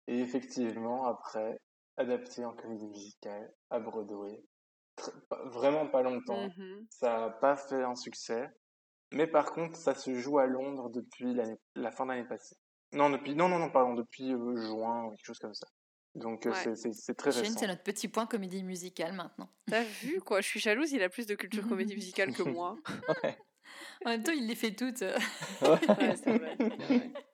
Et effectivement, après, adapté en comédie musicale à Broadway. Pas- vraiment pas longtemps. Mhm. Ça n'a pas fait un succès. Mais par contre, ça se joue à Londres depuis la fin de l'année passée. Non, depuis, non, non, non, pardon, depuis euh, juin, ou quelque chose comme ça. Donc, euh, Ouais. c'est- très récent. c'est notre petit point comédie musicale maintenant. (laughs) T'as vu quoi Je suis jalouse, il a plus de culture comédie musicale que (laughs) moi. En même temps, il les fait toutes. Ouais, c'est vrai. (laughs)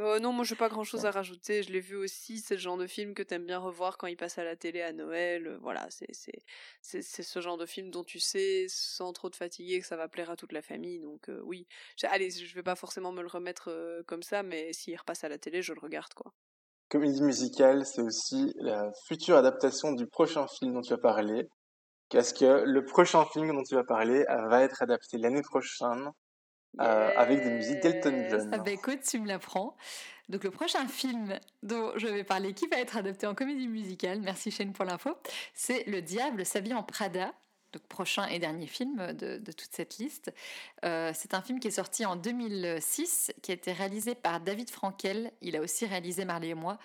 Euh, non, moi j'ai pas grand chose à rajouter. Je l'ai vu aussi, c'est le genre de film que t'aimes bien revoir quand il passe à la télé à Noël. Euh, Voilà, c'est ce genre de film dont tu sais sans trop te fatiguer que ça va plaire à toute la famille. Donc euh, oui, allez, je vais pas forcément me le remettre euh, comme ça, mais s'il repasse à la télé, je le regarde quoi. Comédie musicale, c'est aussi la future adaptation du prochain film dont tu vas parler. Parce que le prochain film dont tu vas parler va être adapté l'année prochaine euh, avec des musiques d'Elton John. Ah bah écoute, tu me l'apprends. Donc le prochain film dont je vais parler, qui va être adapté en comédie musicale, merci Shane pour l'info, c'est Le Diable s'habille en Prada. Donc prochain et dernier film de, toute cette liste. Euh, c'est un film qui est sorti en 2006, qui a été réalisé par David Frankel. Il a aussi réalisé Marley et moi.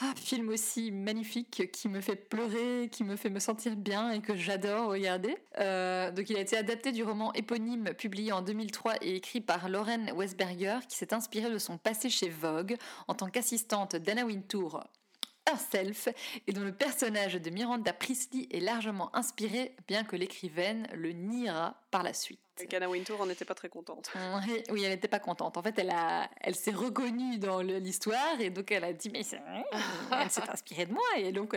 Ah, film aussi magnifique qui me fait pleurer, qui me fait me sentir bien et que j'adore regarder. Euh, donc il a été adapté du roman éponyme publié en 2003 et écrit par Lauren Westberger qui s'est inspiré de son passé chez Vogue en tant qu'assistante d'Anna Wintour herself et dont le personnage de Miranda Priestley est largement inspiré, bien que l'écrivaine le niera par la suite. Anna Wintour en était pas très contente. (laughs) Oui, elle n'était pas contente. En fait, elle, a, elle s'est reconnue dans l'histoire et donc elle a dit mais c'est- (laughs) elle s'est inspirée de moi et donc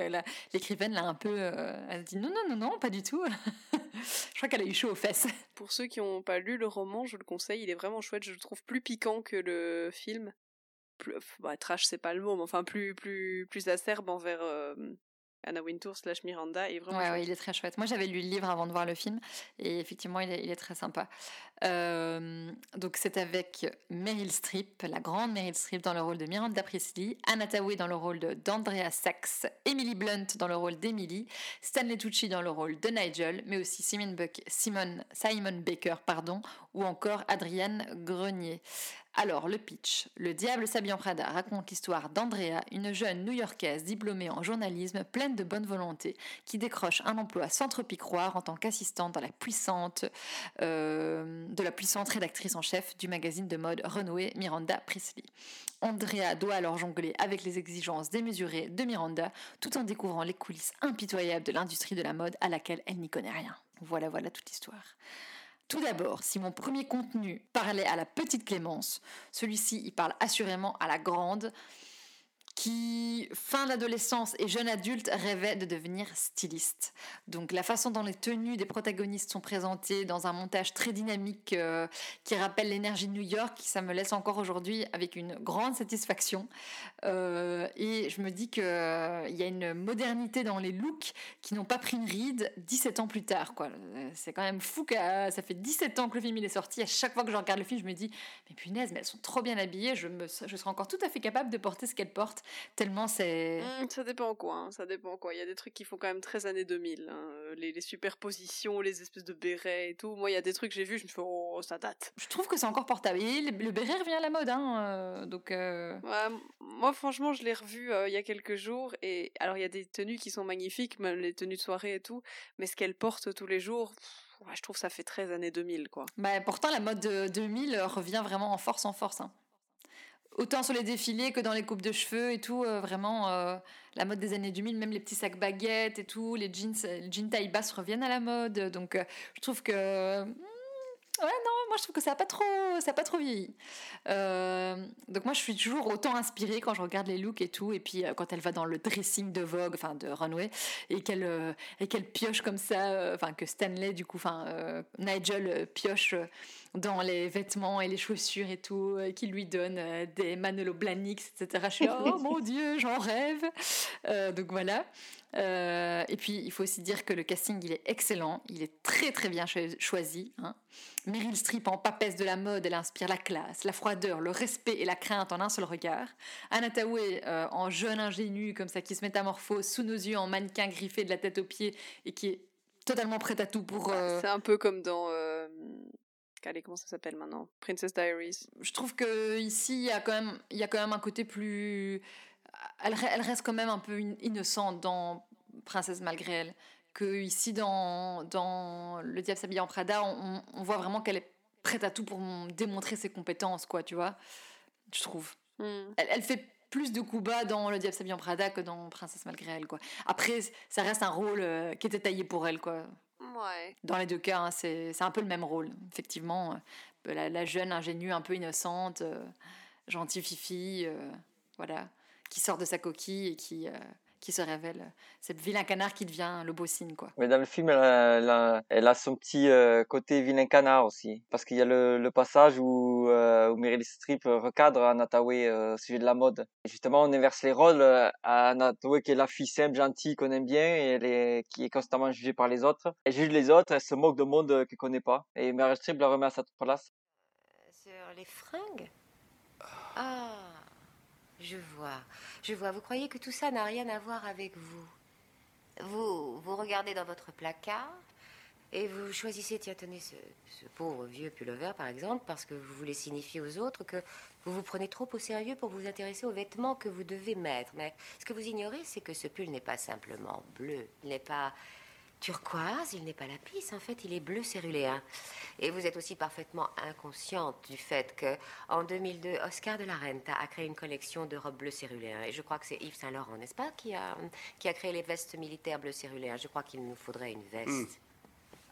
l'écrivaine l'a un peu, euh, elle a dit non non non non pas du tout. (laughs) Je crois qu'elle a eu chaud aux fesses. Pour ceux qui n'ont pas lu le roman, je le conseille, il est vraiment chouette, je le trouve plus piquant que le film. Plus, bah, trash, c'est pas le mot, mais enfin plus, plus, plus acerbe envers euh, Anna Wintour slash Miranda. Et vraiment Ouais, il est très chouette. Moi, j'avais lu le livre avant de voir le film, et effectivement, il est, il est très sympa. Euh, donc, c'est avec Meryl Streep, la grande Meryl Streep dans le rôle de Miranda Priestley, Anna Thaoué dans le rôle d'Andrea Sachs, Emily Blunt dans le rôle d'Emily, Stanley Tucci dans le rôle de Nigel, mais aussi Simon, Buck, Simon, Simon Baker, pardon, ou encore Adrienne Grenier. Alors, le pitch. Le Diable s'habille en Prada raconte l'histoire d'Andrea, une jeune new-yorkaise diplômée en journalisme pleine de bonne volonté, qui décroche un emploi sans trop y croire en tant qu'assistante dans la puissante, euh, de la puissante rédactrice en chef du magazine de mode Renoué Miranda Priestley. Andrea doit alors jongler avec les exigences démesurées de Miranda, tout en découvrant les coulisses impitoyables de l'industrie de la mode à laquelle elle n'y connaît rien. Voilà, voilà toute l'histoire. Tout d'abord, si mon premier contenu parlait à la petite Clémence, celui-ci il parle assurément à la grande, qui, fin d'adolescence et jeune adulte, rêvait de devenir styliste. Donc la façon dont les tenues des protagonistes sont présentées dans un montage très dynamique euh, qui rappelle l'énergie de New York, ça me laisse encore aujourd'hui avec une grande satisfaction. Euh, et je me dis qu'il y a une modernité dans les looks qui n'ont pas pris une ride 17 ans plus tard. Euh, C'est quand même fou que euh, ça fait 17 ans que le film il est sorti. À chaque fois que je regarde le film, je me dis, mais punaise, mais elles sont trop bien habillées. Je, me, je serais encore tout à fait capable de porter ce qu'elles portent, tellement c'est... Hmm, ça dépend quoi, hein, ça dépend quoi. Il y a des trucs qui font quand même très années 2000. hein, Les, les superpositions, les espèces de bérets et tout. Moi, il y a des trucs que j'ai vus, je me fais oh, ça date. Je trouve que c'est encore portable. Et le, le béret revient à la mode, hein, euh, donc... euh, Ouais, moi, franchement, je l'ai revu euh, il y a quelques jours. Et alors, il y a des tenues qui sont magnifiques, même les tenues de soirée et tout. Mais ce qu'elle porte tous les jours, ouais, je trouve que ça fait très années 2000, quoi. Bah, pourtant, la mode de 2000 revient vraiment en force, en force. hein. Autant sur les défilés que dans les coupes de cheveux et tout, euh, vraiment, euh, la mode des années 2000, même les petits sacs baguettes et tout, les jeans, jeans taille basse reviennent à la mode. Donc, euh, je trouve que. Ouais, non, moi je trouve que ça n'a pas trop, ça a pas trop vieilli. Euh, donc moi je suis toujours autant inspirée quand je regarde les looks et tout, et puis euh, quand elle va dans le dressing de Vogue, enfin de Runway, et qu'elle euh, et qu'elle pioche comme ça, enfin que Stanley du coup, enfin Nigel pioche dans les vêtements et les chaussures et tout, euh, qui lui donne des Manolo Blahniks, etc. Je suis là, (laughs) oh mon dieu, j'en rêve. Donc voilà. Euh, et puis il faut aussi dire que le casting il est excellent, il est très très bien cho- choisi. hein. Meryl Streep en papesse de la mode, elle inspire la classe, la froideur, le respect et la crainte en un seul regard. Anna Thaoué euh, en jeune ingénue comme ça qui se métamorphose sous nos yeux en mannequin griffé de la tête aux pieds et qui est totalement prête à tout pour. euh, C'est un peu comme dans. Euh... Allez, comment ça s'appelle maintenant? Princess Diaries. je trouve que ici il y a quand même il y a quand même un côté plus elle, re- elle reste quand même un peu in- innocente dans Princesse malgré elle que ici dans dans le diable s'habille en Prada on, on voit vraiment qu'elle est prête à tout pour démontrer ses compétences quoi tu vois je trouve Hmm. elle, elle fait plus de coups bas dans le diable s'habille en Prada que dans Princesse malgré elle quoi après ça reste un rôle euh, qui était taillé pour elle quoi Ouais. dans les deux cas, hein, c'est un peu le même rôle. Effectivement, euh, la, la jeune ingénue, un peu innocente, euh, gentille fifi, euh, voilà, qui sort de sa coquille et qui, euh, qui se révèle. C'est le vilain canard qui devient le beau cygne, quoi. Mais dans le film, elle a, elle a, elle a son petit euh, côté vilain canard aussi. Parce qu'il y a le, le passage où, euh, où Meryl Streep recadre Anna euh, au sujet de la mode. Et justement, on inverse les rôles. euh, à Anna Thaoué, qui est la fille simple, gentille, qu'on aime bien, et elle est, qui est constamment jugée par les autres. Elle juge les autres, elle se moque de monde euh, qu'elle connaît pas. Et Meryl Streep la remet à sa place. Sur les fringues? Ah, je vois. Je vois. Vous croyez que tout ça n'a rien à voir avec vous? Vous, vous regardez dans votre placard, Et vous choisissez, tiens, tenez, ce, ce pauvre vieux pullover, par exemple, parce que vous voulez signifier aux autres que vous vous prenez trop au sérieux pour vous intéresser aux vêtements que vous devez mettre. Mais ce que vous ignorez, c'est que ce pull n'est pas simplement bleu. Il n'est pas turquoise, il n'est pas lapis. En fait, il est bleu céruléen. Et vous êtes aussi parfaitement inconsciente du fait que, en 2002, Oscar de la Renta a créé une collection de robes bleu céruléen. Et je crois que c'est Yves Saint Laurent, n'est-ce pas, qui a, qui a créé les vestes militaires bleu céruléen. Je crois qu'il nous faudrait une veste. Hmm.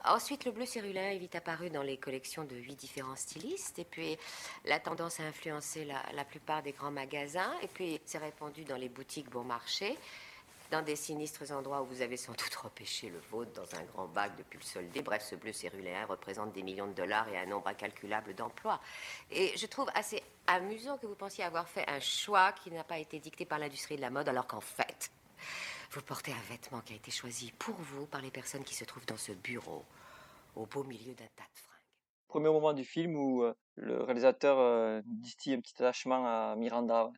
Ensuite, le bleu céruléen est vite apparu dans les collections de huit différents stylistes. Et puis, la tendance a influencé la, la plupart des grands magasins. Et puis, s'est répandu dans les boutiques bon marché, dans des sinistres endroits où vous avez sans doute repêché le vôtre dans un grand bac de pulls soldés. Bref, ce bleu céruléen représente des millions de dollars et un nombre incalculable d'emplois. Et je trouve assez amusant que vous pensiez avoir fait un choix qui n'a pas été dicté par l'industrie de la mode, alors qu'en fait, vous portez un vêtement qui a été choisi pour vous par les personnes qui se trouvent dans ce bureau, au beau milieu d'un tas de fringues. Premier moment du film où euh, le réalisateur euh, distille un petit attachement à Miranda.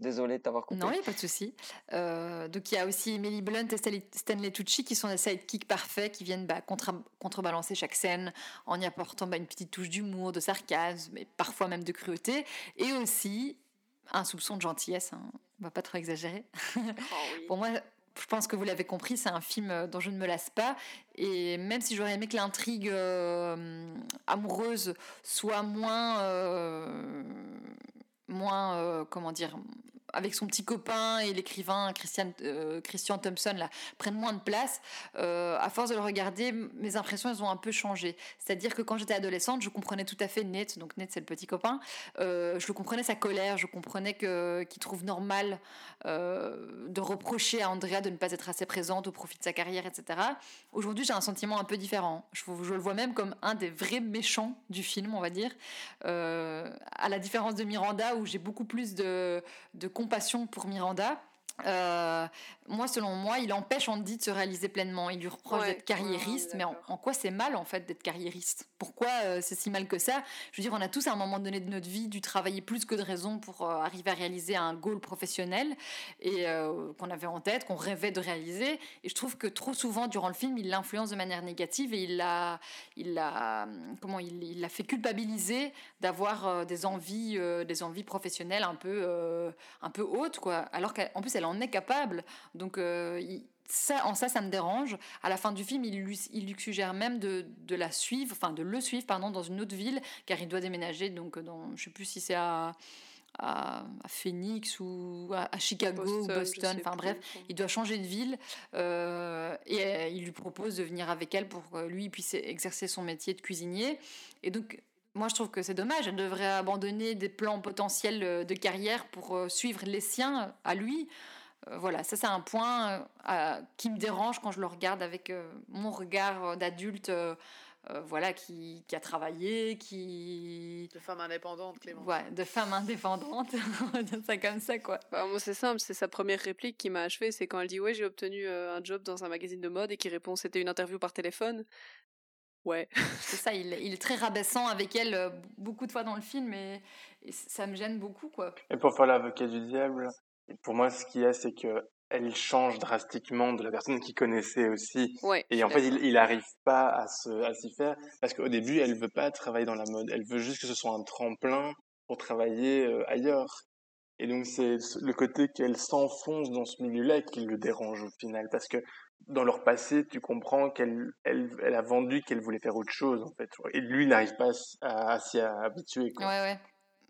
Désolé de t'avoir coupé. Non, il n'y a pas de souci. Euh, donc il y a aussi Emily Blunt et Stanley- Tucci qui sont des sidekicks parfaits qui viennent bah, contre- contrebalancer chaque scène en y apportant bah, une petite touche d'humour, de sarcasme, et parfois même de cruauté, et aussi un soupçon de gentillesse. Hein. On va pas trop exagérer. (laughs) Pour moi, je pense que vous l'avez compris, c'est un film euh, dont je ne me lasse pas. Et même si j'aurais aimé que l'intrigue euh, amoureuse soit moins, euh, moins, euh, comment dire, avec son petit copain et l'écrivain Christian, euh, Christian Thompson là, prennent moins de place, euh, à force de le regarder, mes impressions elles ont un peu changé. C'est-à-dire que quand j'étais adolescente, je comprenais tout à fait Nate, donc Nate c'est le petit copain, euh, je comprenais sa colère, je comprenais qu'il trouve normal euh, de reprocher à Andrea de ne pas être assez présente au profit de sa carrière, etc. Aujourd'hui, j'ai un sentiment un peu différent. Je, le vois même comme un des vrais méchants du film, on va dire. À la différence de Miranda, où j'ai beaucoup plus de, de compassion pour Miranda. Euh, moi, selon moi, il empêche Andy de se réaliser pleinement. Il lui reproche Ouais, d'être carriériste, mais en, en quoi c'est mal en fait d'être carriériste? Pourquoi euh, c'est si mal que ça? Je veux dire, on a tous à un moment donné de notre vie dû travailler plus que de raison pour euh, arriver à réaliser un goal professionnel et euh, qu'on avait en tête, qu'on rêvait de réaliser. Et je trouve que trop souvent durant le film, il l'influence de manière négative et il l'a, il l'a, comment il, il l'a fait culpabiliser d'avoir des envies, des envies professionnelles un peu, un peu hautes quoi. Alors qu'en plus elle en est capable. Donc euh, il- ça, en ça, ça me dérange. À la fin du film, il lui, il lui suggère même de, de la suivre, enfin de le suivre, pardon, dans une autre ville, car il doit déménager. Donc, dans, je sais plus si c'est à, à, à Phoenix ou à, à Chicago ou Boston, je Boston. Enfin bref, il doit changer de ville euh, et euh, il lui propose de venir avec elle pour que lui puisse exercer son métier de cuisinier. Et donc, moi, je trouve que c'est dommage. Elle devrait abandonner des plans potentiels de carrière pour euh, suivre les siens à lui. Euh, voilà, ça c'est un point euh, qui me dérange quand je le regarde avec euh, mon regard d'adulte, euh, euh, voilà, qui, qui a travaillé, qui De femme indépendante, Clément. ouais, de femme indépendante, on va dire ça comme ça quoi. Bah, moi, c'est simple, c'est sa première réplique qui m'a achevé. C'est quand elle dit Ouais, j'ai obtenu euh, un job dans un magazine de mode et qui répond C'était une interview par téléphone. Ouais. (laughs) C'est ça, il, il est très rabaissant avec elle beaucoup de fois dans le film et, et ça me gêne beaucoup quoi. Et pour faire l'avocat du diable, pour moi, ce qu'il y a, c'est que elle change drastiquement de la personne qu'il connaissait aussi. Ouais, Et en fait, il, il arrive pas à se, à s'y faire parce qu'au début, elle veut pas travailler dans la mode. Elle veut juste que ce soit un tremplin pour travailler euh, ailleurs. Et donc, c'est le côté qu'elle s'enfonce dans ce milieu-là qui le dérange au final parce que dans leur passé, tu comprends qu'elle, elle, elle a vendu qu'elle voulait faire autre chose, en fait. Et lui, il n'arrive pas à- à s'y habituer, quoi. Ouais, ouais.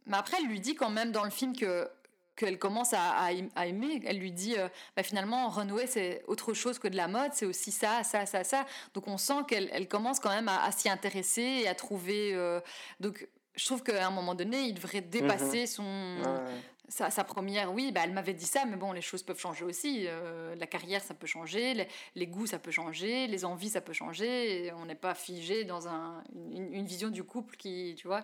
Mais après, elle lui dit quand même dans le film que qu'elle commence à, à aim- à aimer. Elle lui dit, euh, bah, finalement, Runway, c'est autre chose que de la mode, c'est aussi ça, ça, ça, ça. Donc on sent qu'elle elle commence quand même à, à s'y intéresser et à trouver... euh, donc je trouve qu'à un moment donné, il devrait dépasser Mhm. son... Ouais. Sa, sa première, oui, bah, elle m'avait dit ça, mais bon, les choses peuvent changer aussi. Euh, la carrière, ça peut changer, les, les goûts, ça peut changer, les envies, ça peut changer. et on n'est pas figé dans un, une, une vision du couple qui, tu vois.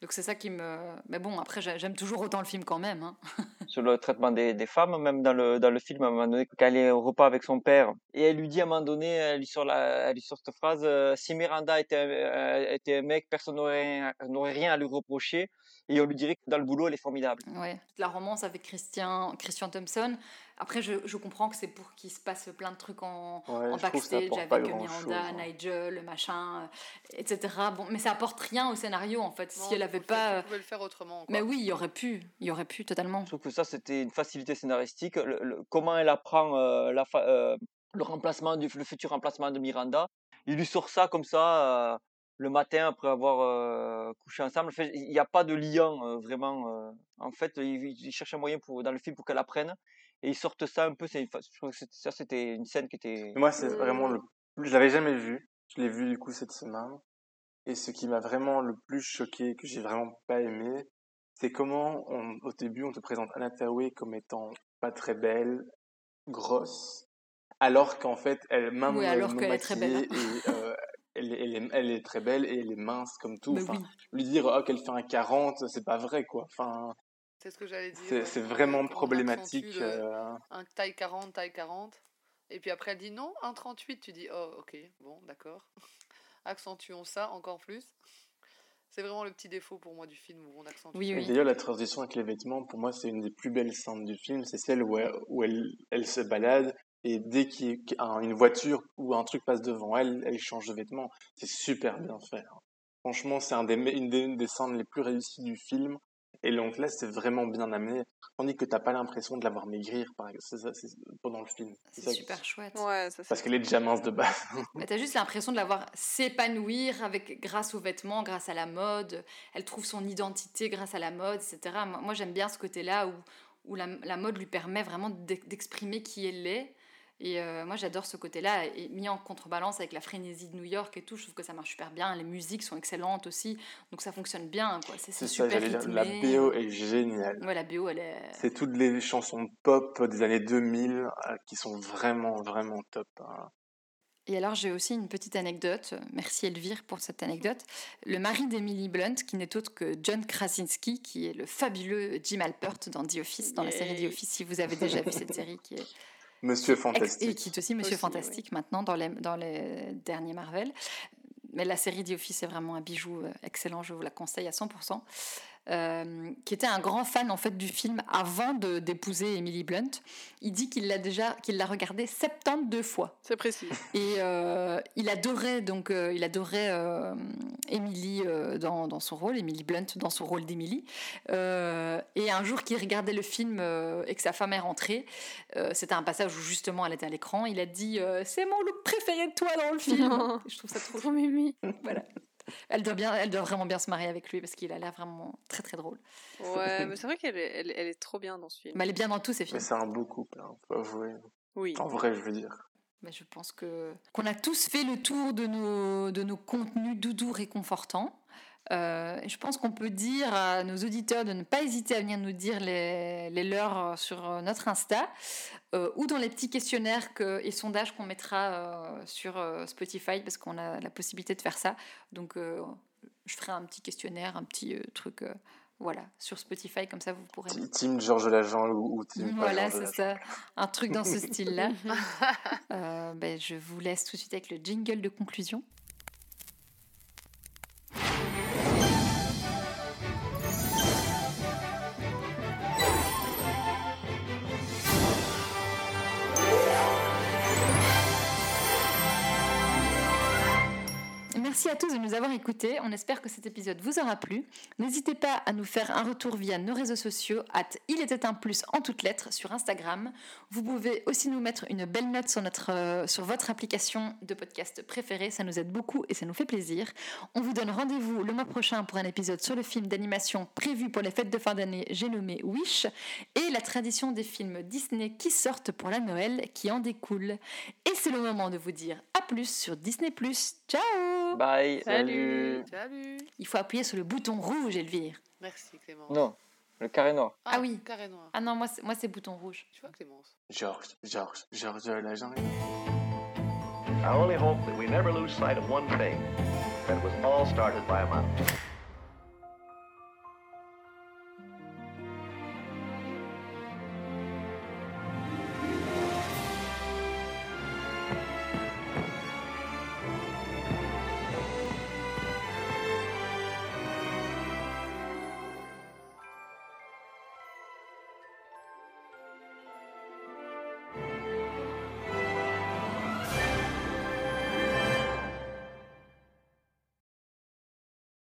Donc c'est ça qui me. Mais bon, après, j'ai- j'aime toujours autant le film quand même. hein. (laughs) sur le traitement des, femmes, même dans le, dans le film, à un moment donné, quand elle est au repas avec son père, et elle lui dit à un moment donné, elle lui sort, la, elle lui sort cette phrase, euh, si Miranda était, euh, était un mec, personne n'aurait rien à lui reprocher, et on lui dirait que dans le boulot, elle est formidable. Ouais. La romance avec Christian, Christian Thompson. Après, je, je comprends que c'est pour qu'il se passe plein de trucs en, Ouais, en backstage avec Miranda, grand-chose, hein. Nigel, le machin, euh, etc. Bon, mais ça apporte rien au scénario en fait. Non, si elle avait pas. Tu pouvais le faire autrement. Mais oui, il y aurait pu. Il y aurait pu totalement. Je trouve que ça, c'était une facilité scénaristique. Le- le- comment elle apprend euh, la fa- euh, le remplacement du le futur remplacement de Miranda. Il lui sort ça comme ça euh, le matin après avoir euh, couché ensemble. Il n'y a pas de lien euh, vraiment. euh. En fait, il, il cherche un moyen pour, dans le film pour qu'elle apprenne. Et ils sortent ça un peu. Je trouve que c'était- ça, c'était une scène qui était. Moi, c'est vraiment le plus. Je l'avais jamais vu. Je l'ai vu du coup cette semaine. Et ce qui m'a vraiment le plus choqué, que j'ai vraiment pas aimé, c'est comment on, au début on te présente Anna Thaoué comme étant pas très belle, grosse, alors qu'en fait elle même Oui, euh, alors non qu'elle est très belle. et euh, elle, est- elle, est, elle est très belle et elle est mince comme tout. Enfin, oui. lui dire oh, qu'elle fait un 40, c'est pas vrai quoi. Enfin, C'est ce que j'allais dire. c'est ouais. vraiment problématique. le- euh. Un taille 40, taille 40. Et puis après, elle dit non, un 38. Tu dis, oh, ok, bon, d'accord. (laughs) Accentuons ça encore plus. C'est vraiment le petit défaut pour moi du film où on accentue. Oui, Et d'ailleurs, la transition avec les vêtements, pour moi, c'est une des plus belles scènes du film. C'est celle où, elle, où elle, elle se balade et dès qu'il y a un- une voiture ou un truc passe devant elle, elle change de vêtements. C'est super bien fait. hein. Franchement, c'est un des, me- une des, une des scènes les plus réussies du film. Et donc là, c'est vraiment bien amené. Tandis que t'as pas l'impression de la voir maigrir par exemple, c'est ça, c'est- pendant le film. C'est super chouette. Ouais, ça Parce qu'elle est déjà mince de base. Mais (laughs) t'as juste l'impression de la voir s'épanouir avec grâce aux vêtements, grâce à la mode. Elle trouve son identité grâce à la mode, etc. Moi, moi, j'aime bien ce côté-là où, où la, la mode lui permet vraiment d'ex- d'exprimer qui elle est. Et euh, moi, j'adore ce côté-là. Et mis en contrebalance avec la frénésie de New York et tout, je trouve que ça marche super bien. Les musiques sont excellentes aussi. Donc ça fonctionne bien. quoi. C'est c'est C'est ça, super j'allais dire. La BO est géniale. Ouais, la BO, elle est. C'est toutes les chansons pop des années 2000 euh, qui sont vraiment, vraiment top. hein. Et alors, j'ai aussi une petite anecdote. Merci Elvire pour cette anecdote. Le mari d'Emily Blunt, qui n'est autre que John Krasinski, qui est le fabuleux Jim Halpert dans The Office, dans la série The. Office, si vous avez déjà vu cette série, qui est Monsieur Fantastique. et qui est aussi Monsieur Aussi, Fantastique maintenant dans les, dans les derniers Marvel. Mais la série The Office est vraiment un bijou euh, excellent, je vous la conseille à 100%. Euh, qui était un grand fan en fait du film avant de d'épouser Emily Blunt. Il dit qu'il l'a déjà qu'il l'a regardé 72 fois. C'est précis. Et euh, il adorait donc euh, il adorait Emily dans, dans son rôle, Emily Blunt dans son rôle d'Emily. Et un jour qu'il regardait le film et que sa femme est rentrée, c'était un passage où justement elle était à l'écran, il a dit c'est mon look préféré de toi dans le film. (laughs) Je trouve ça trop mimi. Voilà. Elle doit bien, elle doit vraiment bien se marier avec lui parce qu'il a l'air vraiment très très drôle. Ouais, (laughs) mais c'est vrai qu'elle est, elle, elle est trop bien dans ce film. Mais elle est bien dans tous ses films. Mais c'est un beau couple, hein, faut avouer. Oui. En vrai, je veux dire. Mais je pense que qu'on a tous fait le tour de nos, de nos contenus doudous réconfortants. Euh, je pense qu'on peut dire à nos auditeurs de ne pas hésiter à venir nous dire les, les leurs sur notre Insta euh, ou dans les petits questionnaires que, et sondages qu'on mettra euh, sur euh, Spotify parce qu'on a la possibilité de faire ça. Donc euh, je ferai un petit questionnaire, un petit euh, truc euh, voilà, sur Spotify, comme ça vous pourrez. Team Georges Lajean ou, Team Voilà, c'est ça. Un truc dans ce (laughs) style-là. (laughs) Euh, ben, je vous laisse tout de suite avec le jingle de conclusion. Merci à tous de nous avoir écoutés. On espère que cet épisode vous aura plu. N'hésitez pas à nous faire un retour via nos réseaux sociaux, at il était un plus en toutes lettres sur Instagram. Vous pouvez aussi nous mettre une belle note sur, notre, euh, sur votre application de podcast préférée. Ça nous aide beaucoup et ça nous fait plaisir. On vous donne rendez-vous le mois prochain pour un épisode sur le film d'animation prévu pour les fêtes de fin d'année, j'ai nommé Wish, et la tradition des films Disney qui sortent pour la Noël qui en découle. Et c'est le moment de vous dire à plus sur Disney+. Ciao. Salut. Il faut appuyer sur le bouton rouge, Elvire. Merci Clément. Non, le carré noir. Ah, oui. Carré noir. Ah non, moi c'est, moi c'est bouton rouge. Tu vois Clémence Georges, Georges, Georges Lajean. I only hope that we never lose sight of one thing that was all started by a mouse.